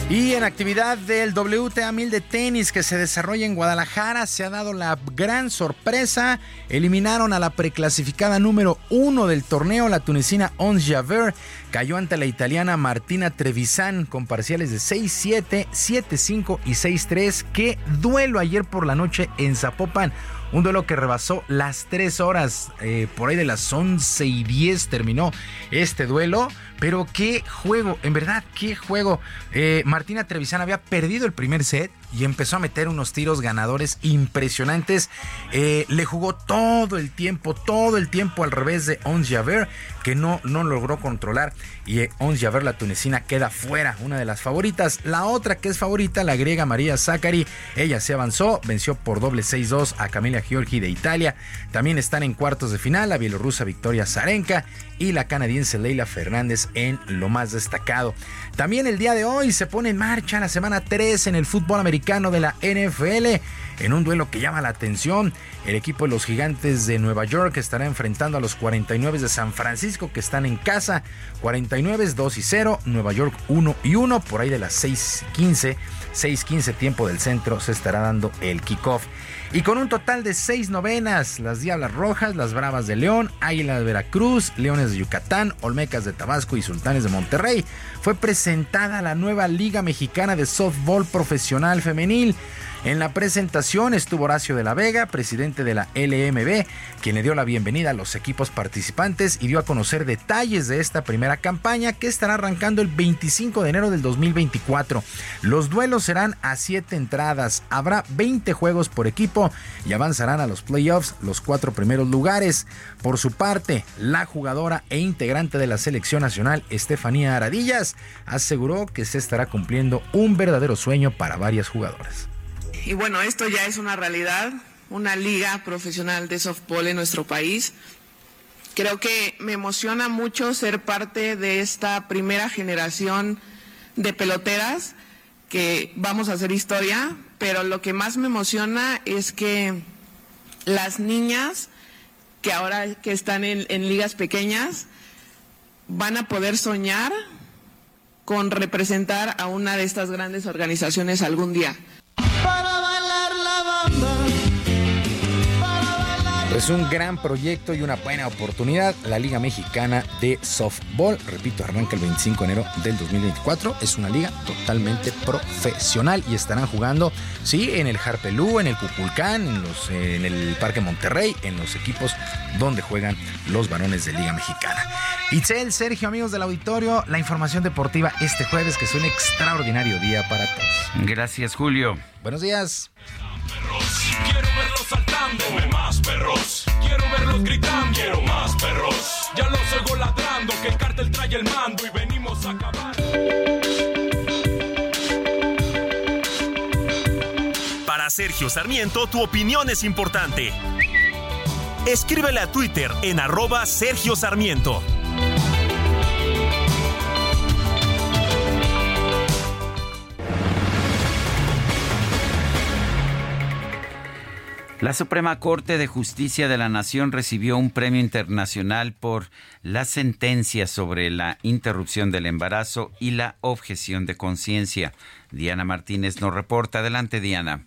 Y en actividad del WTA 1000 de tenis que se desarrolla en Guadalajara se ha dado la gran sorpresa. Eliminaron a la preclasificada número uno del torneo, la tunecina Ons Javer. Cayó ante la italiana Martina Trevisan con parciales de 6-7, 7-5 y 6-3. Qué duelo ayer por la noche en Zapopan. Un duelo que rebasó las 3 horas. Eh, por ahí de las 11 y 10 terminó este duelo. Pero qué juego, en verdad, qué juego. Eh, Martina Trevisan había perdido el primer set y empezó a meter unos tiros ganadores impresionantes. Eh, le jugó todo el tiempo, todo el tiempo al revés de Ons Javer, que no, no logró controlar. Y eh, Ons Javer, la tunecina, queda fuera, una de las favoritas. La otra que es favorita, la griega María Zachary, ella se avanzó, venció por doble 6-2 a Camila Giorgi de Italia. También están en cuartos de final la bielorrusa Victoria Zarenka y la canadiense Leila Fernández en lo más destacado. También el día de hoy se pone en marcha la semana 3 en el fútbol americano de la NFL en un duelo que llama la atención. El equipo de los gigantes de Nueva York estará enfrentando a los 49 de San Francisco que están en casa. 49 2 y 0, Nueva York 1 y 1. Por ahí de las 6:15, 6:15 tiempo del centro se estará dando el kickoff. Y con un total de seis novenas, las Diablas Rojas, las Bravas de León, Águilas de Veracruz, Leones de Yucatán, Olmecas de Tabasco y Sultanes de Monterrey, fue presentada la nueva Liga Mexicana de Softball Profesional Femenil. En la presentación estuvo Horacio de la Vega, presidente de la LMB, quien le dio la bienvenida a los equipos participantes y dio a conocer detalles de esta primera campaña que estará arrancando el 25 de enero del 2024. Los duelos serán a 7 entradas, habrá 20 juegos por equipo y avanzarán a los playoffs los cuatro primeros lugares. Por su parte, la jugadora e integrante de la selección nacional, Estefanía Aradillas, aseguró que se estará cumpliendo un verdadero sueño para varias jugadoras. Y bueno, esto ya es una realidad, una liga profesional de softball en nuestro país. Creo que me emociona mucho ser parte de esta primera generación de peloteras que vamos a hacer historia, pero lo que más me emociona es que las niñas que ahora que están en, en ligas pequeñas van a poder soñar con representar a una de estas grandes organizaciones algún día. But I. Es un gran proyecto y una buena oportunidad. La Liga Mexicana de Softball, repito, arranca el 25 de enero del 2024. Es una liga totalmente profesional y estarán jugando, sí, en el Harpelú, en el Cuculcán, en, los, en el Parque Monterrey, en los equipos donde juegan los varones de Liga Mexicana. Itzel, Sergio, amigos del auditorio, la información deportiva este jueves, que es un extraordinario día para todos. Gracias, Julio. Buenos días. Verlos saltando, más perros. Quiero verlos gritando, quiero más perros. Ya los oigo ladrando, que el cártel trae el mando y venimos a acabar. Para Sergio Sarmiento, tu opinión es importante. Escríbele a Twitter en arroba Sergio Sarmiento. La Suprema Corte de Justicia de la Nación recibió un premio internacional por la sentencia sobre la interrupción del embarazo y la objeción de conciencia. Diana Martínez nos reporta. Adelante, Diana.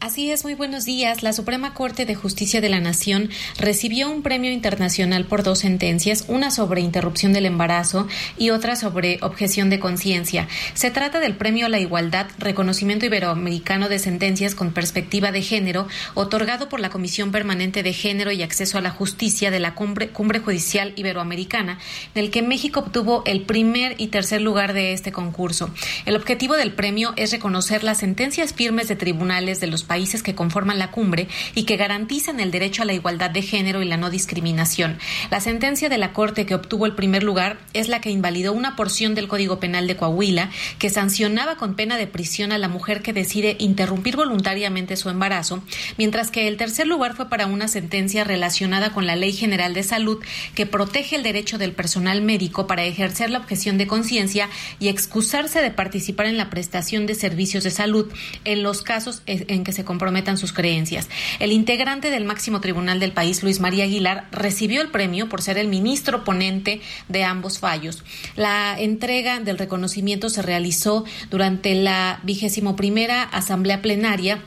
Así es, muy buenos días. La Suprema Corte de Justicia de la Nación recibió un premio internacional por dos sentencias, una sobre interrupción del embarazo y otra sobre objeción de conciencia. Se trata del Premio a la Igualdad, Reconocimiento Iberoamericano de Sentencias con Perspectiva de Género, otorgado por la Comisión Permanente de Género y Acceso a la Justicia de la Cumbre, Cumbre Judicial Iberoamericana, en el que México obtuvo el primer y tercer lugar de este concurso. El objetivo del premio es reconocer las sentencias firmes de tribunales de los países que conforman la cumbre y que garantizan el derecho a la igualdad de género y la no discriminación. La sentencia de la Corte que obtuvo el primer lugar es la que invalidó una porción del Código Penal de Coahuila que sancionaba con pena de prisión a la mujer que decide interrumpir voluntariamente su embarazo, mientras que el tercer lugar fue para una sentencia relacionada con la Ley General de Salud que protege el derecho del personal médico para ejercer la objeción de conciencia y excusarse de participar en la prestación de servicios de salud en los casos en que se se comprometan sus creencias. El integrante del máximo tribunal del país, Luis María Aguilar, recibió el premio por ser el ministro ponente de ambos fallos. La entrega del reconocimiento se realizó durante la vigésimo primera asamblea plenaria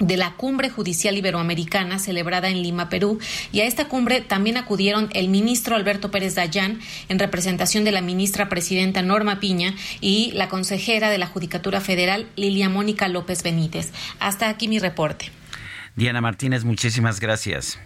de la Cumbre Judicial Iberoamericana celebrada en Lima, Perú, y a esta cumbre también acudieron el ministro Alberto Pérez Dayán en representación de la ministra presidenta Norma Piña y la consejera de la Judicatura Federal Lilia Mónica López Benítez. Hasta aquí mi reporte. Diana Martínez, muchísimas gracias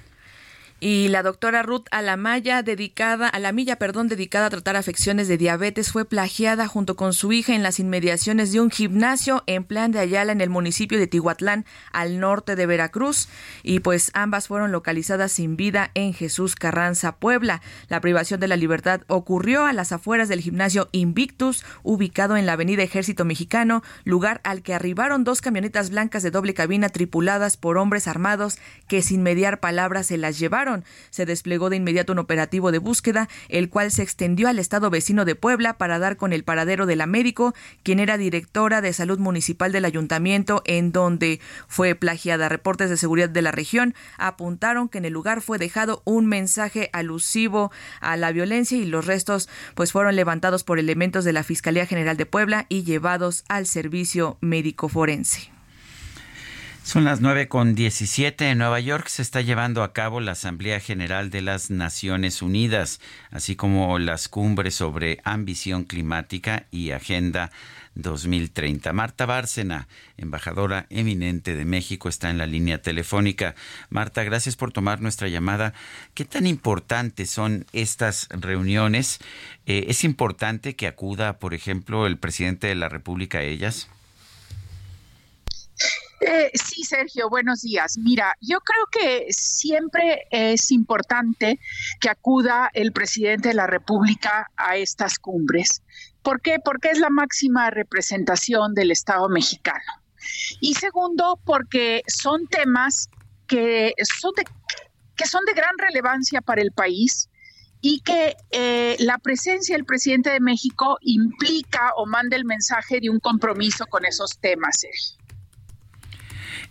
y la doctora Ruth Alamaya, dedicada, a la milla, perdón, dedicada a tratar afecciones de diabetes, fue plagiada junto con su hija en las inmediaciones de un gimnasio en Plan de Ayala en el municipio de Tihuatlán, al norte de Veracruz, y pues ambas fueron localizadas sin vida en Jesús Carranza, Puebla. La privación de la libertad ocurrió a las afueras del gimnasio Invictus, ubicado en la Avenida Ejército Mexicano, lugar al que arribaron dos camionetas blancas de doble cabina tripuladas por hombres armados que sin mediar palabras se las llevaron se desplegó de inmediato un operativo de búsqueda, el cual se extendió al estado vecino de Puebla para dar con el paradero de la médico, quien era directora de salud municipal del ayuntamiento en donde fue plagiada. Reportes de seguridad de la región apuntaron que en el lugar fue dejado un mensaje alusivo a la violencia y los restos pues fueron levantados por elementos de la Fiscalía General de Puebla y llevados al servicio médico forense. Son las nueve con diecisiete. En Nueva York se está llevando a cabo la Asamblea General de las Naciones Unidas, así como las cumbres sobre ambición climática y Agenda 2030. Marta Bárcena, embajadora eminente de México, está en la línea telefónica. Marta, gracias por tomar nuestra llamada. ¿Qué tan importantes son estas reuniones? Eh, ¿Es importante que acuda, por ejemplo, el presidente de la República a ellas? Eh, sí, Sergio, buenos días. Mira, yo creo que siempre es importante que acuda el presidente de la República a estas cumbres. ¿Por qué? Porque es la máxima representación del Estado mexicano. Y segundo, porque son temas que son de, que son de gran relevancia para el país y que eh, la presencia del presidente de México implica o manda el mensaje de un compromiso con esos temas, Sergio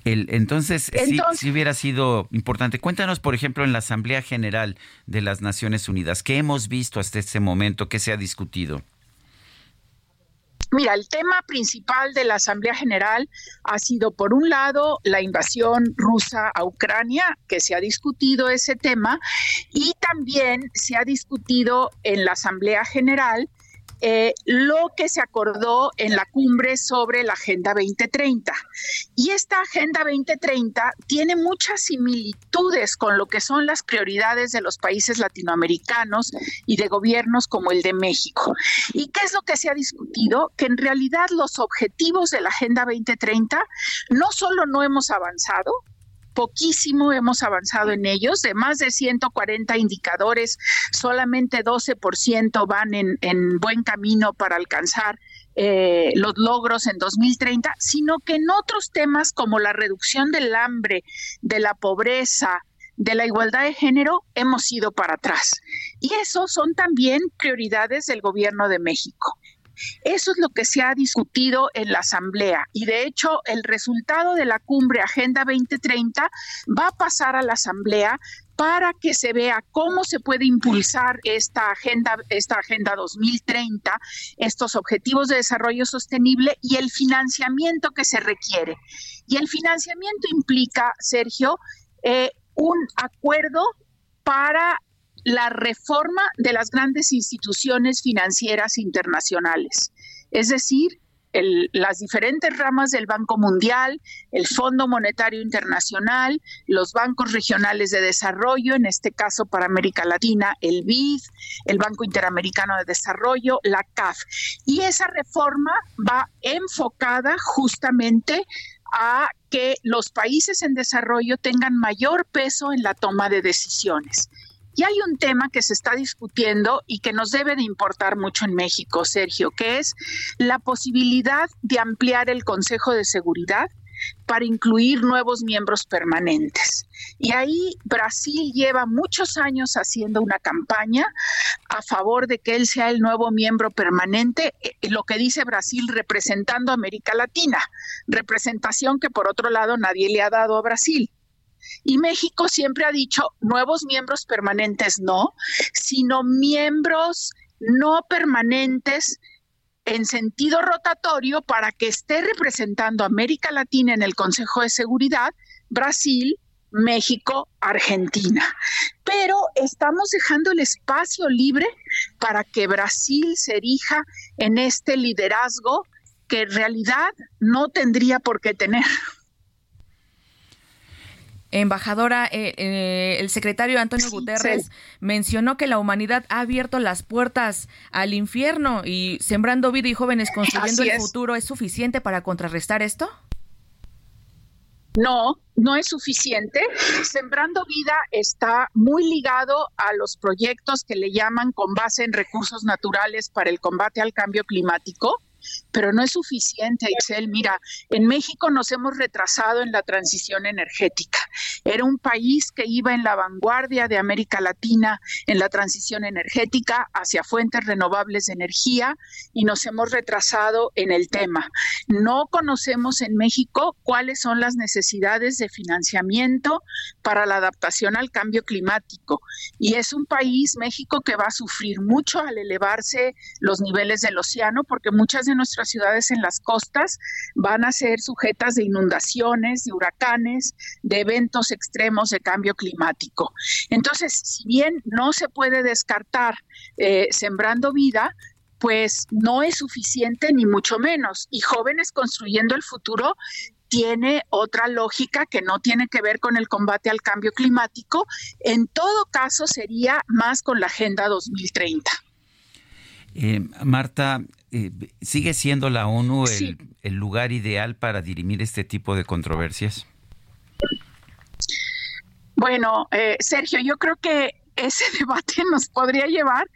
entonces, si hubiera sido importante. Cuéntanos, por ejemplo, en la Asamblea General de las Naciones Unidas, ¿qué hemos visto hasta este momento? ¿Qué se ha discutido? Mira, el tema principal de la Asamblea General ha sido, por un lado, la invasión rusa a Ucrania, que se ha discutido ese tema, y también se ha discutido en la Asamblea General eh, lo que se acordó en la cumbre sobre la Agenda 2030. Y esta Agenda 2030 tiene muchas similitudes con lo que son las prioridades de los países latinoamericanos y de gobiernos como el de México. ¿Y qué es lo que se ha discutido? Que en realidad los objetivos de la Agenda 2030 no solo no hemos avanzado, poquísimo hemos avanzado en ellos. De más de 140 indicadores, solamente 12% van en, en, buen camino para alcanzar eh, los logros en 2030, sino que en otros temas como la reducción del hambre, de la pobreza, de la igualdad de género, hemos ido para atrás. Y eso son también prioridades del gobierno de México. Eso es lo que se ha discutido en la Asamblea y de hecho el resultado de la cumbre Agenda 2030 va a pasar a la Asamblea para que se vea cómo se puede impulsar esta agenda, esta agenda 2030, estos objetivos de desarrollo sostenible y el financiamiento que se requiere. Y el financiamiento implica, Sergio, eh, un acuerdo para la reforma de las grandes instituciones financieras internacionales, es decir, las diferentes ramas del Banco Mundial, el Fondo Monetario Internacional, los bancos regionales de desarrollo, en este caso para América Latina, el BID, el Banco Interamericano de Desarrollo, la CAF. Y esa reforma va enfocada justamente a que los países en desarrollo tengan mayor peso en la toma de decisiones. Y hay un tema que se está discutiendo y que nos debe de importar mucho en México, Sergio, que es la posibilidad de ampliar el Consejo de Seguridad para incluir nuevos miembros permanentes. Y ahí Brasil lleva muchos años haciendo una campaña a favor de que él sea el nuevo miembro permanente, eh, lo que dice Brasil representando a América Latina, representación que por otro lado nadie le ha dado a Brasil. Y México siempre ha dicho nuevos miembros permanentes no, sino miembros no permanentes en sentido rotatorio para que esté representando a América Latina en el Consejo de Seguridad, Brasil, México, Argentina. Pero estamos dejando el espacio libre para que Brasil se erija en este liderazgo que en realidad no tendría por qué tener. Embajadora, eh, eh, el secretario Antonio Guterres mencionó que la humanidad ha abierto las puertas al infierno y sembrando vida y jóvenes construyendo el futuro es suficiente para contrarrestar esto. No, no es suficiente. Sembrando Vida está muy ligado a los proyectos que le llaman con base en recursos naturales para el combate al cambio climático pero no es suficiente, Excel. Mira, en México nos hemos retrasado en la transición energética. Era un país que iba en la vanguardia de América Latina en la transición energética hacia fuentes renovables de energía y nos hemos retrasado en el tema. No conocemos en México cuáles son las necesidades de financiamiento para la adaptación al cambio climático. Y es un país, México, que va a sufrir mucho al elevarse los niveles del océano porque muchas de nuestras ciudades en las costas van a ser sujetas de inundaciones, de huracanes, de eventos extremos de cambio climático. Entonces, si bien no se puede descartar eh, sembrando vida, pues no es suficiente ni mucho menos. Y jóvenes construyendo el futuro tiene otra lógica que no tiene que ver con el combate al cambio climático. En todo caso, sería más con la Agenda 2030. Eh, Marta, eh, ¿sigue siendo la ONU el, lugar ideal para dirimir este tipo de controversias? Bueno, eh, Sergio, yo creo que ese debate nos podría llevar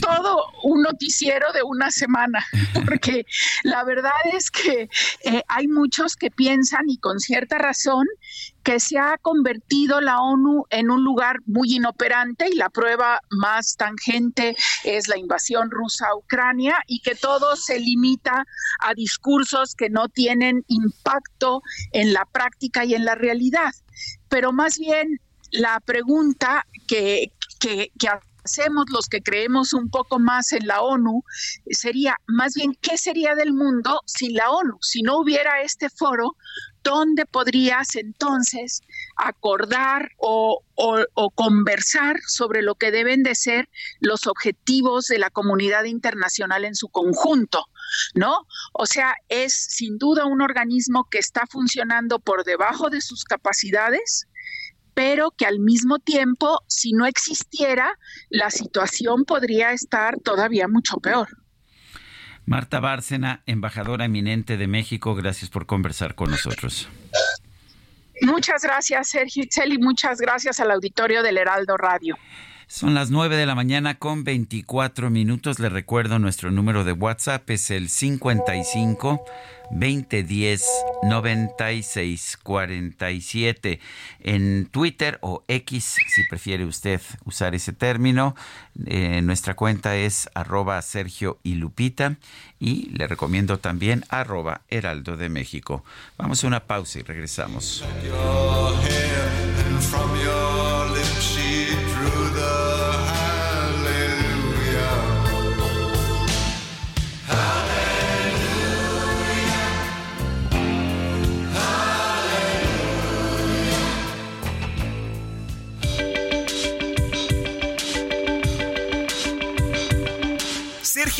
todo un noticiero de una semana, porque la verdad es que eh, hay muchos que piensan y con cierta razón que se ha convertido la ONU en un lugar muy inoperante y la prueba más tangente es la invasión rusa a Ucrania y que todo se limita a discursos que no tienen impacto en la práctica y en la realidad. Pero más bien la pregunta que, que, hacemos los que creemos un poco más en la ONU sería más bien qué sería del mundo sin la ONU, si no hubiera este foro, ¿dónde podrías entonces acordar o, o, conversar sobre lo que deben de ser los objetivos de la comunidad internacional en su conjunto? ¿No? O sea, es sin duda un organismo que está funcionando por debajo de sus capacidades, pero que al mismo tiempo, si no existiera, la situación podría estar todavía mucho peor. Marta Bárcena, embajadora eminente de México, gracias por conversar con nosotros. Muchas gracias, Sergio Itzel, y muchas gracias al auditorio del Heraldo Radio. Son las 9 de la mañana con 24 minutos. Le recuerdo nuestro número de WhatsApp es el 55 2010 96 47. En Twitter o X, si prefiere usted usar ese término, eh, nuestra cuenta es arroba Sergio y Lupita y le recomiendo también arroba Heraldo de México. Vamos a una pausa y regresamos.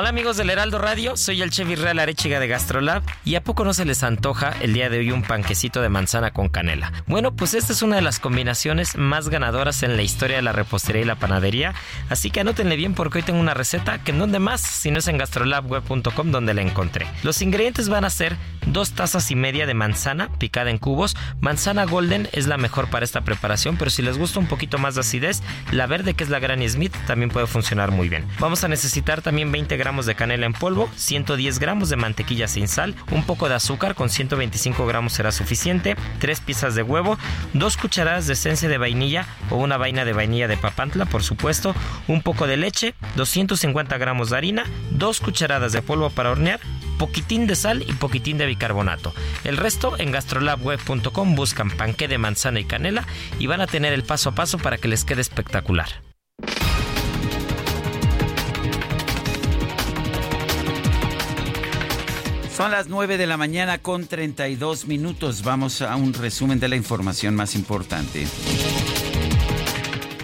Hola amigos del Heraldo Radio, soy el chef Israel Arechiga de Gastrolab y a poco no se les antoja el día de hoy un panquecito de manzana con canela. Bueno, pues esta es una de las combinaciones más ganadoras en la historia de la repostería y la panadería, así que anótenle bien porque hoy tengo una receta que en donde más, si no es en gastrolabweb.com donde la encontré. Los ingredientes van a ser dos tazas y media de manzana picada en cubos. Manzana golden es la mejor para esta preparación, pero si les gusta un poquito más de acidez, la verde que es la Granny Smith también puede funcionar muy bien. Vamos a necesitar también 20 gramos de canela en polvo, 110 gramos de mantequilla sin sal, un poco de azúcar con 125 gramos será suficiente, 3 piezas de huevo, 2 cucharadas de esencia de vainilla o una vaina de vainilla de papantla, por supuesto, un poco de leche, 250 gramos de harina, 2 cucharadas de polvo para hornear, poquitín de sal y poquitín de bicarbonato. El resto en gastrolabweb.com buscan panque de manzana y canela y van a tener el paso a paso para que les quede espectacular. Son las 9 de la mañana con 32 minutos. Vamos a un resumen de la información más importante.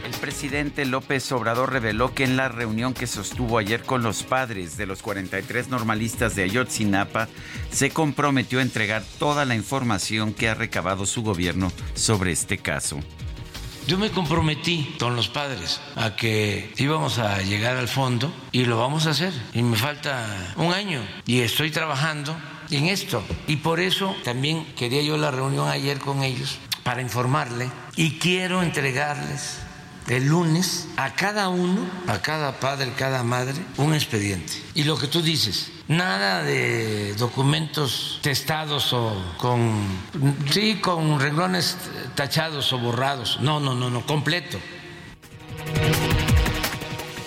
El presidente López Obrador reveló que en la reunión que sostuvo ayer con los padres de los 43 normalistas de Ayotzinapa, se comprometió a entregar toda la información que ha recabado su gobierno sobre este caso. Yo me comprometí con los padres a que íbamos a llegar al fondo y lo vamos a hacer. Y me falta un año y estoy trabajando en esto. Y por eso también quería yo la reunión ayer con ellos para informarle y quiero entregarles el lunes a cada uno, a cada padre, cada madre, un expediente. Y lo que tú dices, nada de documentos testados o con, sí, con renglones tachados o borrados. No, no, no, no, completo.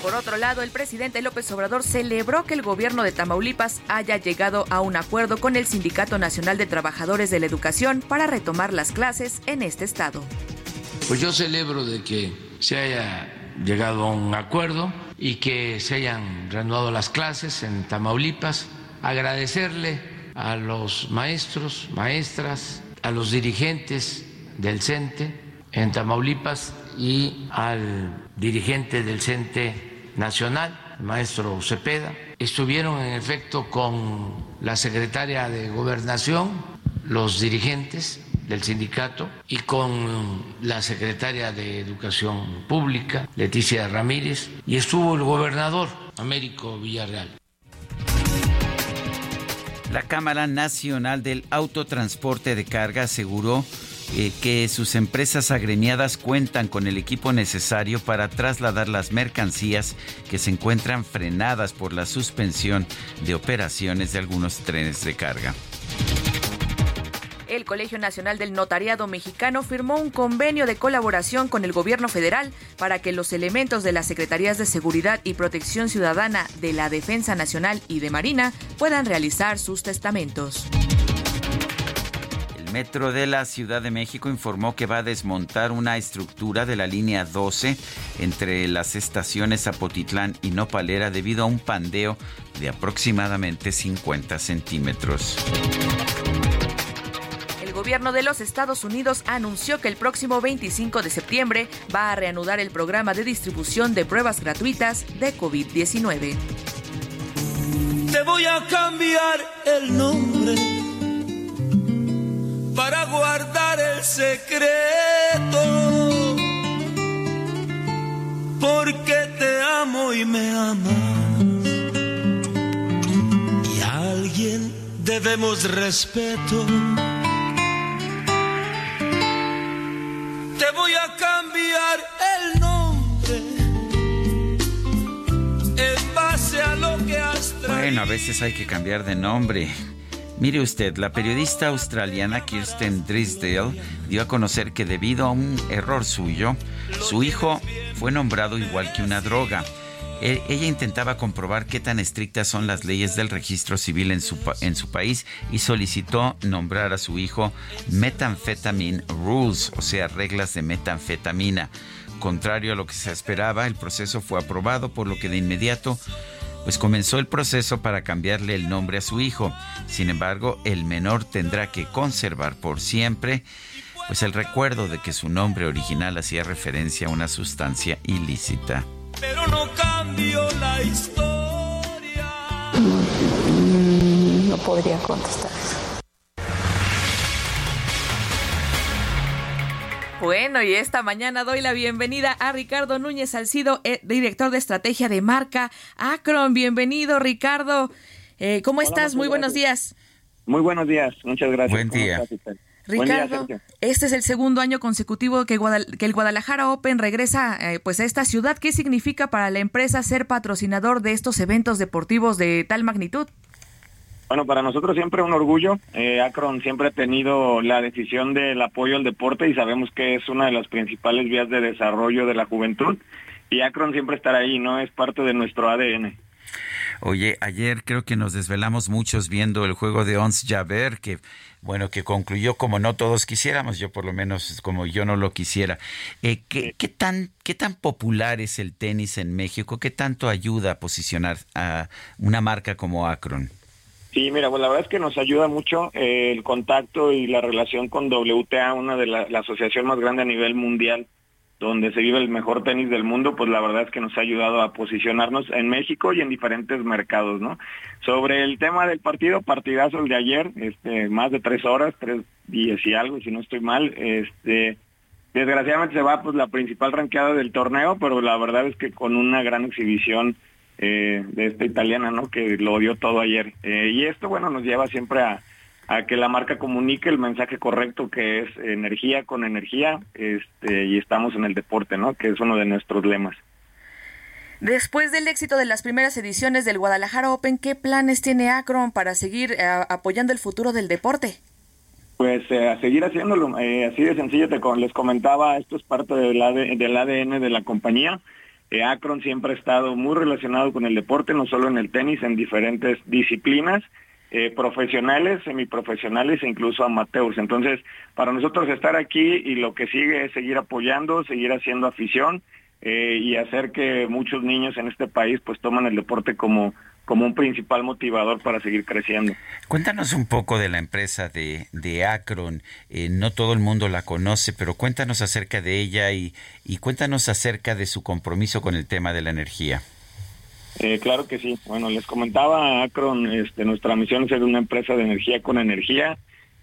Por otro lado, el presidente López Obrador celebró que el gobierno de Tamaulipas haya llegado a un acuerdo con el Sindicato Nacional de Trabajadores de la Educación para retomar las clases en este estado. Pues yo celebro de que se haya llegado a un acuerdo y que se hayan reanudado las clases en Tamaulipas. Agradecerle a los maestros, maestras, a los dirigentes del CENTE en Tamaulipas y al dirigente del CENTE nacional, el maestro Cepeda. Estuvieron en efecto con la secretaria de Gobernación, los dirigentes del sindicato y con la secretaria de Educación Pública, Leticia Ramírez, y estuvo el gobernador, Américo Villarreal. La Cámara Nacional del Autotransporte de Carga aseguró eh, que sus empresas agremiadas cuentan con el equipo necesario para trasladar las mercancías que se encuentran frenadas por la suspensión de operaciones de algunos trenes de carga. El Colegio Nacional del Notariado Mexicano firmó un convenio de colaboración con el gobierno federal para que los elementos de las Secretarías de Seguridad y Protección Ciudadana de la Defensa Nacional y de Marina puedan realizar sus testamentos. El Metro de la Ciudad de México informó que va a desmontar una estructura de la línea 12 entre las estaciones Zapotitlán y Nopalera debido a un pandeo de aproximadamente 50 centímetros. Gobierno de los Estados Unidos anunció que el próximo 25 de septiembre va a reanudar el programa de distribución de pruebas gratuitas de COVID-19. Te voy a cambiar el nombre para guardar el secreto. Porque te amo y me amas. Y a alguien debemos respeto. Te voy a cambiar el nombre en base a lo que has. Bueno, a veces hay que cambiar de nombre. Mire usted, la periodista australiana Kirsten Drisdale dio a conocer que debido a un error suyo, su hijo fue nombrado igual que una droga. E- Ella intentaba comprobar qué tan estrictas son las leyes del registro civil en su, pa- en su país y solicitó nombrar a su hijo Methamphetamine Rules, o sea, reglas de metanfetamina. Contrario a lo que se esperaba, el proceso fue aprobado, por lo que de inmediato pues comenzó el proceso para cambiarle el nombre a su hijo. Sin embargo, el menor tendrá que conservar por siempre pues el recuerdo de que su nombre original hacía referencia a una sustancia ilícita. Pero no cambio la historia. No podría contestar eso. Bueno, y esta mañana doy la bienvenida a Ricardo Núñez Salcido, eh, director de estrategia de marca Acron. Bienvenido, Ricardo. Eh, ¿Cómo estás? Muy buenos días. Muy buenos días, muchas gracias. Buen día. Ricardo, este es el segundo año consecutivo que, el Guadalajara Open regresa eh, pues a esta ciudad. ¿Qué significa para la empresa ser patrocinador de estos eventos deportivos de tal magnitud? Bueno, para nosotros siempre un orgullo. Eh, Akron siempre ha tenido la decisión del apoyo al deporte y sabemos que es una de las principales vías de desarrollo de la juventud. Y Akron siempre estará ahí, ¿no? Es parte de nuestro ADN. Oye, ayer creo que nos desvelamos muchos viendo el juego de Ons Javer, que bueno, que concluyó como no todos quisiéramos, yo por lo menos como yo no lo quisiera. Eh, ¿qué, ¿qué, tan, ¿Qué tan popular es el tenis en México? ¿Qué tanto ayuda a posicionar a una marca como Akron? Sí, mira, pues la verdad es que nos ayuda mucho eh, el contacto y la relación con WTA, una de la, la asociación más grande a nivel mundial donde se vive el mejor tenis del mundo, pues la verdad es que nos ha ayudado a posicionarnos en México y en diferentes mercados, ¿no? Sobre el tema del partido, partidazo el de ayer, este, más de tres horas, tres diez y algo, si no estoy mal, este, desgraciadamente se va pues la principal ranqueada del torneo, pero la verdad es que con una gran exhibición eh, de esta italiana, ¿no? Que lo dio todo ayer. Eh, y esto, bueno, nos lleva siempre a, a que la marca comunique el mensaje correcto que es energía con energía este, y estamos en el deporte, ¿no? Que es uno de nuestros lemas. Después del éxito de las primeras ediciones del Guadalajara Open, ¿qué planes tiene Akron para seguir eh, apoyando el futuro del deporte? Pues eh, a seguir haciéndolo, eh, así de sencillo, te, les comentaba, esto es parte del, del ADN de la compañía. Akron siempre ha estado muy relacionado con el deporte, no solo en el tenis, en diferentes disciplinas eh, profesionales, semiprofesionales e incluso amateurs. Entonces, para nosotros estar aquí y lo que sigue es seguir apoyando, seguir haciendo afición eh, y hacer que muchos niños en este país pues toman el deporte como como un principal motivador para seguir creciendo. Cuéntanos un poco de la empresa de, de Akron. Eh, no todo el mundo la conoce, pero cuéntanos acerca de ella y, y cuéntanos acerca de su compromiso con el tema de la energía. Eh, claro que sí. Bueno, les comentaba Acron, este, nuestra misión es ser una empresa de energía con energía.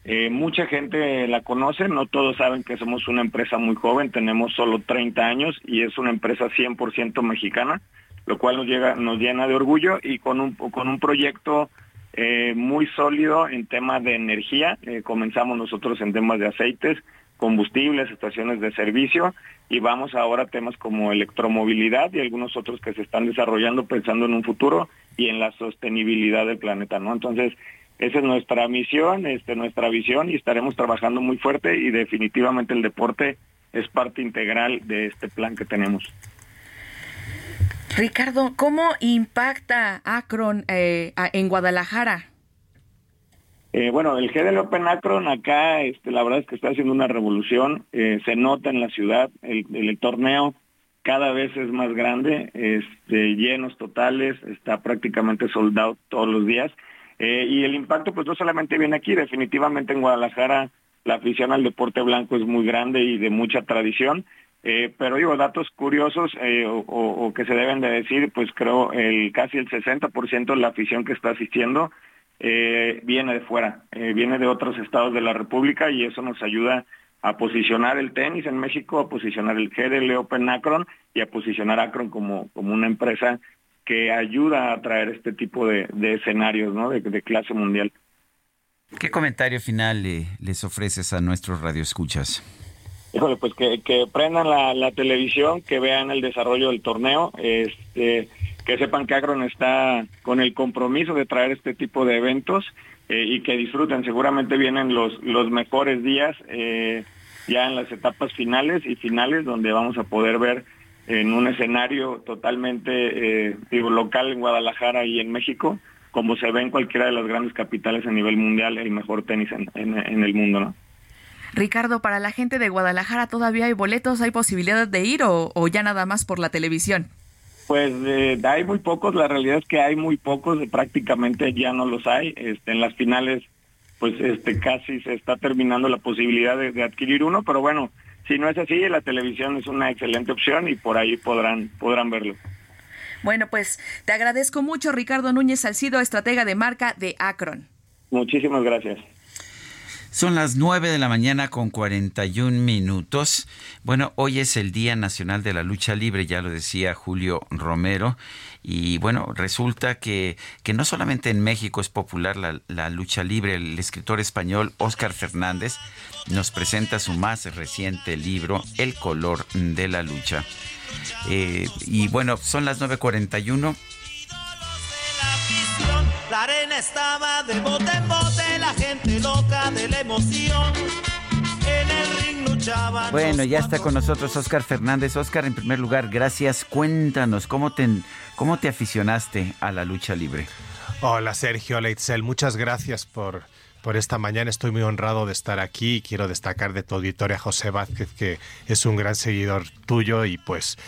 Eh, mucha gente la conoce, no todos saben que somos una empresa muy joven, tenemos solo 30 años y es una empresa 100% mexicana, lo cual nos, llega, nos llena de orgullo y con un, con un proyecto eh, muy sólido en temas de energía. comenzamos nosotros en temas de aceites, combustibles, estaciones de servicio y vamos ahora a temas como electromovilidad y algunos otros que se están desarrollando pensando en un futuro y en la sostenibilidad del planeta, ¿no? Entonces, esa es nuestra misión, este, nuestra visión y estaremos trabajando muy fuerte y definitivamente el deporte es parte integral de este plan que tenemos. Ricardo, ¿cómo impacta Akron eh, en Guadalajara? Eh, bueno, el GDL Open Akron acá, este, la verdad es que está haciendo una revolución, eh, se nota en la ciudad, el, torneo cada vez es más grande, este, llenos totales, está prácticamente soldado todos los días, eh, y el impacto pues no solamente viene aquí, definitivamente en Guadalajara la afición al deporte blanco es muy grande y de mucha tradición, pero digo, datos curiosos o, o, que se deben de decir, pues creo el casi el 60% de la afición que está asistiendo eh, viene de fuera, eh, viene de otros estados de la República y eso nos ayuda a posicionar el tenis en México, a posicionar el GDL Open Akron y a posicionar Akron como, como una empresa que ayuda a traer este tipo de, escenarios ¿no? de, clase mundial. ¿Qué comentario final les ofreces a nuestros radioescuchas? Híjole, pues que, que prendan la, la, televisión, que vean el desarrollo del torneo, este, que sepan que Agron está con el compromiso de traer este tipo de eventos eh, y que disfruten. Seguramente vienen los, los mejores días eh, ya en las etapas finales y finales donde vamos a poder ver en un escenario totalmente eh, local en Guadalajara y en México, como se ve en cualquiera de las grandes capitales a nivel mundial, el mejor tenis en, en, el mundo, ¿no? Ricardo, para la gente de Guadalajara todavía hay boletos, hay posibilidad de ir o ya nada más por la televisión. Pues eh, hay muy pocos, la realidad es que hay muy pocos, prácticamente ya no los hay. Este, en las finales, pues este casi se está terminando la posibilidad de, de adquirir uno, pero bueno, si no es así, la televisión es una excelente opción y por ahí podrán, podrán verlo. Bueno, pues te agradezco mucho, Ricardo Núñez Salcido, estratega de marca de Akron. Muchísimas gracias. Son las 9 de la mañana con 41 minutos. Bueno, hoy es el Día Nacional de la Lucha Libre, ya lo decía Julio Romero. Y bueno, resulta que, que no solamente en México es popular la, la lucha libre, el escritor español Óscar Fernández nos presenta su más reciente libro, El color de la lucha. Eh, y bueno, son las 9.41. La arena estaba de bote en bote, la gente loca de la emoción. En el ring luchaban. Bueno, ya está con nosotros Oscar Fernández. Oscar, en primer lugar, gracias. Cuéntanos, ¿cómo te, cómo te aficionaste a la lucha libre? Hola Sergio, hola Itzel, muchas gracias por, por esta mañana. Estoy muy honrado de estar aquí y quiero destacar de tu auditoria a José Vázquez, que es un gran seguidor tuyo y pues...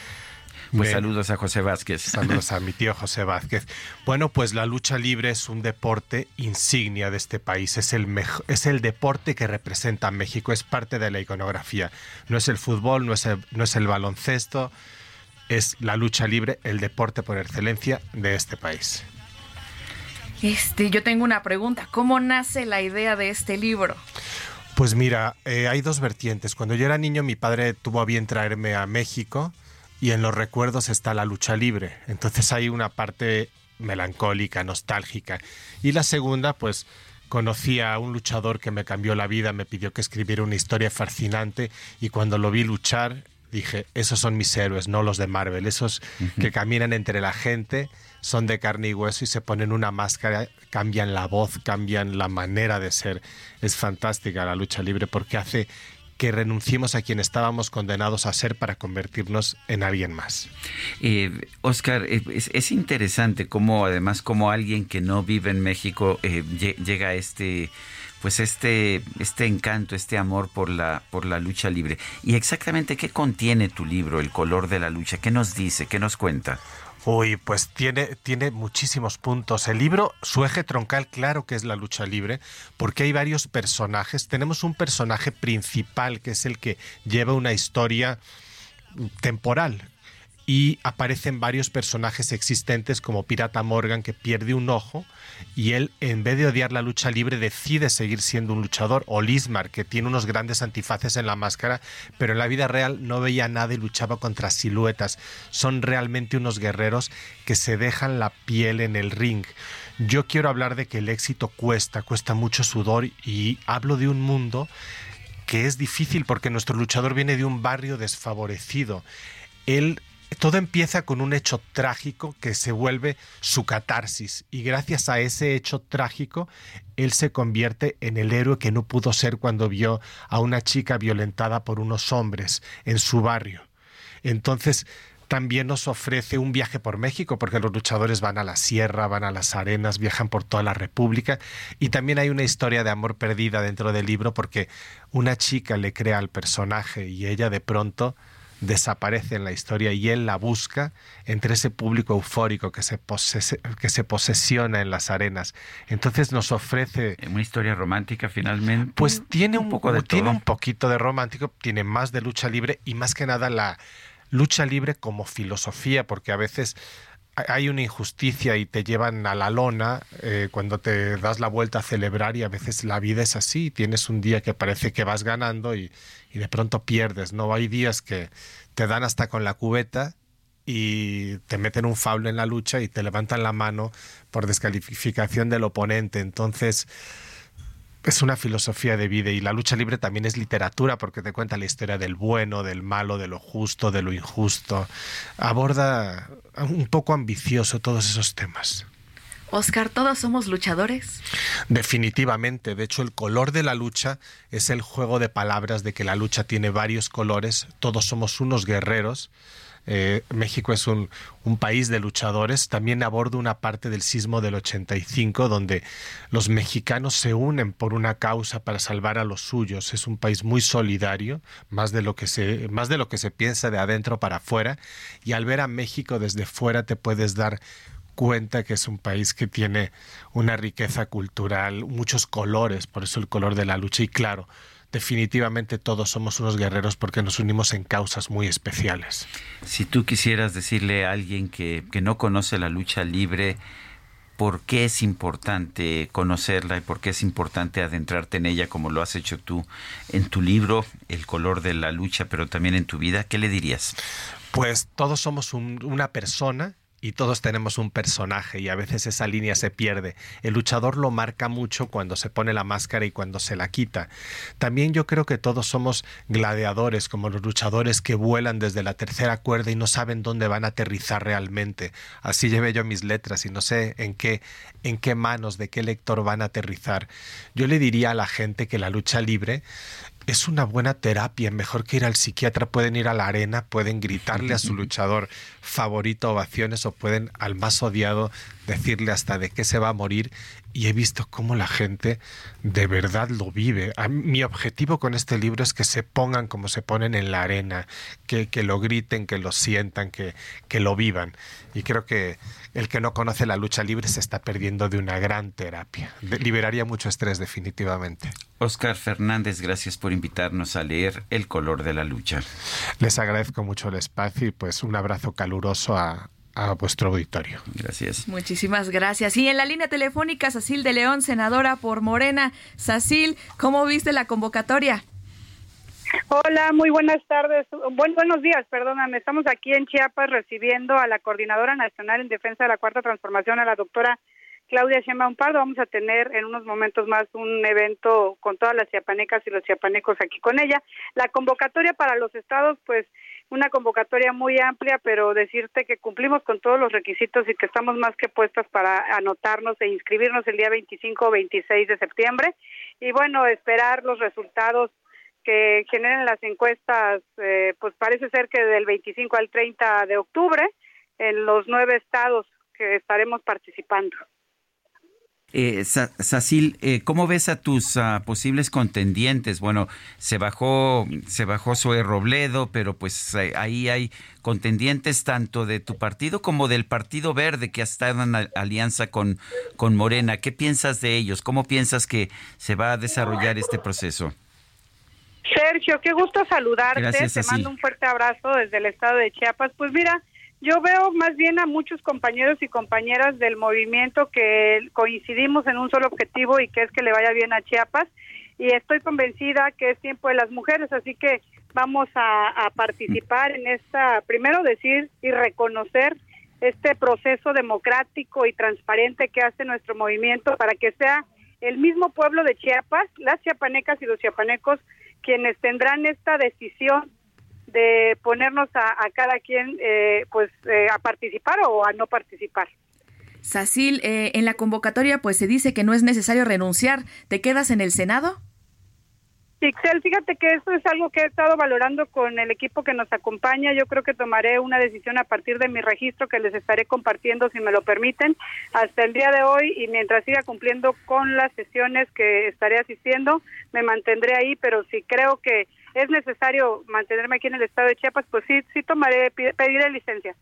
Pues saludos a José Vázquez. Saludos a mi tío José Vázquez. Bueno, pues la lucha libre es un deporte insignia de este país. Es el, es el deporte que representa a México. Es parte de la iconografía. No es el fútbol, no es el, no es el baloncesto. Es la lucha libre, el deporte por excelencia de este país. Este, yo tengo una pregunta. ¿Cómo nace la idea de este libro? Pues mira, eh, hay dos vertientes. Cuando yo era niño, mi padre tuvo a bien traerme a México y en los recuerdos está la lucha libre. Entonces hay una parte melancólica, nostálgica. Y la segunda, pues conocí a un luchador que me cambió la vida, me pidió que escribiera una historia fascinante y cuando lo vi luchar dije, esos son mis héroes, no los de Marvel, esos que caminan entre la gente, son de carne y hueso y se ponen una máscara, cambian la voz, cambian la manera de ser. Es fantástica la lucha libre porque hace que renunciemos a quien estábamos condenados a ser para convertirnos en alguien más. Eh, Oscar, eh, es, es, interesante cómo además como alguien que no vive en México eh, llega a este pues este este encanto, este amor por la por la lucha libre. Y exactamente qué contiene tu libro, El color de la lucha, qué nos dice, qué nos cuenta. Uy, pues tiene, tiene muchísimos puntos. El libro, su eje troncal, claro que es la lucha libre, porque hay varios personajes. Tenemos un personaje principal que es el que lleva una historia temporal, y aparecen varios personajes existentes como Pirata Morgan que pierde un ojo y él en vez de odiar la lucha libre decide seguir siendo un luchador o Lismar que tiene unos grandes antifaces en la máscara pero en la vida real no veía nada y luchaba contra siluetas. Son realmente unos guerreros que se dejan la piel en el ring. Yo quiero hablar de que el éxito cuesta cuesta mucho sudor y hablo de un mundo que es difícil porque nuestro luchador viene de un barrio desfavorecido. Él todo empieza con un hecho trágico que se vuelve su catarsis y gracias a ese hecho trágico él se convierte en el héroe que no pudo ser cuando vio a una chica violentada por unos hombres en su barrio. Entonces también nos ofrece un viaje por México, porque los luchadores van a la sierra, van a las arenas, viajan por toda la República, y también hay una historia de amor perdida dentro del libro, porque una chica le crea al personaje y ella de pronto desaparece en la historia y él la busca entre ese público eufórico que se, que se posesiona en las arenas. Entonces nos ofrece... Una historia romántica finalmente. Pues tiene un, poco de tiene un poquito de romántico, tiene más de lucha libre y más que nada la lucha libre como filosofía, porque a veces hay una injusticia y te llevan a la lona eh, cuando te das la vuelta a celebrar y a veces la vida es así, tienes un día que parece que vas ganando y, de pronto pierdes, ¿no? Hay días que te dan hasta con la cubeta y te meten un foul en la lucha y te levantan la mano por descalificación del oponente. Entonces, es una filosofía de vida y la lucha libre también es literatura porque te cuenta la historia del bueno, del malo, de lo justo, de lo injusto. Aborda un poco ambicioso todos esos temas. Oscar, ¿todos somos luchadores? Definitivamente. De hecho, el color de la lucha es el juego de palabras de que la lucha tiene varios colores. Todos somos unos guerreros eh, México es un, país de luchadores. También abordo una parte del sismo del 85, donde los mexicanos se unen por una causa para salvar a los suyos. Es un país muy solidario, más de lo que se, más de lo que se piensa de adentro para afuera. Y al ver a México desde fuera te puedes dar cuenta que es un país que tiene una riqueza cultural, muchos colores, por eso el color de la lucha y claro, definitivamente todos somos unos guerreros porque nos unimos en causas muy especiales. Si tú quisieras decirle a alguien que, que no conoce la lucha libre, por qué es importante conocerla y por qué es importante adentrarte en ella como lo has hecho tú en tu libro, El color de la lucha, pero también en tu vida, ¿qué le dirías? Pues todos somos una persona y todos tenemos un personaje y a veces esa línea se pierde. El luchador lo marca mucho cuando se pone la máscara y cuando se la quita. También yo creo que todos somos gladiadores, como los luchadores que vuelan desde la tercera cuerda y no saben dónde van a aterrizar realmente. Así llevé yo mis letras y no sé en qué en qué manos de qué lector van a aterrizar. Yo le diría a la gente que la lucha libre es una buena terapia, mejor que ir al psiquiatra, pueden ir a la arena, pueden gritarle a su luchador favorito ovaciones o pueden al más odiado decirle hasta de qué se va a morir y he visto cómo la gente de verdad lo vive. mi objetivo con este libro es que se pongan como se ponen en la arena, que, que lo griten, que lo sientan, que, que lo vivan. Y creo que el que no conoce la lucha libre se está perdiendo de una gran terapia. liberaría mucho estrés definitivamente. Oscar Fernández, gracias por invitarnos a leer El color de la lucha. Les agradezco mucho el espacio y pues un abrazo caluroso a, a vuestro auditorio. Gracias. Muchísimas gracias. Y en la línea telefónica, Sacil de León, senadora por Morena. Sacil, ¿cómo viste la convocatoria? Hola, muy buenas tardes. Buen, buenos días, perdóname. Estamos aquí en Chiapas recibiendo a la Coordinadora Nacional en Defensa de la Cuarta Transformación, a la doctora Claudia Sheinbaum Pardo. Vamos a tener en unos momentos más un evento con todas las chiapanecas y los chiapanecos aquí con ella. La convocatoria para los estados, pues una convocatoria muy amplia, pero decirte que cumplimos con todos los requisitos y que estamos más que puestas para anotarnos e inscribirnos el día 25 o 26 de septiembre. Y bueno, esperar los resultados que generen las encuestas, eh, pues parece ser que del 25 al 30 de octubre en los nueve estados que estaremos participando. Eh, Sacil, eh, ¿cómo ves a tus ah, posibles contendientes? Bueno, se bajó, se bajó Zoe Robledo, pero pues eh, ahí hay contendientes tanto de tu partido como del Partido Verde que ha estado en alianza con, con Morena. ¿Qué piensas de ellos? ¿Cómo piensas que se va a desarrollar este proceso? Sergio, qué gusto saludarte. Te mando un fuerte abrazo desde el estado de Chiapas. Pues mira, yo veo más bien a muchos compañeros y compañeras del movimiento que coincidimos en un solo objetivo y que es que le vaya bien a Chiapas y estoy convencida que es tiempo de las mujeres, así que vamos a, participar en esta, primero decir y reconocer este proceso democrático y transparente que hace nuestro movimiento para que sea el mismo pueblo de Chiapas, las chiapanecas y los chiapanecos, quienes tendrán esta decisión de ponernos a, cada quien eh, pues eh, a participar o a no participar. Sacil, eh, en la convocatoria pues se dice que no es necesario renunciar. ¿Te quedas en el Senado? Ixel, fíjate que eso es algo que he estado valorando con el equipo que nos acompaña. Yo creo que tomaré una decisión a partir de mi registro que les estaré compartiendo, si me lo permiten, hasta el día de hoy y mientras siga cumpliendo con las sesiones que estaré asistiendo, me mantendré ahí, pero si creo que es necesario mantenerme aquí en el estado de Chiapas, pues sí, sí tomaré, pediré licencia.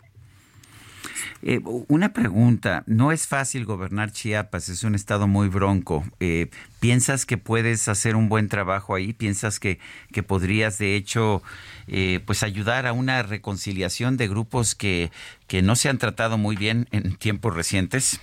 Eh, una pregunta, no es fácil gobernar Chiapas, es un estado muy bronco. Eh, ¿Piensas que puedes hacer un buen trabajo ahí? ¿Piensas que, que podrías de hecho eh, pues ayudar a una reconciliación de grupos que, que no se han tratado muy bien en tiempos recientes?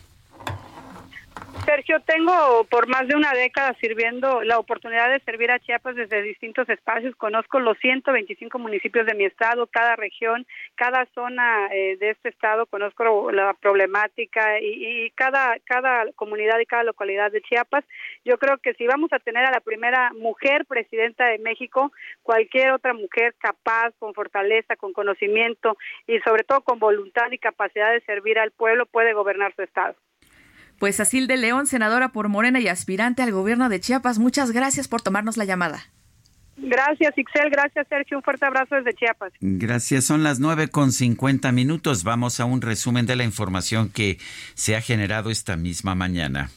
Sergio, tengo por más de una década sirviendo la oportunidad de servir a Chiapas desde distintos espacios. Conozco los 125 municipios de mi estado, cada región, cada zona eh, de este estado, conozco la problemática y, y, cada, cada comunidad y cada localidad de Chiapas. Yo creo que si vamos a tener a la primera mujer presidenta de México, cualquier otra mujer capaz, con fortaleza, con conocimiento y sobre todo con voluntad y capacidad de servir al pueblo puede gobernar su estado. Pues de León, senadora por Morena y aspirante al gobierno de Chiapas, muchas gracias por tomarnos la llamada. Gracias, Ixel. Gracias, Sergio. Un fuerte abrazo desde Chiapas. Gracias. Son las nueve con cincuenta minutos. Vamos a un resumen de la información que se ha generado esta misma mañana.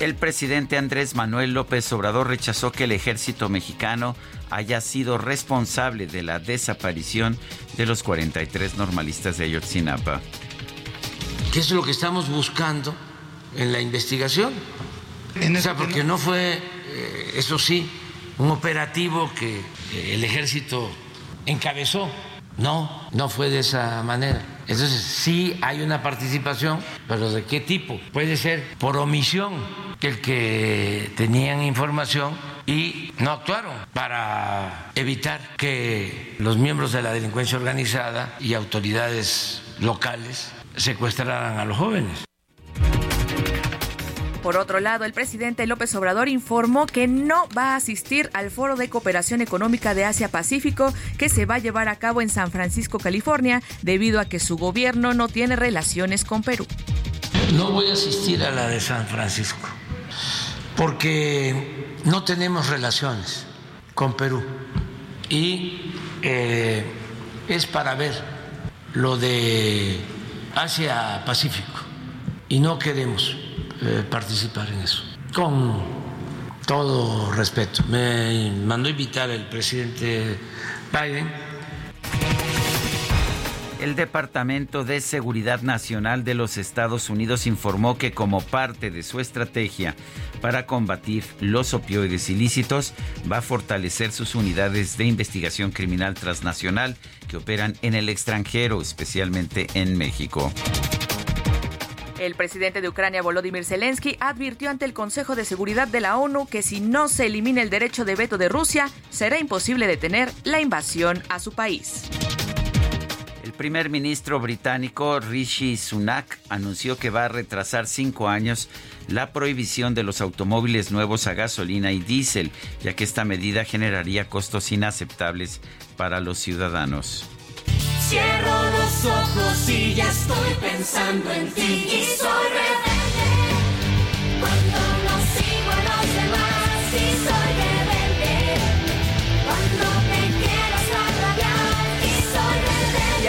El presidente Andrés Manuel López Obrador rechazó que el ejército mexicano haya sido responsable de la desaparición de los 43 normalistas de Ayotzinapa. ¿Qué es lo que estamos buscando en la investigación? o sea, porque no fue, eh, eso sí, un operativo que el ejército encabezó. No, no fue de esa manera. Entonces sí hay una participación, pero ¿de qué tipo? Puede ser por omisión, el que tenían información y no actuaron para evitar que los miembros de la delincuencia organizada y autoridades locales secuestraran a los jóvenes. Por otro lado, el presidente López Obrador informó que no va a asistir al Foro de Cooperación Económica de Asia-Pacífico que se va a llevar a cabo en San Francisco, California, debido a que su gobierno no tiene relaciones con Perú. No voy a asistir a la de San Francisco porque no tenemos relaciones con Perú y eh, es para ver lo de Asia-Pacífico y no queremos eh, participar en eso. Con todo respeto. Me mandó invitar el presidente Biden. El Departamento de Seguridad Nacional de los Estados Unidos informó que como parte de su estrategia para combatir los opioides ilícitos, va a fortalecer sus unidades de investigación criminal transnacional que operan en el extranjero, especialmente en México. El presidente de Ucrania, Volodymyr Zelensky, advirtió ante el Consejo de Seguridad de la ONU que si no se elimina el derecho de veto de Rusia, será imposible detener la invasión a su país. Primer ministro británico Rishi Sunak anunció que va a retrasar cinco años la prohibición de los automóviles nuevos a gasolina y diésel, ya que esta medida generaría costos inaceptables para los ciudadanos. Cierro los ojos y ya estoy pensando en ti y soy. Cuando no sigo a los demás y soy.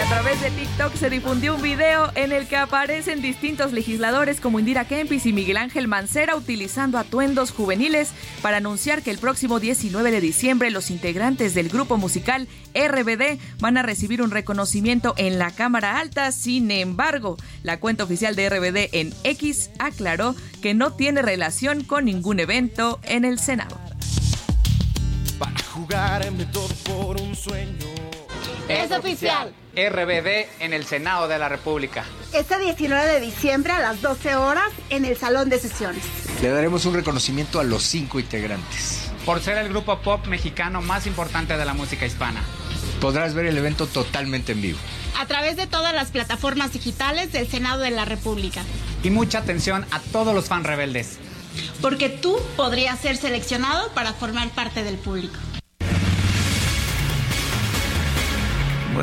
A través de TikTok se difundió un video en el que aparecen distintos legisladores como Indira Kempis y Miguel Ángel Mancera utilizando atuendos juveniles para anunciar que el próximo 19 de diciembre los integrantes del grupo musical RBD van a recibir un reconocimiento en la Cámara Alta. Sin embargo, la cuenta oficial de RBD en X aclaró que no tiene relación con ningún evento en el Senado. Para jugar todo por un sueño. Es oficial. RBD en el Senado de la República. Este 19 de diciembre a las 12 horas en el Salón de Sesiones. Le daremos un reconocimiento a los cinco integrantes. Por ser el grupo pop mexicano más importante de la música hispana. Podrás ver el evento totalmente en vivo. A través de todas las plataformas digitales del Senado de la República. Y mucha atención a todos los fan rebeldes. Porque tú podrías ser seleccionado para formar parte del público.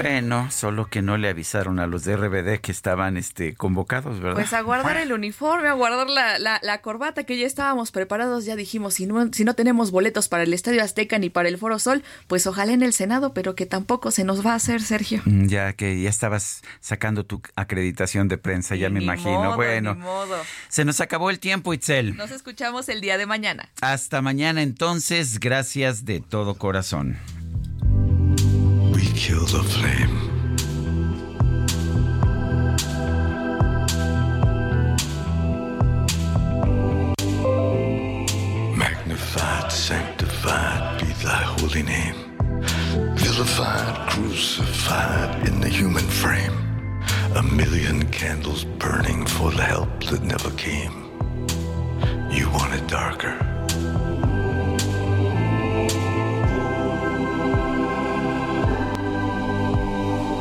Bueno, solo que no le avisaron a los de RBD que estaban este, convocados, ¿verdad? Pues a guardar el uniforme, a guardar la, la, la, corbata que ya estábamos preparados, ya dijimos, si no, si no tenemos boletos para el Estadio Azteca ni para el Foro Sol, pues ojalá en el Senado, pero que tampoco se nos va a hacer, Sergio. Mm, Ya que ya estabas sacando tu acreditación de prensa, ya me Ni imagino. modo, bueno, ni modo. se nos acabó el tiempo, Itzel. Nos escuchamos el día de mañana. Hasta mañana entonces, gracias de todo corazón. Kill the flame. Magnified, sanctified be thy holy name. Vilified, crucified in the human frame. A million candles burning for the help that never came. You want it darker.